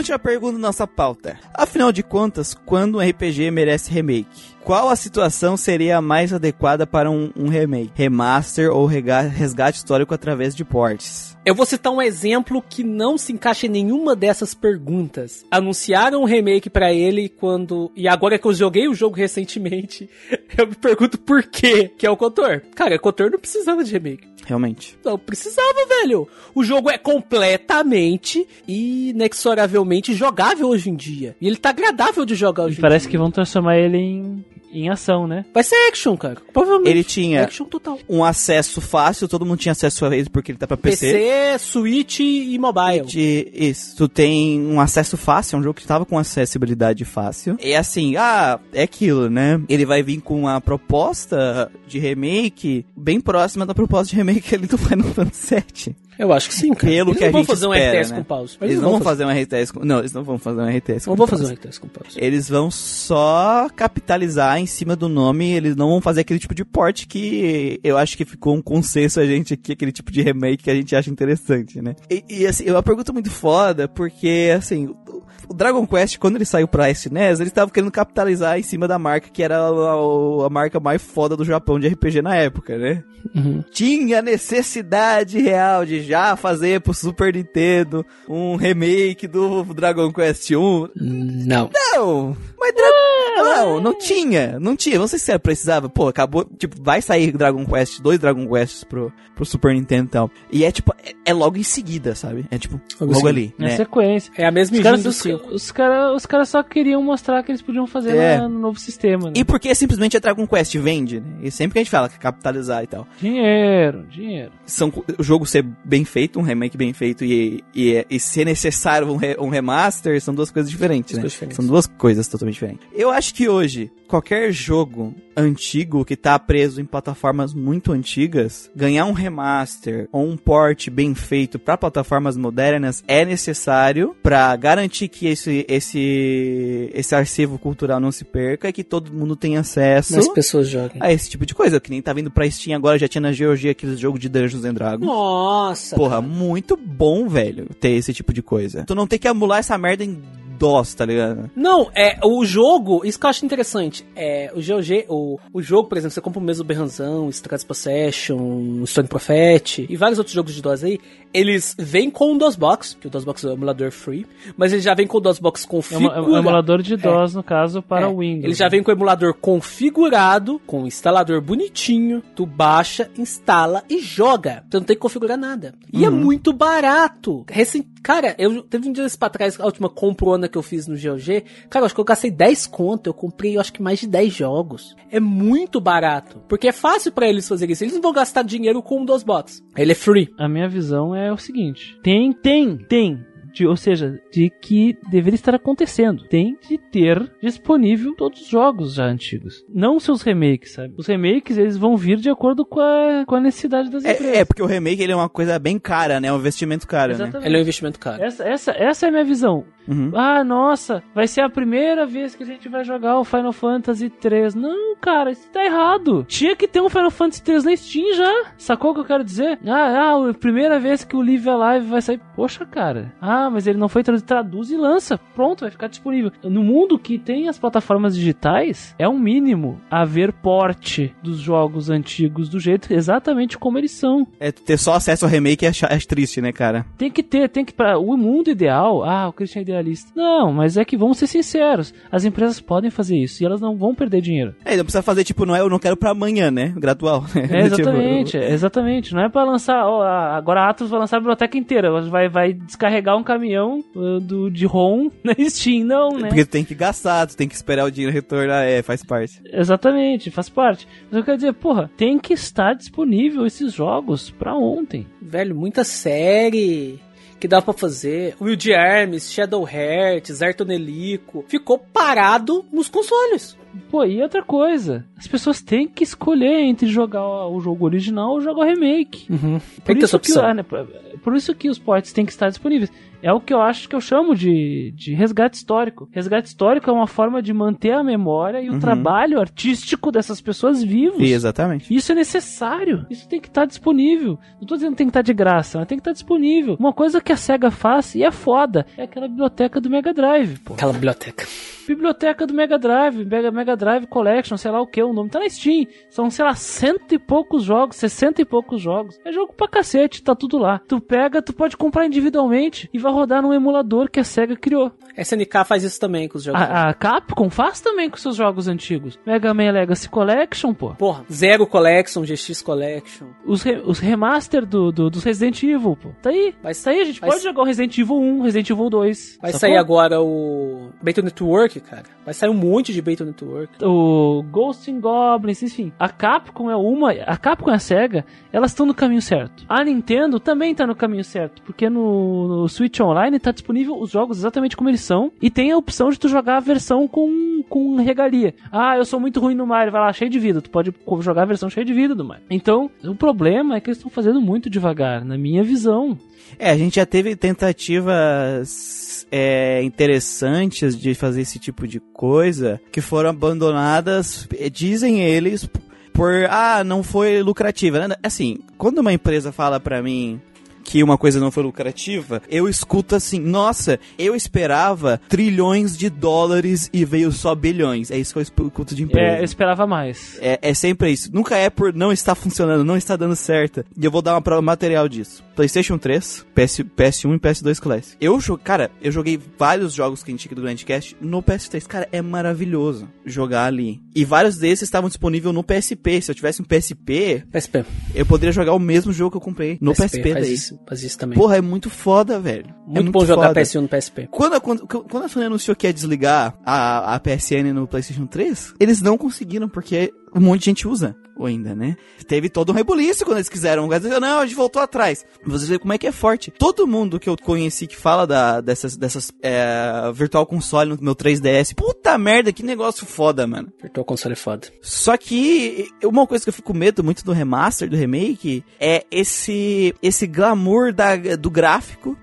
Penúltima pergunta da nossa pauta. Afinal de contas, quando um RPG merece remake? Qual a situação seria a mais adequada para um, um remake? Remaster ou resgate histórico através de portes? Eu vou citar um exemplo que não se encaixa em nenhuma dessas perguntas. Anunciaram um remake pra ele quando. E agora que eu joguei o jogo recentemente, [LAUGHS] eu me pergunto por quê? Que é o Cotor. Cara, o Cotor não precisava de remake. Realmente. Não precisava, velho. O jogo é completamente e inexoravelmente jogável hoje em dia. E ele tá agradável de jogar hoje E parece em que dia. vão transformar ele em, em ação, né? Vai ser action, cara. Provavelmente. Ele tinha Action total. um acesso fácil, todo mundo tinha acesso a ele porque ele tá pra PC. PC, Switch e mobile. De, isso, tu tem um acesso fácil, é um jogo que tava com acessibilidade fácil. E assim, ah, é aquilo, né? Ele vai vir com uma proposta de remake bem próxima da proposta de remake ali do Final Fantasy VII. Eu acho que sim, cara. Pelo eles que a não vão gente fazer um espera, RTS né? com pause. Eles, não vão fazer um RTS com... Não, eles não vão fazer um RTS com Não vou pause. fazer um RTS com pause. Eles vão só capitalizar em cima do nome, eles não vão fazer aquele tipo de porte que eu acho que ficou um consenso a gente aqui, aquele tipo de remake que a gente acha interessante, né? E, e, assim, é uma pergunta muito foda, porque assim, o- Dragon Quest, quando ele saiu pra SNES, eles estavam querendo capitalizar em cima da marca que era a, a marca mais foda do Japão de RPG na época, né? Uhum. tinha necessidade real de já fazer pro Super Nintendo um remake do Dragon Quest 1. Não. Não! Mas Dragon Não, não tinha, não tinha. Não sei se precisava. Pô, acabou. Tipo, vai sair Dragon Quest, dois Dragon Quests pro, pro Super Nintendo e tal. E é tipo, é, é logo em seguida, sabe? É tipo, Logo logo, ali. É Né? sequência. É a mesma Os caras, do os, 5. os cara, os caras só queriam mostrar que eles podiam fazer É. no novo sistema, né? E porque simplesmente é Dragon Quest, vende, né? E sempre que a gente fala que é capitalizar e tal. Dinheiro, dinheiro. São, o jogo ser bem feito, um remake bem feito e, e, e ser necessário um, re- um remaster são duas coisas diferentes, né? Diferentes. São duas coisas totalmente diferentes. Eu acho que hoje, qualquer jogo antigo que tá preso em plataformas muito antigas, ganhar um remaster ou um port bem feito para plataformas modernas é necessário para garantir que esse, esse, esse arquivo cultural não se perca e que todo mundo tenha acesso Mas pessoas jogam. a esse tipo de coisa. Que nem tá vindo pra Steam agora, já tinha na Georgia aqueles jogos de Dungeons and Dragons. Nossa. Porra, muito bom, velho, ter esse tipo de coisa. Tu não tem que emular essa merda em DOS, tá ligado? Não, é, o jogo, isso que eu acho interessante, é, o GOG, o, o jogo, por exemplo, você compra o mesmo Berranzão, Strats Possession, Stone Prophet e vários outros jogos de DOS aí, eles vêm com o DOSBox, que o DOSBox é um emulador free, mas ele já vem com o DOSBox É configurado. é um emulador de DOS, no caso, para É, o Windows. Ele já vem com o emulador configurado, com o instalador bonitinho. Tu baixa, instala e joga. Tu não tem que configurar nada. E é muito barato. Recen... Cara, eu teve um dia pra trás, a última comprona que eu fiz no GOG. Cara, eu acho que eu gastei 10 conto. Eu comprei, eu acho que mais de 10 jogos. É muito barato. Porque é fácil pra eles fazerem isso. Eles não vão gastar dinheiro com o DOSBox. Ele é free. A minha visão é o seguinte: tem, tem, tem. De, ou seja, de que deveria estar acontecendo. Tem de ter disponível todos os jogos já antigos. Não seus remakes, sabe? Os remakes, eles vão vir de acordo com a, com a necessidade das empresas. É, é, porque o remake ele é uma coisa bem cara, né? É um investimento caro, né? Exatamente. Ele é um investimento caro. Essa, essa, essa é a minha visão. Uhum. Ah, nossa, vai ser a primeira vez que a gente vai jogar o Final Fantasy 3. Não, cara, isso tá errado. Tinha que ter um Final Fantasy 3 na Steam já. Sacou o que eu quero dizer? Ah, ah, a primeira vez que o Live Alive vai sair. Poxa, cara. Ah, mas ele não foi traduzido. Traduz e lança. Pronto, vai ficar disponível. No mundo que tem as plataformas digitais, é um mínimo haver porte dos jogos antigos do jeito exatamente como eles são. É ter só acesso ao remake é, é triste, né, cara? Tem que ter, tem que para o mundo ideal. Ah, o Christian idealista. Não, mas é que vamos ser sinceros. As empresas podem fazer isso e elas não vão perder dinheiro. É, não precisa fazer, tipo, não é eu não quero pra amanhã, né? Gradual. É, [LAUGHS] Tipo, exatamente, é, exatamente. Não é pra lançar. ó, agora a Atos vai lançar a biblioteca inteira. Vai, vai descarregar um caminhão uh, do, de ROM [LAUGHS] na Steam, não, né? Porque tu tem que gastar, tu tem que esperar o dinheiro retornar, é, faz parte. Exatamente, faz parte. Mas eu quero dizer, porra, tem que estar disponível esses jogos pra ontem. Velho, muita série que dava pra fazer. Wild Arms, Shadow Hearts, Artonelico. Ficou parado nos consoles. Pô, e outra coisa, as pessoas têm que escolher entre jogar o jogo original ou jogar o remake. Tem Por que ter essa isso que, opção. ah, né, por- por isso que os ports têm que estar disponíveis. É o que eu acho que eu chamo de, de resgate histórico. Resgate histórico é uma forma de manter a memória e o Uhum. trabalho artístico dessas pessoas vivos. Exatamente. Isso é necessário. Isso tem que estar disponível. Não tô dizendo que tem que estar de graça, mas tem que estar disponível. Uma coisa que a SEGA faz e é foda é aquela biblioteca do Mega Drive, pô. Aquela biblioteca. Biblioteca do Mega Drive, Mega, Mega Drive Collection, sei lá o que, o nome tá na Steam. São, sei lá, cento e poucos jogos, sessenta e poucos jogos. É jogo pra cacete, tá tudo lá. Tu pega, tu pode comprar individualmente e vai rodar num emulador que a SEGA criou. SNK faz isso também com os jogos. A, a Capcom faz também com seus jogos antigos. Mega Man Legacy Collection, pô. Porra, Zero Collection, GX Collection. Os, re- os remaster do, do, dos Resident Evil, pô. Tá aí. Vai- tá aí, a gente vai- pode jogar o Resident Evil 1, Resident Evil 2. Vai sacou? sair agora o Beta Network, cara. Vai sair um monte de Beta Network. o Ghost and Goblins, enfim. A Capcom é uma, a Capcom e a Sega, elas estão no caminho certo. A Nintendo também tá no caminho certo, porque no, no Switch Online tá disponível os jogos exatamente como eles são e tem a opção de tu jogar a versão com, com regalia. Ah, eu sou muito ruim no Mario, vai lá, cheio de vida. Tu pode jogar a versão cheia de vida do Mario. Então, o problema é que eles estão fazendo muito devagar, na minha visão. É, a gente já teve tentativas é, interessantes de fazer esse tipo de coisa que foram abandonadas, eh, dizem eles, por ah, não foi lucrativa. né? Assim, quando uma empresa fala pra mim, que uma coisa não foi lucrativa, eu escuto assim, nossa, eu esperava trilhões de dólares e veio só bilhões. É isso que eu escuto de empresa. É, eu esperava mais. É, é sempre isso. Nunca é por não estar funcionando, não está dando certo. E eu vou dar uma prova material disso. PlayStation 3, PS, PS1 e PS2 Classic. Eu, cara, eu joguei vários jogos que a gente tinha do Grandcast no PS3. Cara, é maravilhoso jogar ali. E vários desses estavam disponíveis no PSP. Se eu tivesse um PSP, PSP. eu poderia jogar o mesmo jogo que eu comprei no PSP, faz daí. Isso, isso também. Porra, é muito foda, velho. é muito, bom jogar foda. PS1 no PSP. Quando, quando, quando a Sony anunciou que ia desligar a, a PSN no PlayStation 3, eles não conseguiram, porque um monte de gente usa ainda, né? Teve todo um rebuliço quando eles quiseram. Não, a gente voltou atrás. Você vê como é que é forte. Todo mundo que eu conheci que fala da, dessas, dessas é, Virtual Console no meu 3DS, puta merda, que negócio foda, mano. Virtual Console é foda. Só que uma coisa que eu fico com medo muito do remaster, do remake, é esse esse glamour da, do gráfico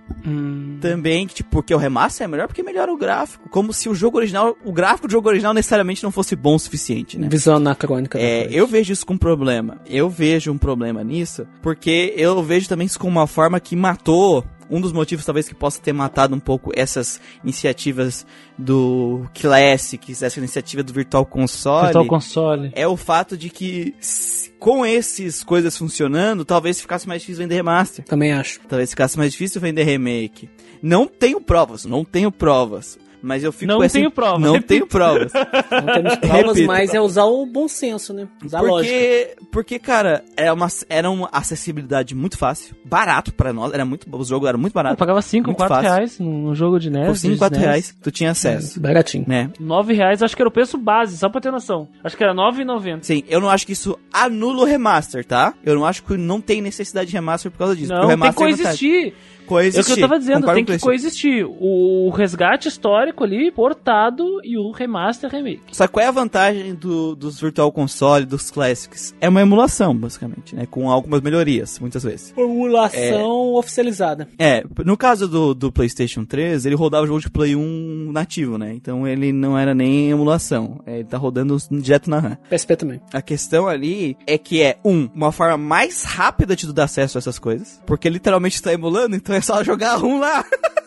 também, que, tipo, porque o remaster é melhor porque melhora o gráfico. Como se o jogo original, o gráfico do jogo original necessariamente não fosse bom o suficiente, né? Visão anacrônica. É, eu vejo isso com problema. Eu vejo um problema nisso, porque eu vejo também isso como uma forma que matou. Um dos motivos, talvez, que possa ter matado um pouco essas iniciativas do Classics, essa iniciativa do Virtual Console, Virtual Console. é o fato de que, com esses coisas funcionando, talvez ficasse mais difícil vender remaster. Também acho. Talvez ficasse mais difícil vender remake. Não tenho provas, não tenho provas. Mas eu fico Não com essa- tenho provas, Não tenho provas. Não temos [LAUGHS] provas, Repito. mas é usar o bom senso, né? Usar a lógica. Porque, porque, cara, era uma, era uma acessibilidade muito fácil, barato pra nós, era muito, o jogo era muito Eu barato. pagava 5, Muito 4 fácil. reais num jogo de NES. Por 5, de 4 NES. reais, tu tinha acesso, Baratinho. né? 9 reais, acho que era o preço base, só pra ter noção. Acho que era 9,90. Sim, eu não acho que isso anula o remaster, tá? Eu não acho que não tem necessidade de remaster por causa disso. porque Não, o tem que é vantagem. Coexistir. É o que eu tava dizendo, Concordo tem que coexistir. O resgate histórico ali, portado, e o remaster remake. Só qual é a vantagem do- dos Virtual Console, dos Classics? É uma emulação, basicamente, né? Com algumas melhorias, muitas vezes. Formulação oficializada. É, no caso do, do PlayStation 3, ele rodava o jogo de Play 1 nativo, né? Então ele não era nem emulação. É, ele tá rodando direto na RAM. PSP também. A questão ali é que é, um, uma forma mais rápida de tu dar acesso a essas coisas. Porque literalmente tá emulando, então é só jogar um lá. [LAUGHS]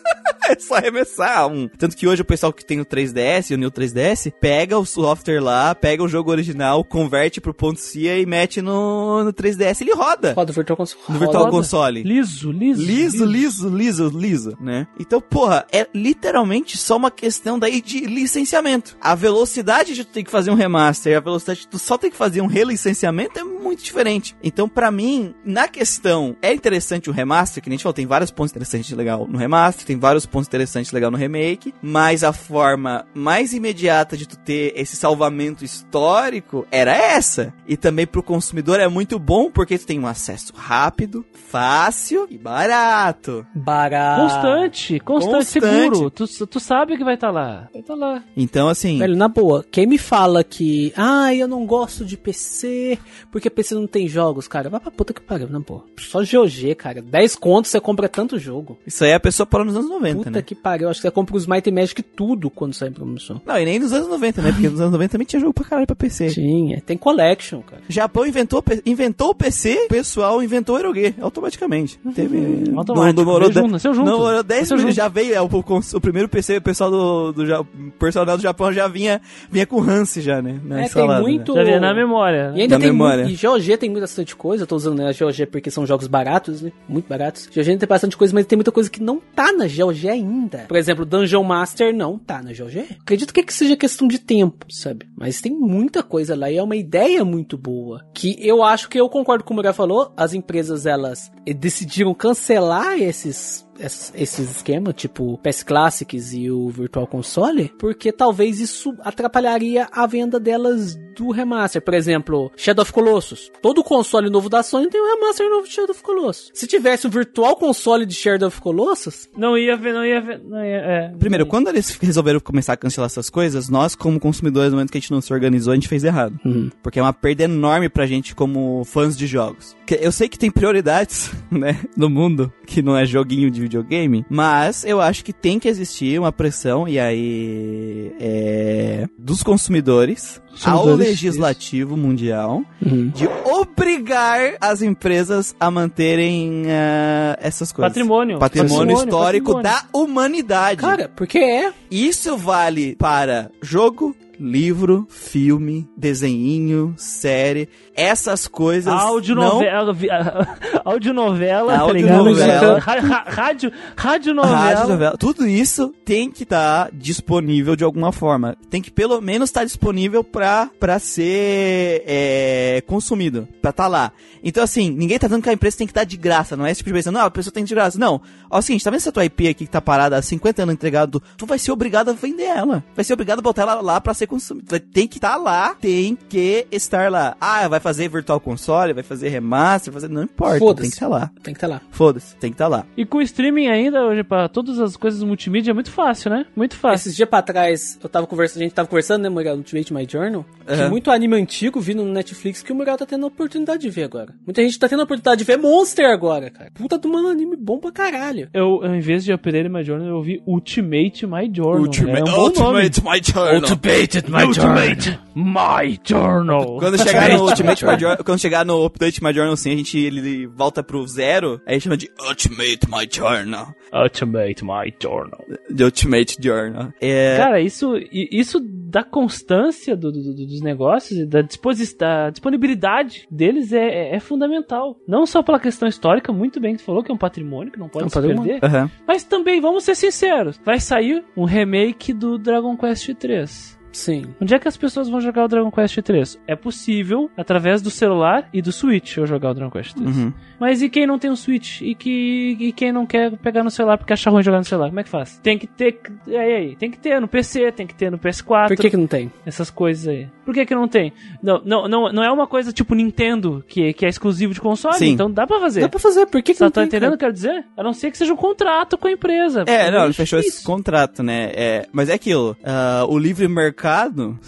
É só arremessar um. Tanto que hoje o pessoal que tem o 3DS e o New 3DS pega o software lá, pega o jogo original, converte pro ponto CIA e mete no, no 3DS e ele roda. Roda o Virtual Console. No Virtual Roda. Console. Liso, liso. Liso, liso, liso, liso, né? Então, porra, é literalmente só uma questão daí de licenciamento. A velocidade de tu ter que fazer um remaster e a velocidade de tu só ter que fazer um relicenciamento é muito diferente. Então, pra mim, na questão, é interessante o remaster, que nem a gente falou, tem vários pontos interessantes e legal no remaster, tem vários pontos interessantes e legal no remake, mas a forma mais imediata de tu ter esse salvamento histórico era essa. E também pro consumidor é muito bom porque tu tem um acesso rápido, fácil e barato. Barato. Constante, constante, Constante. seguro. Tu, tu sabe que vai estar lá. Vai estar lá. Então, assim, Velho, na boa, quem me fala que, ah, eu não gosto de PC, porque PC não tem jogos, cara, vai pra puta que pariu, na boa. Só GOG, cara. 10 contos você compra tanto jogo. isso aí a pessoa parou nos anos 90, Puta né? que pariu, acho que você compra os Might and Magic tudo quando sai em promoção. Não, e nem nos anos 90, né? Porque nos anos 90 também tinha jogo pra caralho pra PC. Tinha, tem collection, cara. Japão inventou, inventou o PC, o pessoal inventou o Eroge, automaticamente. Teve, Automático, demorou veio de- junto, nasceu junto. Não, demorou 10 Nasceu minutos, junto. já veio, é, o, o, o primeiro PC, o pessoal do, do Ja- o personal do Japão já vinha, vinha com Hans já, né? na É, tem né? muito- Já vinha na memória. E ainda Da tem memória. muito, e GOG tem bastante coisa, eu tô usando né, a GOG porque são jogos baratos, né? Muito baratos. GOG tem bastante coisa, mas tem muita coisa que não tá na GOG ainda. Por exemplo, Dungeon Master não tá na GOG. Acredito que, é que seja questão de tempo, sabe? Mas tem muita coisa lá e é uma ideia muito boa. Que eu acho que eu concordo com o Muriel falou, as empresas elas decidiram cancelar esses esses esquemas, tipo o PS Classics e o Virtual Console, porque talvez isso atrapalharia a venda delas do remaster. Por exemplo, Shadow of Colossus. Todo console novo da Sony tem um remaster novo de Shadow of Colossus. Se tivesse um Virtual Console de Shadow of Colossus, Não ia ver, não ia ver. Não ia, é, Primeiro, não ia. quando eles resolveram começar a cancelar essas coisas, nós, como consumidores, no momento que a gente não se organizou, a gente fez errado. Porque é uma perda enorme pra gente como fãs de jogos. Eu sei que tem prioridades, [LAUGHS] né, no mundo, que não é joguinho de videogame, mas eu acho que tem que existir uma pressão, e aí, é, dos consumidores, ao legislativo mundial Uhum. de obrigar as empresas a manterem ah, essas coisas. Patrimônio. Patrimônio, Patrimônio, histórico patrimônio. da humanidade. Cara, porque é. Isso vale para jogo, livro, filme, desenhinho, série. Essas coisas não... [LAUGHS] [LAUGHS] Audionovela, audionovela, tá Rádio, radionovela. Rádio, novela, tudo isso tem que estar disponível de alguma forma. Tem que pelo menos estar disponível pra, pra ser é, consumido, pra estar lá. Então, assim, ninguém tá dizendo que a empresa tem que dar de graça, não é esse tipo de coisa. Não, a pessoa tem de graça. Não. Ó, é o seguinte, tá vendo essa tua IP aqui que tá parada há 50 anos entregado? Tu vai ser obrigado a vender ela. Vai ser obrigado a botar ela lá pra ser consumida. Tem que estar lá, tem que estar lá. Ah, vai fazer virtual console, vai fazer remaster, vai fazer... Não importa. Tem que estar lá. Tem que estar lá. Foda-se, tem que estar lá. E com o streaming ainda, hoje, pra todas as coisas multimídia, é muito fácil, né? Muito fácil. Esses dias pra trás, eu tava conversando, a gente tava conversando, né, Muriel, no Ultimate My Journal, que Aham. muito anime antigo vindo no Netflix que o Muriel tá tendo a oportunidade de ver agora. Muita gente tá tendo a oportunidade de ver Monster agora, cara. Puta do mano anime bom pra caralho. Eu, em vez de Update My Journal, eu ouvi Ultimate My Journal. é um bom Ultimate My Journal. Ultimate My Ultimate My Journal. Quando chegar no Ultimate My Journal, quando chegar no Update My Journal, sim, a gente ele volta pro zero, aí chama de Ultimate My Journal. Ultimate My Journal. De Ultimate Journal. É, Cara, isso, isso da constância do- do- do- dos negócios e da, disposi da disponibilidade deles é, é- é fundamental. Não só pela questão histórica, muito bem que tu falou, que é um patrimônio que não pode É um se patrimônio. perder. aham. Mas também, vamos ser sinceros, vai sair um remake do Dragon Quest 3. Sim. Onde é que as pessoas vão jogar o Dragon Quest 3? É possível, através do celular e do Switch, eu jogar o Dragon Quest 3. Uhum. Mas e quem não tem um Switch? E, que, e quem não quer pegar no celular porque acha ruim jogar no celular? Como é que faz? Tem que ter. Aí, aí, tem que ter no PC, tem que ter no PS4. Por que que não tem? Essas coisas aí. Por que que não tem? Não, não, não, não é uma coisa tipo Nintendo, que, que é exclusivo de console, Sim. então dá pra fazer. Dá pra fazer, por que que Tá, não tá tem, entendendo o que eu quero dizer? A não ser que seja um contrato com a empresa. É, não, ele Mas fechou esse contrato, né? É, mas é aquilo, ah, o livre mercado, mercado?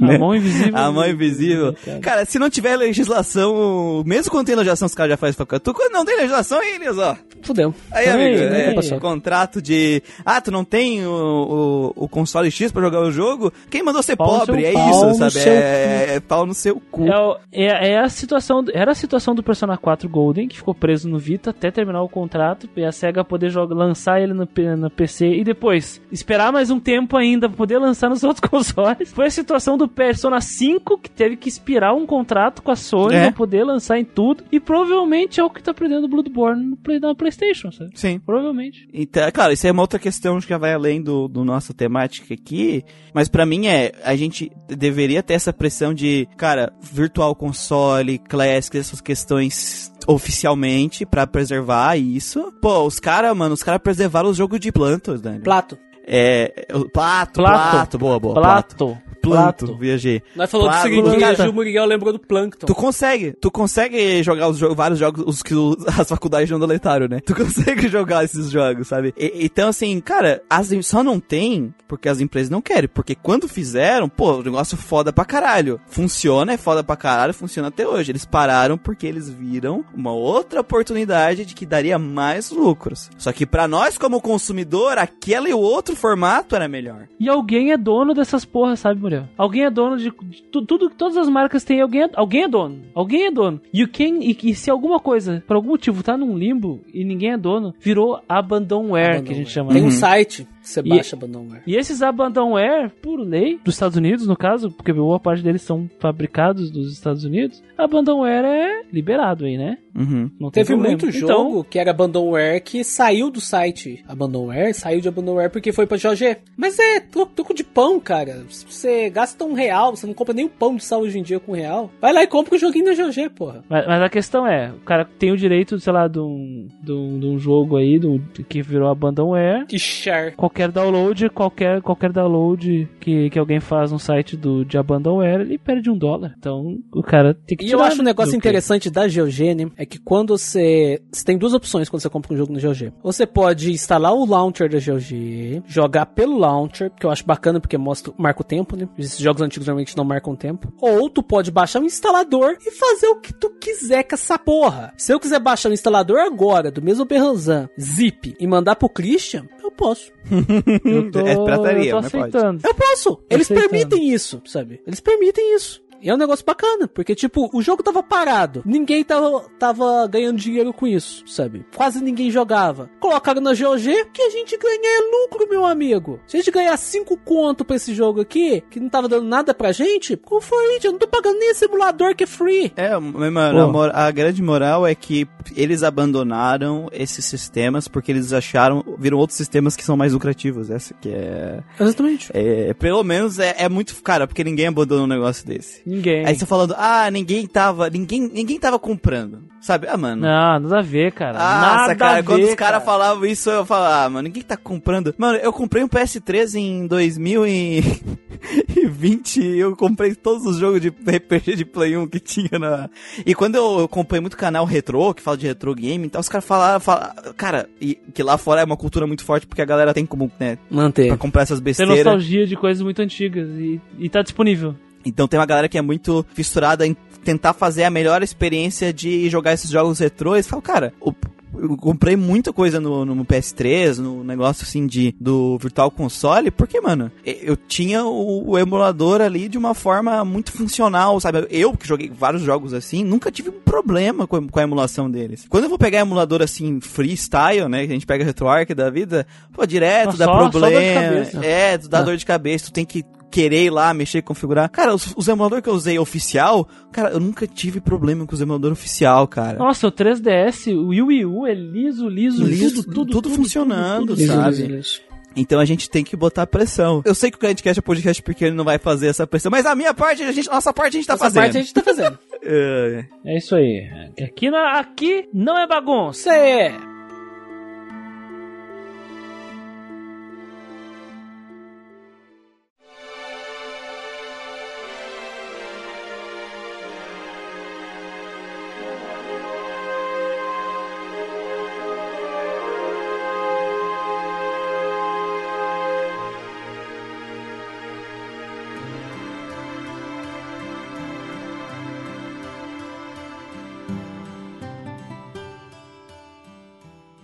A mão invisível. a mão invisível. Cara. Cara, se não tiver legislação, mesmo quando tem legislação, os caras já fazem facatu. Quando não tem legislação, eles, ó. Fudeu. Aí, Aí, amigo, aí. é, Passou. contrato de. Ah, tu não tem o, o, o console X pra jogar o jogo? Quem mandou ser Pau pobre? seu É pau isso, sabe? É, é pau no seu cu. É, é, é a situação, era a situação do Persona 4 Golden, que ficou preso no Vita até terminar o contrato, e a SEGA poder jogar, lançar ele no, no PC e depois esperar mais um tempo ainda pra poder lançar nos [LAUGHS] outros consoles. Foi a situação do Persona 5, que teve que expirar um contrato com a Sony É. pra poder lançar em tudo, e provavelmente é o que tá perdendo o Bloodborne no Play, na PlayStation, sabe? Sim. Provavelmente. Então, claro, isso é uma outra questão que já vai além do, do nossa temática aqui, mas pra mim é, a gente deveria ter essa pressão de, cara, virtual console, classic, essas questões oficialmente pra preservar isso. Pô, os caras, mano, os caras preservaram os jogos de plantas, Dani. Plato. É, o plato, Plato. plato, boa, boa, Plato. Planto, Plato. viajei. Nós falamos Plato, do seguinte, e o Muriel lembrou do Plankton. Tu consegue, tu consegue jogar os jogos, vários jogos, os que [LAUGHS] as faculdades não deletaram, né? Tu [LAUGHS] consegue jogar esses jogos, sabe? E- então, assim, cara, as, só não tem porque as empresas não querem. Porque quando fizeram, pô, o negócio foda pra caralho. Funciona, é foda pra caralho, funciona até hoje. Eles pararam porque eles viram uma outra oportunidade de que daria mais lucros. Só que pra nós, como consumidor, aquele e o outro formato era melhor. E alguém é dono dessas porras, sabe, Muriel? Alguém é dono de, de tu- tudo que todas as marcas têm, alguém é, alguém é dono. Alguém é dono. E, o quem, e, e se alguma coisa, por algum motivo, tá num limbo e ninguém é dono, virou abandonware, que a gente chama. Tem um Uhum. site você E- baixa Abandonware. E esses abandonware, por lei, dos Estados Unidos, no caso, porque boa parte deles são fabricados dos Estados Unidos, abandonware é liberado aí, né? Uhum. Não tem Teve problema. muito Então, jogo que era Abandonware que saiu do site Abandonware, saiu de Abandonware porque foi pra GOG. Mas é troco, de pão, cara. Se Você gasta um real, você não compra nem o pão de sal hoje em dia com um real. Vai lá e compra o joguinho da GOG, porra. Mas, mas a questão é, o cara tem o direito, sei lá, de um, de um, de um jogo aí do, que virou abandonware. Que char. Qualquer download, qualquer, qualquer download que, que alguém faz no site do, de abandonware, ele perde um dólar. Então o cara tem que E eu acho um negócio interessante da GOG, né? É que quando você. Você tem duas opções quando você compra um jogo no GOG. Você pode instalar o launcher da GOG, jogar pelo launcher, que eu acho bacana porque mostra, marca o tempo, né? Esses jogos antigos normalmente não marcam tempo. Ou tu pode baixar um instalador e fazer o que tu quiser com essa porra. Se eu quiser baixar um instalador agora, do mesmo Berranzan, zip, e mandar pro Christian, eu posso. [LAUGHS] Eu tô, É pirataria, eu tô mas pode. aceitando. Eu posso. Eles Aceitando. permitem isso, sabe? Eles permitem isso. E é um negócio bacana, porque, tipo, o jogo tava parado. Ninguém tava, tava ganhando dinheiro com isso, sabe? Quase ninguém jogava. Colocaram na GOG, que a gente ganha é lucro, meu amigo. Se a gente ganhar 5 conto pra esse jogo aqui, que não tava dando nada pra gente, for it. Eu não tô pagando nem esse simulador que é free. É, mano, Pô. a, a grande moral é que eles abandonaram esses sistemas porque eles acharam, viram outros sistemas que são mais lucrativos. Essa que é. Exatamente. é pelo menos é, é muito. Cara, porque ninguém abandonou um negócio desse. Ninguém. Aí você falando, ah, ninguém tava. Ninguém, ninguém tava comprando. Sabe? Ah, mano. Não, nada a ver, cara. Nossa, nada cara, a ver, quando os caras cara. falavam isso, eu falava, ah, mano, ninguém tá comprando. Mano, eu comprei um PS3 em 2020 e [LAUGHS] eu comprei todos os jogos de RPG de Play 1 que tinha na. E quando eu, eu comprei muito canal retrô, que fala de retro game, então os caras falaram, falaram, cara, e que lá fora é uma cultura muito forte porque a galera tem como, né, Manter. pra comprar essas Tem besteiras. nostalgia de coisas muito antigas e, e tá disponível. Então tem uma galera que é muito fissurada em tentar fazer a melhor experiência de jogar esses jogos retrôs. Fala, cara, o- eu comprei muita coisa no, no PS3, no negócio assim de do Virtual Console, porque, mano, eu tinha o, o emulador ali de uma forma muito funcional, sabe? Eu que joguei vários jogos assim, nunca tive um problema com, a- com a emulação deles. Quando eu vou pegar emulador assim, freestyle, né? Que a gente pega RetroArch da vida, pô, direto Nossa, dá só- só dor de problema. cabeça. é, dá Ah. dor de cabeça, tu tem que querer ir lá, mexer, configurar. Cara, os, os emuladores que eu usei oficial, cara, eu nunca tive problema com os emuladores oficial, cara. Nossa, o 3DS, o Wii U é liso, liso, Liso, tudo, tudo, tudo funcionando, tudo, Isso, sabe? isso, isso. Então a gente tem que botar pressão. Eu sei que o Grandcast é podcast pequeno e não vai fazer essa pressão, mas a minha parte, a gente, nossa parte a gente tá Essa fazendo. parte a gente tá fazendo. [LAUGHS] É, É isso aí. Aqui, na, aqui não é bagunça. Você.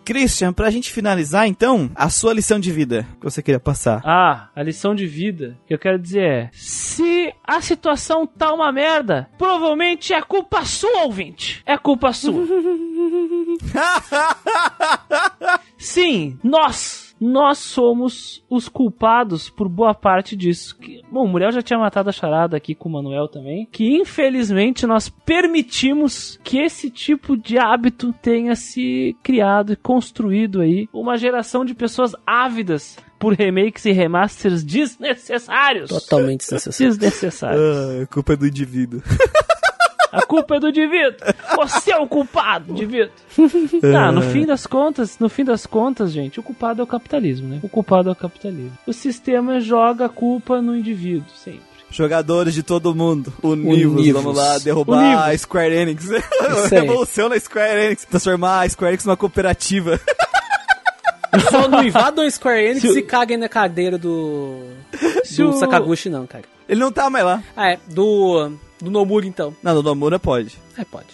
Christian, pra gente finalizar então, a sua lição de vida que você queria passar. Ah, a lição de vida que eu quero dizer é: se a situação tá uma merda, provavelmente é culpa sua, ouvinte. É culpa sua. [LAUGHS] Sim, nós. Nós somos os culpados por boa parte disso. Que- Bom, o Muriel já tinha matado a charada aqui com o Manuel também. Que infelizmente nós permitimos que esse tipo de hábito tenha se criado e construído aí. Uma geração de pessoas ávidas por remakes e remasters desnecessários. Totalmente desnecessário. Desnecessários. Ah, a culpa é do indivíduo. [LAUGHS] A culpa é do indivíduo. Você é o culpado, indivíduo. Tá, no fim das contas, no fim das contas, gente, o culpado é o capitalismo, né? O culpado é o capitalismo. O sistema joga a culpa no indivíduo, sempre. Jogadores de todo mundo, univos, Univos. vamos lá, derrubar Univos. a Square Enix. [LAUGHS] Revolução na Square Enix, transformar a Square Enix numa cooperativa. Só não invadam a Square Enix Se e caguem na cadeira do. Se do o- Sakaguchi, não, cara. Ele não tá mais lá. Ah, é. Do. Do Nomura, então. Não, do Nomura pode. É, pode.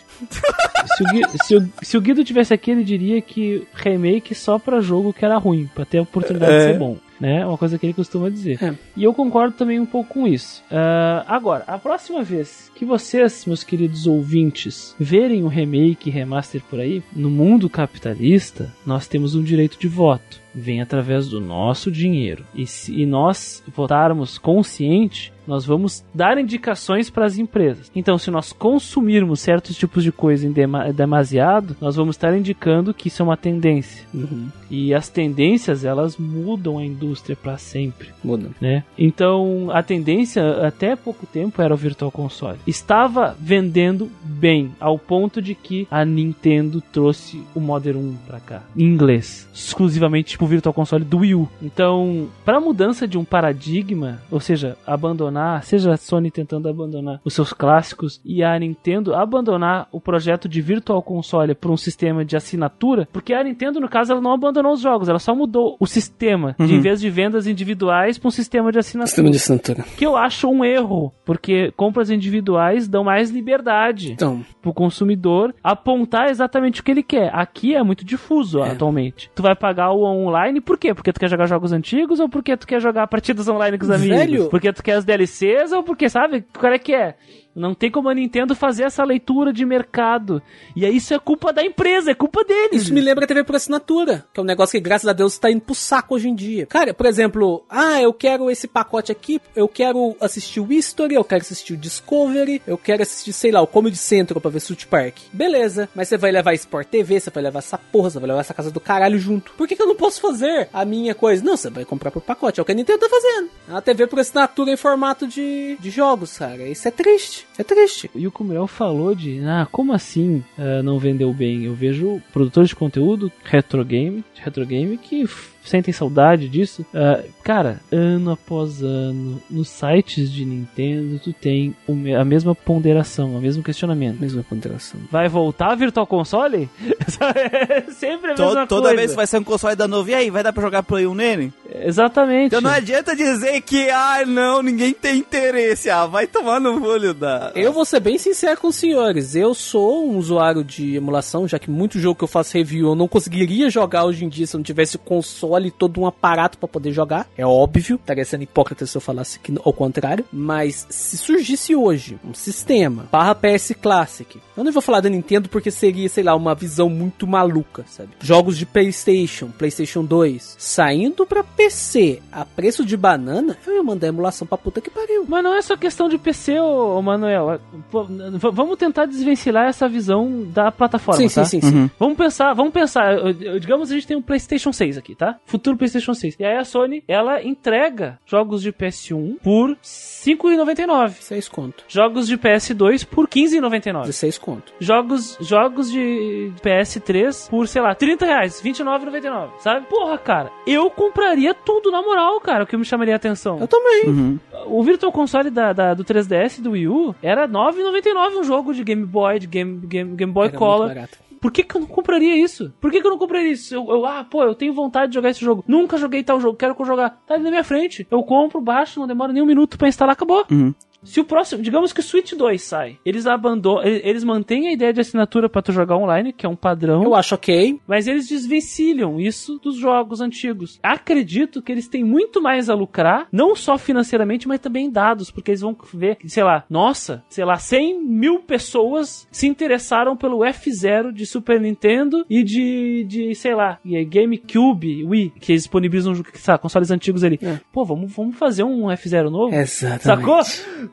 Se o, Gui- se, o, se o Guido tivesse aqui, ele diria que remake só pra jogo que era ruim, pra ter a oportunidade É. de ser bom. Né? Uma coisa que ele costuma dizer. É. E eu concordo também um pouco com isso. Ah, agora, a próxima vez que vocês, meus queridos ouvintes, verem um remake e remaster por aí, no mundo capitalista, nós temos um direito de voto. Vem através do nosso dinheiro. E se e nós votarmos consciente, nós vamos dar indicações para as empresas. Então, se nós consumirmos certos tipos de coisa em dema- demasiado, nós vamos estar indicando que isso é uma tendência. Uhum. E as tendências, elas mudam a indústria para sempre Muda. né? Então, a tendência até pouco tempo era o Virtual Console. Estava vendendo bem, ao ponto de que a Nintendo trouxe o Modern 1 pra cá, em inglês, exclusivamente pro Virtual Console do Wii U. Então, para mudança de um paradigma, ou seja, abandonar abandonar, seja a Sony tentando abandonar os seus clássicos e a Nintendo abandonar o projeto de Virtual Console para um sistema de assinatura, porque a Nintendo, no caso, ela não abandonou os jogos, ela só mudou o sistema, de em vez de vendas individuais para um sistema de assinatura. Sistema de assinatura. Que eu acho um erro, porque compras individuais dão mais liberdade Então, pro consumidor apontar exatamente o que ele quer. Aqui é muito difuso É. atualmente. Tu vai pagar o online por quê? Porque tu quer jogar jogos antigos ou porque tu quer jogar partidas online com os amigos? Velho. Porque tu quer as DLCs ou porque, sabe? Qual é que é? Não tem como a Nintendo fazer essa leitura de mercado. E aí isso é culpa da empresa, é culpa deles. Isso me lembra a TV por assinatura, que é um negócio que, graças a Deus, tá indo pro saco hoje em dia. Cara, por exemplo, ah, eu quero esse pacote aqui, eu quero assistir o History, eu quero assistir o Discovery, eu quero assistir, sei lá, o Comedy Central pra ver South Park. Beleza, mas você vai levar Sport TV, você vai levar essa porra, você vai levar essa casa do caralho junto. Por que, que eu não posso fazer a minha coisa? Não, você vai comprar por pacote, é o que a Nintendo tá fazendo. É uma TV por assinatura em formato de, de jogos, cara. Isso é triste, é triste. E o Kumel falou de, ah, como assim ah, não vendeu bem? Eu vejo produtores de conteúdo, retro game, retro game, que sentem saudade disso. Ah, cara, ano após ano, nos sites de Nintendo, tu tem a mesma ponderação, o mesmo questionamento. Mesma ponderação. Vai voltar a Virtual Console? [LAUGHS] Sempre a To- mesma toda coisa. vez que vai sair um console da novo, e aí, vai dar pra jogar Play 1 nele? Exatamente. Então não adianta dizer que, ah, não, ninguém tem interesse. Ah, vai tomar no olho da... Eu vou ser bem sincero com os senhores. Eu sou um usuário de emulação, já que muito jogo que eu faço review eu não conseguiria jogar hoje em dia se eu não tivesse o console e todo um aparato pra poder jogar. É óbvio, estaria sendo hipócrita se eu falasse que ao contrário. Mas se surgisse hoje um sistema barra PS Classic, eu não vou falar da Nintendo porque seria, sei lá, uma visão muito maluca, sabe? Jogos de PlayStation, PlayStation 2, saindo pra PC a preço de banana, eu ia mandar a emulação pra puta que pariu. Mas não é só questão de PC, ô, ô Manuel. Pô, vamos tentar desvencilhar essa visão da plataforma, Sim, tá? sim, sim, sim. Uhum. Vamos pensar, vamos pensar, digamos a gente tem um PlayStation 6 aqui, tá? Futuro PlayStation 6. E aí a Sony, ela entrega jogos de PS1 por R$ 5,99. 16 conto. Jogos de PS2 por R$ 15,99. 16 conto. Jogos, jogos de PS3 por, sei lá, 30 reais, 29,99, sabe? Porra, cara, eu compraria tudo na moral, cara, o que me chamaria a atenção. Eu também. Uhum. O Virtual Console da, da- do 3DS e do Wii U era R$ 9,99 um jogo de Game Boy, de Game, Game, Game Boy Era muito Color. Por que, que eu não compraria isso? Por que, que eu não compraria isso? Eu, eu- ah, pô, eu tenho vontade de jogar esse jogo. Nunca joguei tal jogo, quero que eu jogar. Tá ali na minha frente. Eu compro, baixo, não demora nem um minuto pra instalar, acabou. Uhum. Se o próximo, digamos que o Switch 2 sai, eles abandonam, eles mantêm a ideia de assinatura pra tu jogar online, que é um padrão. Eu acho ok. Mas eles desvencilham isso dos jogos antigos. Acredito que eles têm muito mais a lucrar, não só financeiramente, mas também em dados, porque eles vão ver, sei lá, nossa, sei lá, 100 mil pessoas se interessaram pelo F0 de Super Nintendo e de, de sei lá, e GameCube, Wii, que eles disponibilizam sabe, consoles antigos ali. É. Pô, vamos, vamos fazer um F0 novo? Exatamente. Sacou?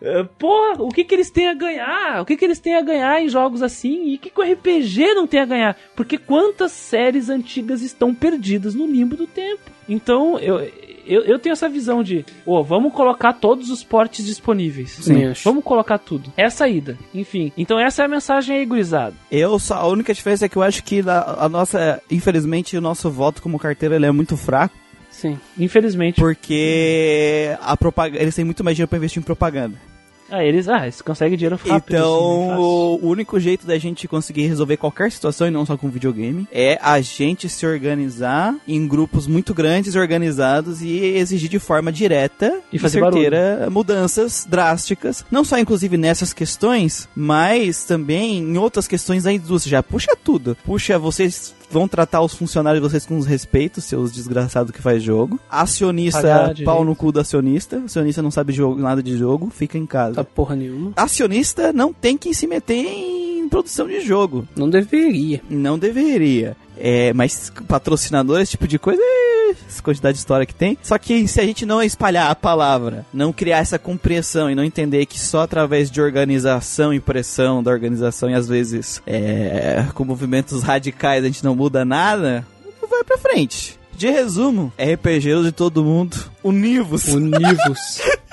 É, Porra, o que que eles têm a ganhar? O que que eles têm a ganhar em jogos assim? E o que que o RPG não tem a ganhar? Porque quantas séries antigas estão perdidas no limbo do tempo? Então, eu, eu, eu tenho essa visão de, ô, vamos colocar todos os portes disponíveis. Sim, acho. Vamos colocar tudo. É a saída. Enfim, então essa é a mensagem aí, gurizada. Eu só, a única diferença é que eu acho que a, a nossa, infelizmente, o nosso voto como carteira ele é muito fraco, Sim. Infelizmente. porque a propaganda, eles têm muito mais dinheiro pra investir em propaganda. Ah, eles, ah, eles conseguem dinheiro rápido. assim, Então, fácil. o único jeito da gente conseguir resolver qualquer situação, e não só com videogame, é a gente se organizar em grupos muito grandes, organizados e exigir de forma direta E fazer certeira mudanças drásticas. Não só, inclusive, nessas questões, mas também em outras questões da indústria. Já puxa tudo. Puxa, vocês vão tratar os funcionários de vocês com respeito, seus desgraçados que faz jogo. Acionista, Pagar pau no cu do acionista. O acionista não sabe jogo, nada de jogo, fica em casa Tá porra nenhuma. acionista não tem que se meter em produção de jogo. Não deveria. Não deveria. É, mas patrocinador, esse tipo de coisa, é essa quantidade de história que tem. Só que se a gente não espalhar a palavra, não criar essa compreensão e não entender que só através de organização e pressão da organização e às vezes é, com movimentos radicais a gente não muda nada, não vai pra frente. De resumo, RPGs de todo mundo, univos. Univos. [LAUGHS]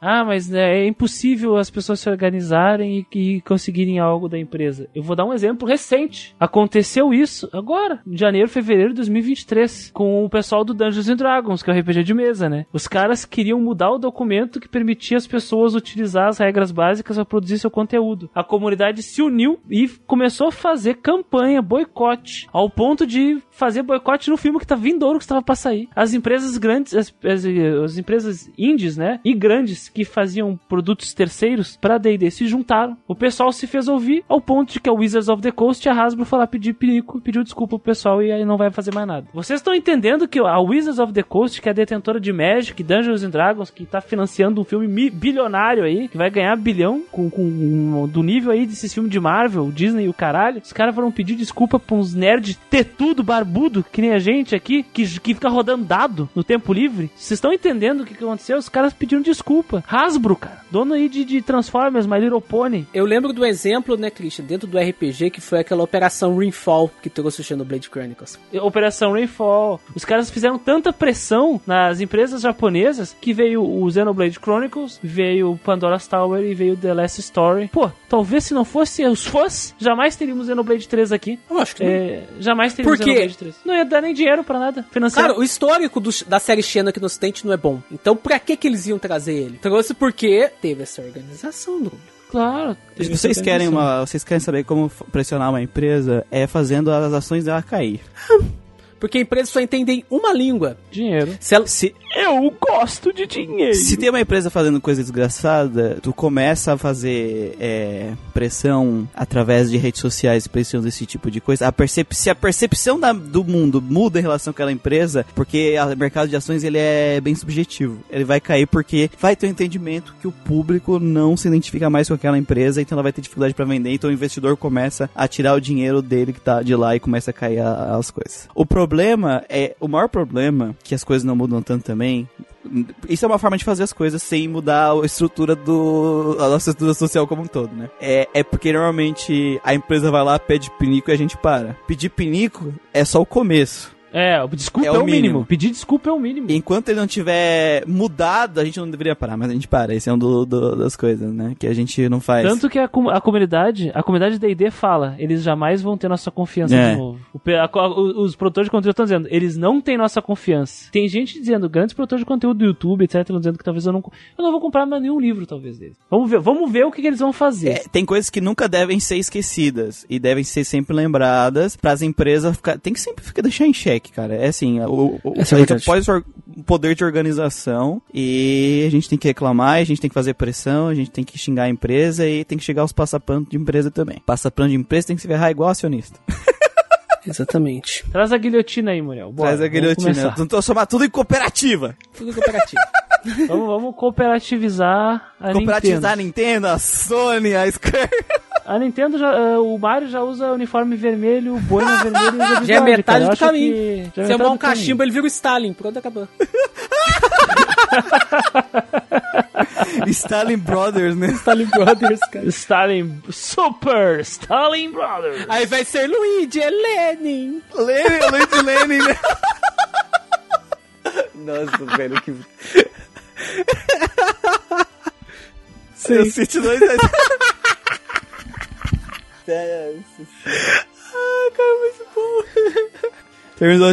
Ah, mas né, é impossível as pessoas se organizarem e, e conseguirem algo da empresa. Eu vou dar um exemplo recente. Aconteceu isso agora, em janeiro, fevereiro de 2023, com o pessoal do Dungeons and Dragons, que é o RPG de mesa, né? Os caras queriam mudar o documento que permitia as pessoas utilizar as regras básicas para produzir seu conteúdo. A comunidade se uniu e começou a fazer campanha, boicote, ao ponto de fazer boicote no filme que tá vindouro que estava para sair. As empresas grandes, as, as, as empresas indies, né, e grandes que faziam produtos terceiros para D&D se juntaram. O pessoal se fez ouvir ao ponto de que a Wizards of the Coast e a Hasbro lá pedir pinico, pediu desculpa pro pessoal e aí não vai fazer mais nada. Vocês estão entendendo que a Wizards of the Coast, que é detentora de Magic, Dungeons and Dragons, que tá financiando um filme bilionário aí, que vai ganhar bilhão com, com um, do nível aí desses filmes de Marvel, Disney e o caralho, os caras foram pedir desculpa pra uns nerds ter tudo barbudo, que nem a gente aqui, que, que fica rodando dado no tempo livre. Vocês estão entendendo o que, que aconteceu? Os caras pediram desculpa. Hasbro, cara, dono aí de, de Transformers, My Little Pony. Eu lembro do exemplo, né, Christian, dentro do RPG, que foi aquela Operação Rainfall que trouxe o Xenoblade Chronicles. Operação Rainfall. Os caras fizeram tanta pressão nas empresas japonesas que veio o Xenoblade Chronicles, veio Pandora's Tower e veio The Last Story. Pô, talvez se não fosse os fãs, jamais teríamos Xenoblade 3 aqui. Eu acho que é, Jamais teríamos Por quê? Xenoblade 3. Não ia dar nem dinheiro pra nada. Financeiro. Cara, o histórico do- da série Xena aqui no Ocidente não é bom. Então, pra que que eles iam trazer ele? Trouxe porque teve essa organização do claro. Se vocês querem uma, vocês querem saber como pressionar uma empresa, é fazendo as ações dela cair. [LAUGHS] Porque a empresa só entendem uma língua. Dinheiro. Se ela, Se, Eu gosto de dinheiro. se tem uma empresa fazendo coisa desgraçada, tu começa a fazer é, pressão através de redes sociais, pressão desse tipo de coisa. A percep se a percepção da- do mundo muda em relação àquela empresa, porque o mercado de ações ele é bem subjetivo. Ele vai cair porque vai ter um entendimento que o público não se identifica mais com aquela empresa, então ela vai ter dificuldade para vender, então o investidor começa a tirar o dinheiro dele que tá de lá e começa a cair a- as coisas. O problema é, o maior problema, que as coisas não mudam tanto também, isso é uma forma de fazer as coisas sem mudar a estrutura do. a nossa estrutura social como um todo, né? É, é porque normalmente a empresa vai lá, pede pinico e a gente para. Pedir pinico é só o começo. É, o desculpa É é o o, mínimo. mínimo. Pedir desculpa é o mínimo. Enquanto ele não tiver mudado, a gente não deveria parar, mas a gente para. Esse é um do- do- das coisas, né? Que a gente não faz. Tanto que a, a comunidade, a comunidade D&D fala, eles jamais vão ter nossa confiança É. de novo. O a- o- os produtores de conteúdo estão dizendo, eles não têm nossa confiança. Tem gente dizendo, grandes produtores de conteúdo do YouTube, etc, estão dizendo que talvez eu não, eu não vou comprar mais nenhum livro, talvez, deles. Vamos ver, vamos ver o que, que eles vão fazer. É, tem coisas que nunca devem ser esquecidas e devem ser sempre lembradas para as empresas ficar, tem que sempre ficar, deixar em xeque, cara. É assim, o, o, Essa é a gente pode poder de organização e a gente tem que reclamar, a gente tem que fazer pressão, a gente tem que xingar a empresa e tem que chegar aos passapanos de empresa também. Passapano de empresa tem que se ferrar igual acionista. [LAUGHS] Exatamente. Traz a guilhotina aí, Muriel. Bora, Traz a guilhotina. Vamos transformar tudo em cooperativa. Tudo cooperativo. [LAUGHS] vamos, vamos cooperativizar a Cooperativizar a Nintendo. Nintendo, a Sony, a Square. A Nintendo, já, eh, o Mario já usa uniforme vermelho, boina [LAUGHS] vermelho e usa Já é metade cara. Eu do caminho. que- é Se metade arrumar um caminho. cachimbo, ele vira o Stalin. Pronto, acabou. [LAUGHS] [LAUGHS] Stalin Brothers, né? Stalin Brothers, cara. Stalin, Super Stalin Brothers. Aí vai ser Luigi, é Lenin. Lenin, Luigi Lenin, né? Nossa, velho, que. 2 é. Ah, cara, muito bom. Terminou.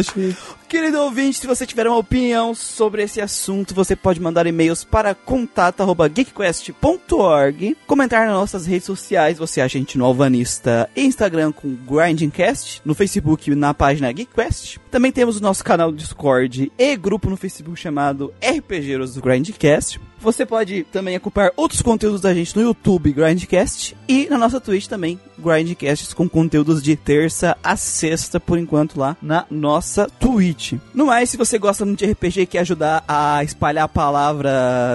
Querido ouvinte, se você tiver uma opinião sobre esse assunto, você pode mandar e-mails para contato.geekquest.org, comentar nas nossas redes sociais, você acha a gente no Alvanista Instagram com Grindingcast, no Facebook na página GeekQuest. Também temos o nosso canal do Discord e grupo no Facebook chamado RPGeiros do Grindcast. Você pode também acompanhar outros conteúdos da gente no YouTube Grindcast e na nossa Twitch também, Grindcasts com conteúdos de terça a sexta, por enquanto, lá na nossa Twitch. No mais, se você gosta muito de RPG e quer ajudar a espalhar a palavra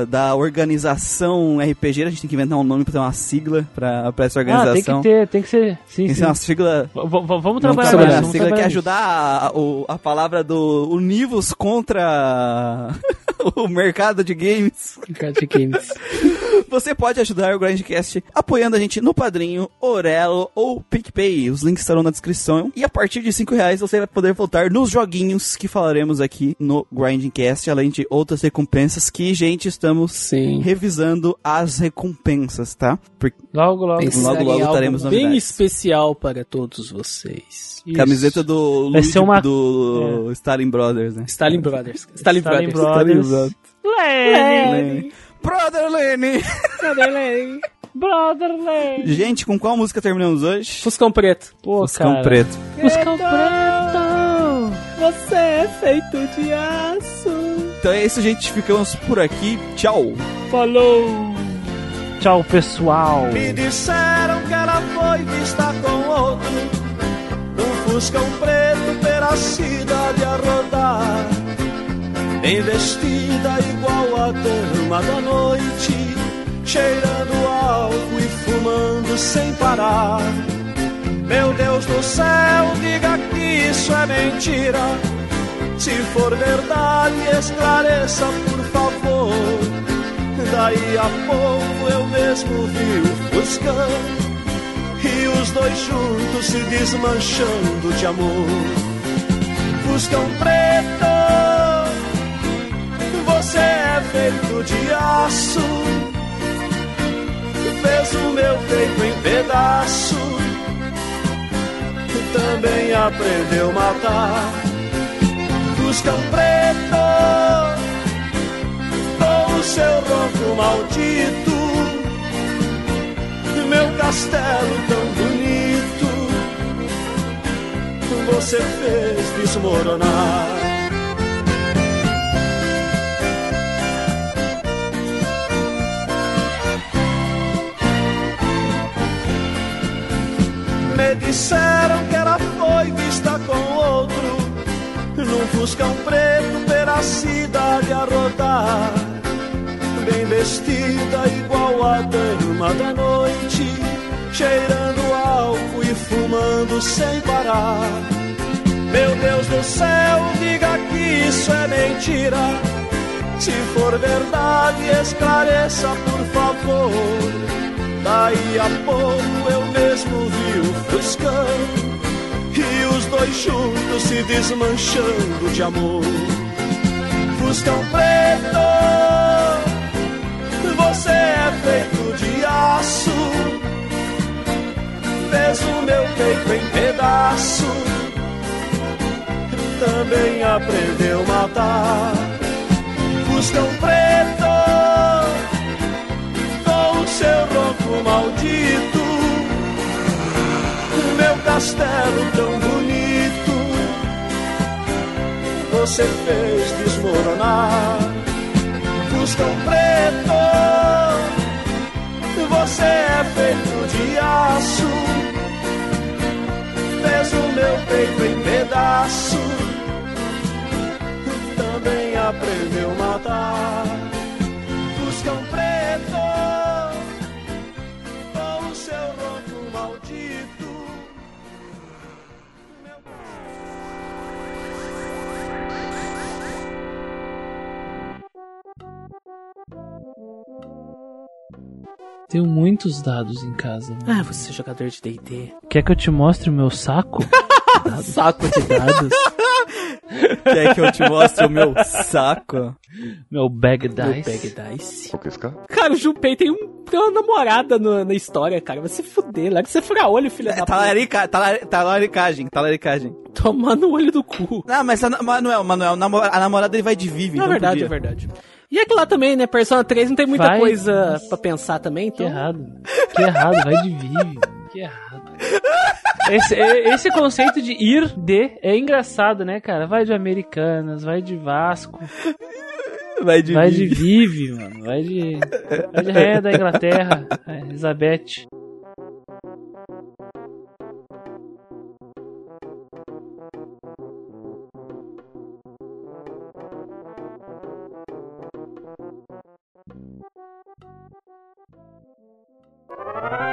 da organização RPG, a gente tem que inventar um nome pra ter uma sigla pra, pra essa Ah, tem organização. que ter, tem que ser. Sim, Tem que sim. ser uma sigla V- vamos trabalhar nisso, a vamos sigla que ajudar a, a- a palavra do Univos contra [LAUGHS] o mercado de games. [LAUGHS] Games. [LAUGHS] Você pode ajudar o Grindcast apoiando a gente no Padrinho, Orelo ou PicPay. Os links estarão na descrição. E a partir de 5 reais você vai poder voltar nos joguinhos que falaremos aqui no Grindcast, além de outras recompensas que, gente, estamos Sim. revisando as recompensas, tá? Porque Logo, logo. Logo, logo algo teremos bem novidades. especial para todos vocês. Isso. camiseta do Luigi uma- do Stalin Brothers, né? Stalin Brothers. Stalin, Stalin Brothers. Brothers. Lenny. Lenny. Brother Lenny! Stalin. Brother Lenny. Gente, com qual música terminamos hoje? Fuscão Preto. Pô, Fuscão cara. Preto. Fuscão Preto. Você é feito de aço. Então é isso, gente. Ficamos por aqui. Tchau! Falou. Tchau, pessoal. Me disseram que ela foi vista com outro Num fuscão preto pela cidade a rodar Bem vestida igual a dama da noite Cheirando álcool e fumando sem parar. Meu Deus do céu, diga que isso é mentira. Se for verdade, esclareça por favor. Daí a pouco eu mesmo vi o Fuscão E os dois juntos se desmanchando de amor. Fuscão preto Você é feito de aço. Fez o meu peito em pedaço. Também aprendeu a matar. Fuscão preto com o seu ronco maldito, meu castelo tão bonito, você fez desmoronar. Me disseram que ela foi vista com outro num fuscão preto pela cidade a rodar Bem vestida igual a dama da noite Cheirando álcool e fumando sem parar. Meu Deus do céu, diga que isso é mentira. Se for verdade, esclareça por favor. Daí a pouco eu mesmo vi o fuscão e os dois juntos se desmanchando de amor. Fuscão preto, você é feito de aço, fez o meu peito em pedaço, também aprendeu a matar. Fuscão preto, com o seu ronco maldito meu castelo tão bonito você fez desmoronar. Fuscão preto, você é feito de aço, fez o meu peito em pedaço, também aprendeu a matar. Fuscão preto, com o seu ronco maldito. Tenho muitos dados em casa. Mano. Ah, você é jogador de D&D. Quer que eu te mostre o meu saco? [LAUGHS] saco de dados? [LAUGHS] Quer que eu te mostre o meu saco? Meu bag dice. Meu bag dice. É cara, o Jupei tem, um, tem uma namorada no, na história, cara. Vai se fuder, larga você furar olho, filha é, da talarica, puta. Talaricagem, tá tá talaricagem. Tomar no olho do cu. Ah, mas a, Manuel, Manuel, a namorada ele vai de vive, Na verdade, podia. é verdade. E é que lá também, né? Persona 3 não tem muita Vai. coisa pra pensar também, Que então. errado. Que errado, vai de vive. Que errado. Esse, é- esse conceito de ir de é engraçado, né, cara? Vai de Americanas, vai de Vasco, Vai de vai de Vivi. Vive, mano. Vai de. Vai de Rainha da Inglaterra, é, Elizabeth.「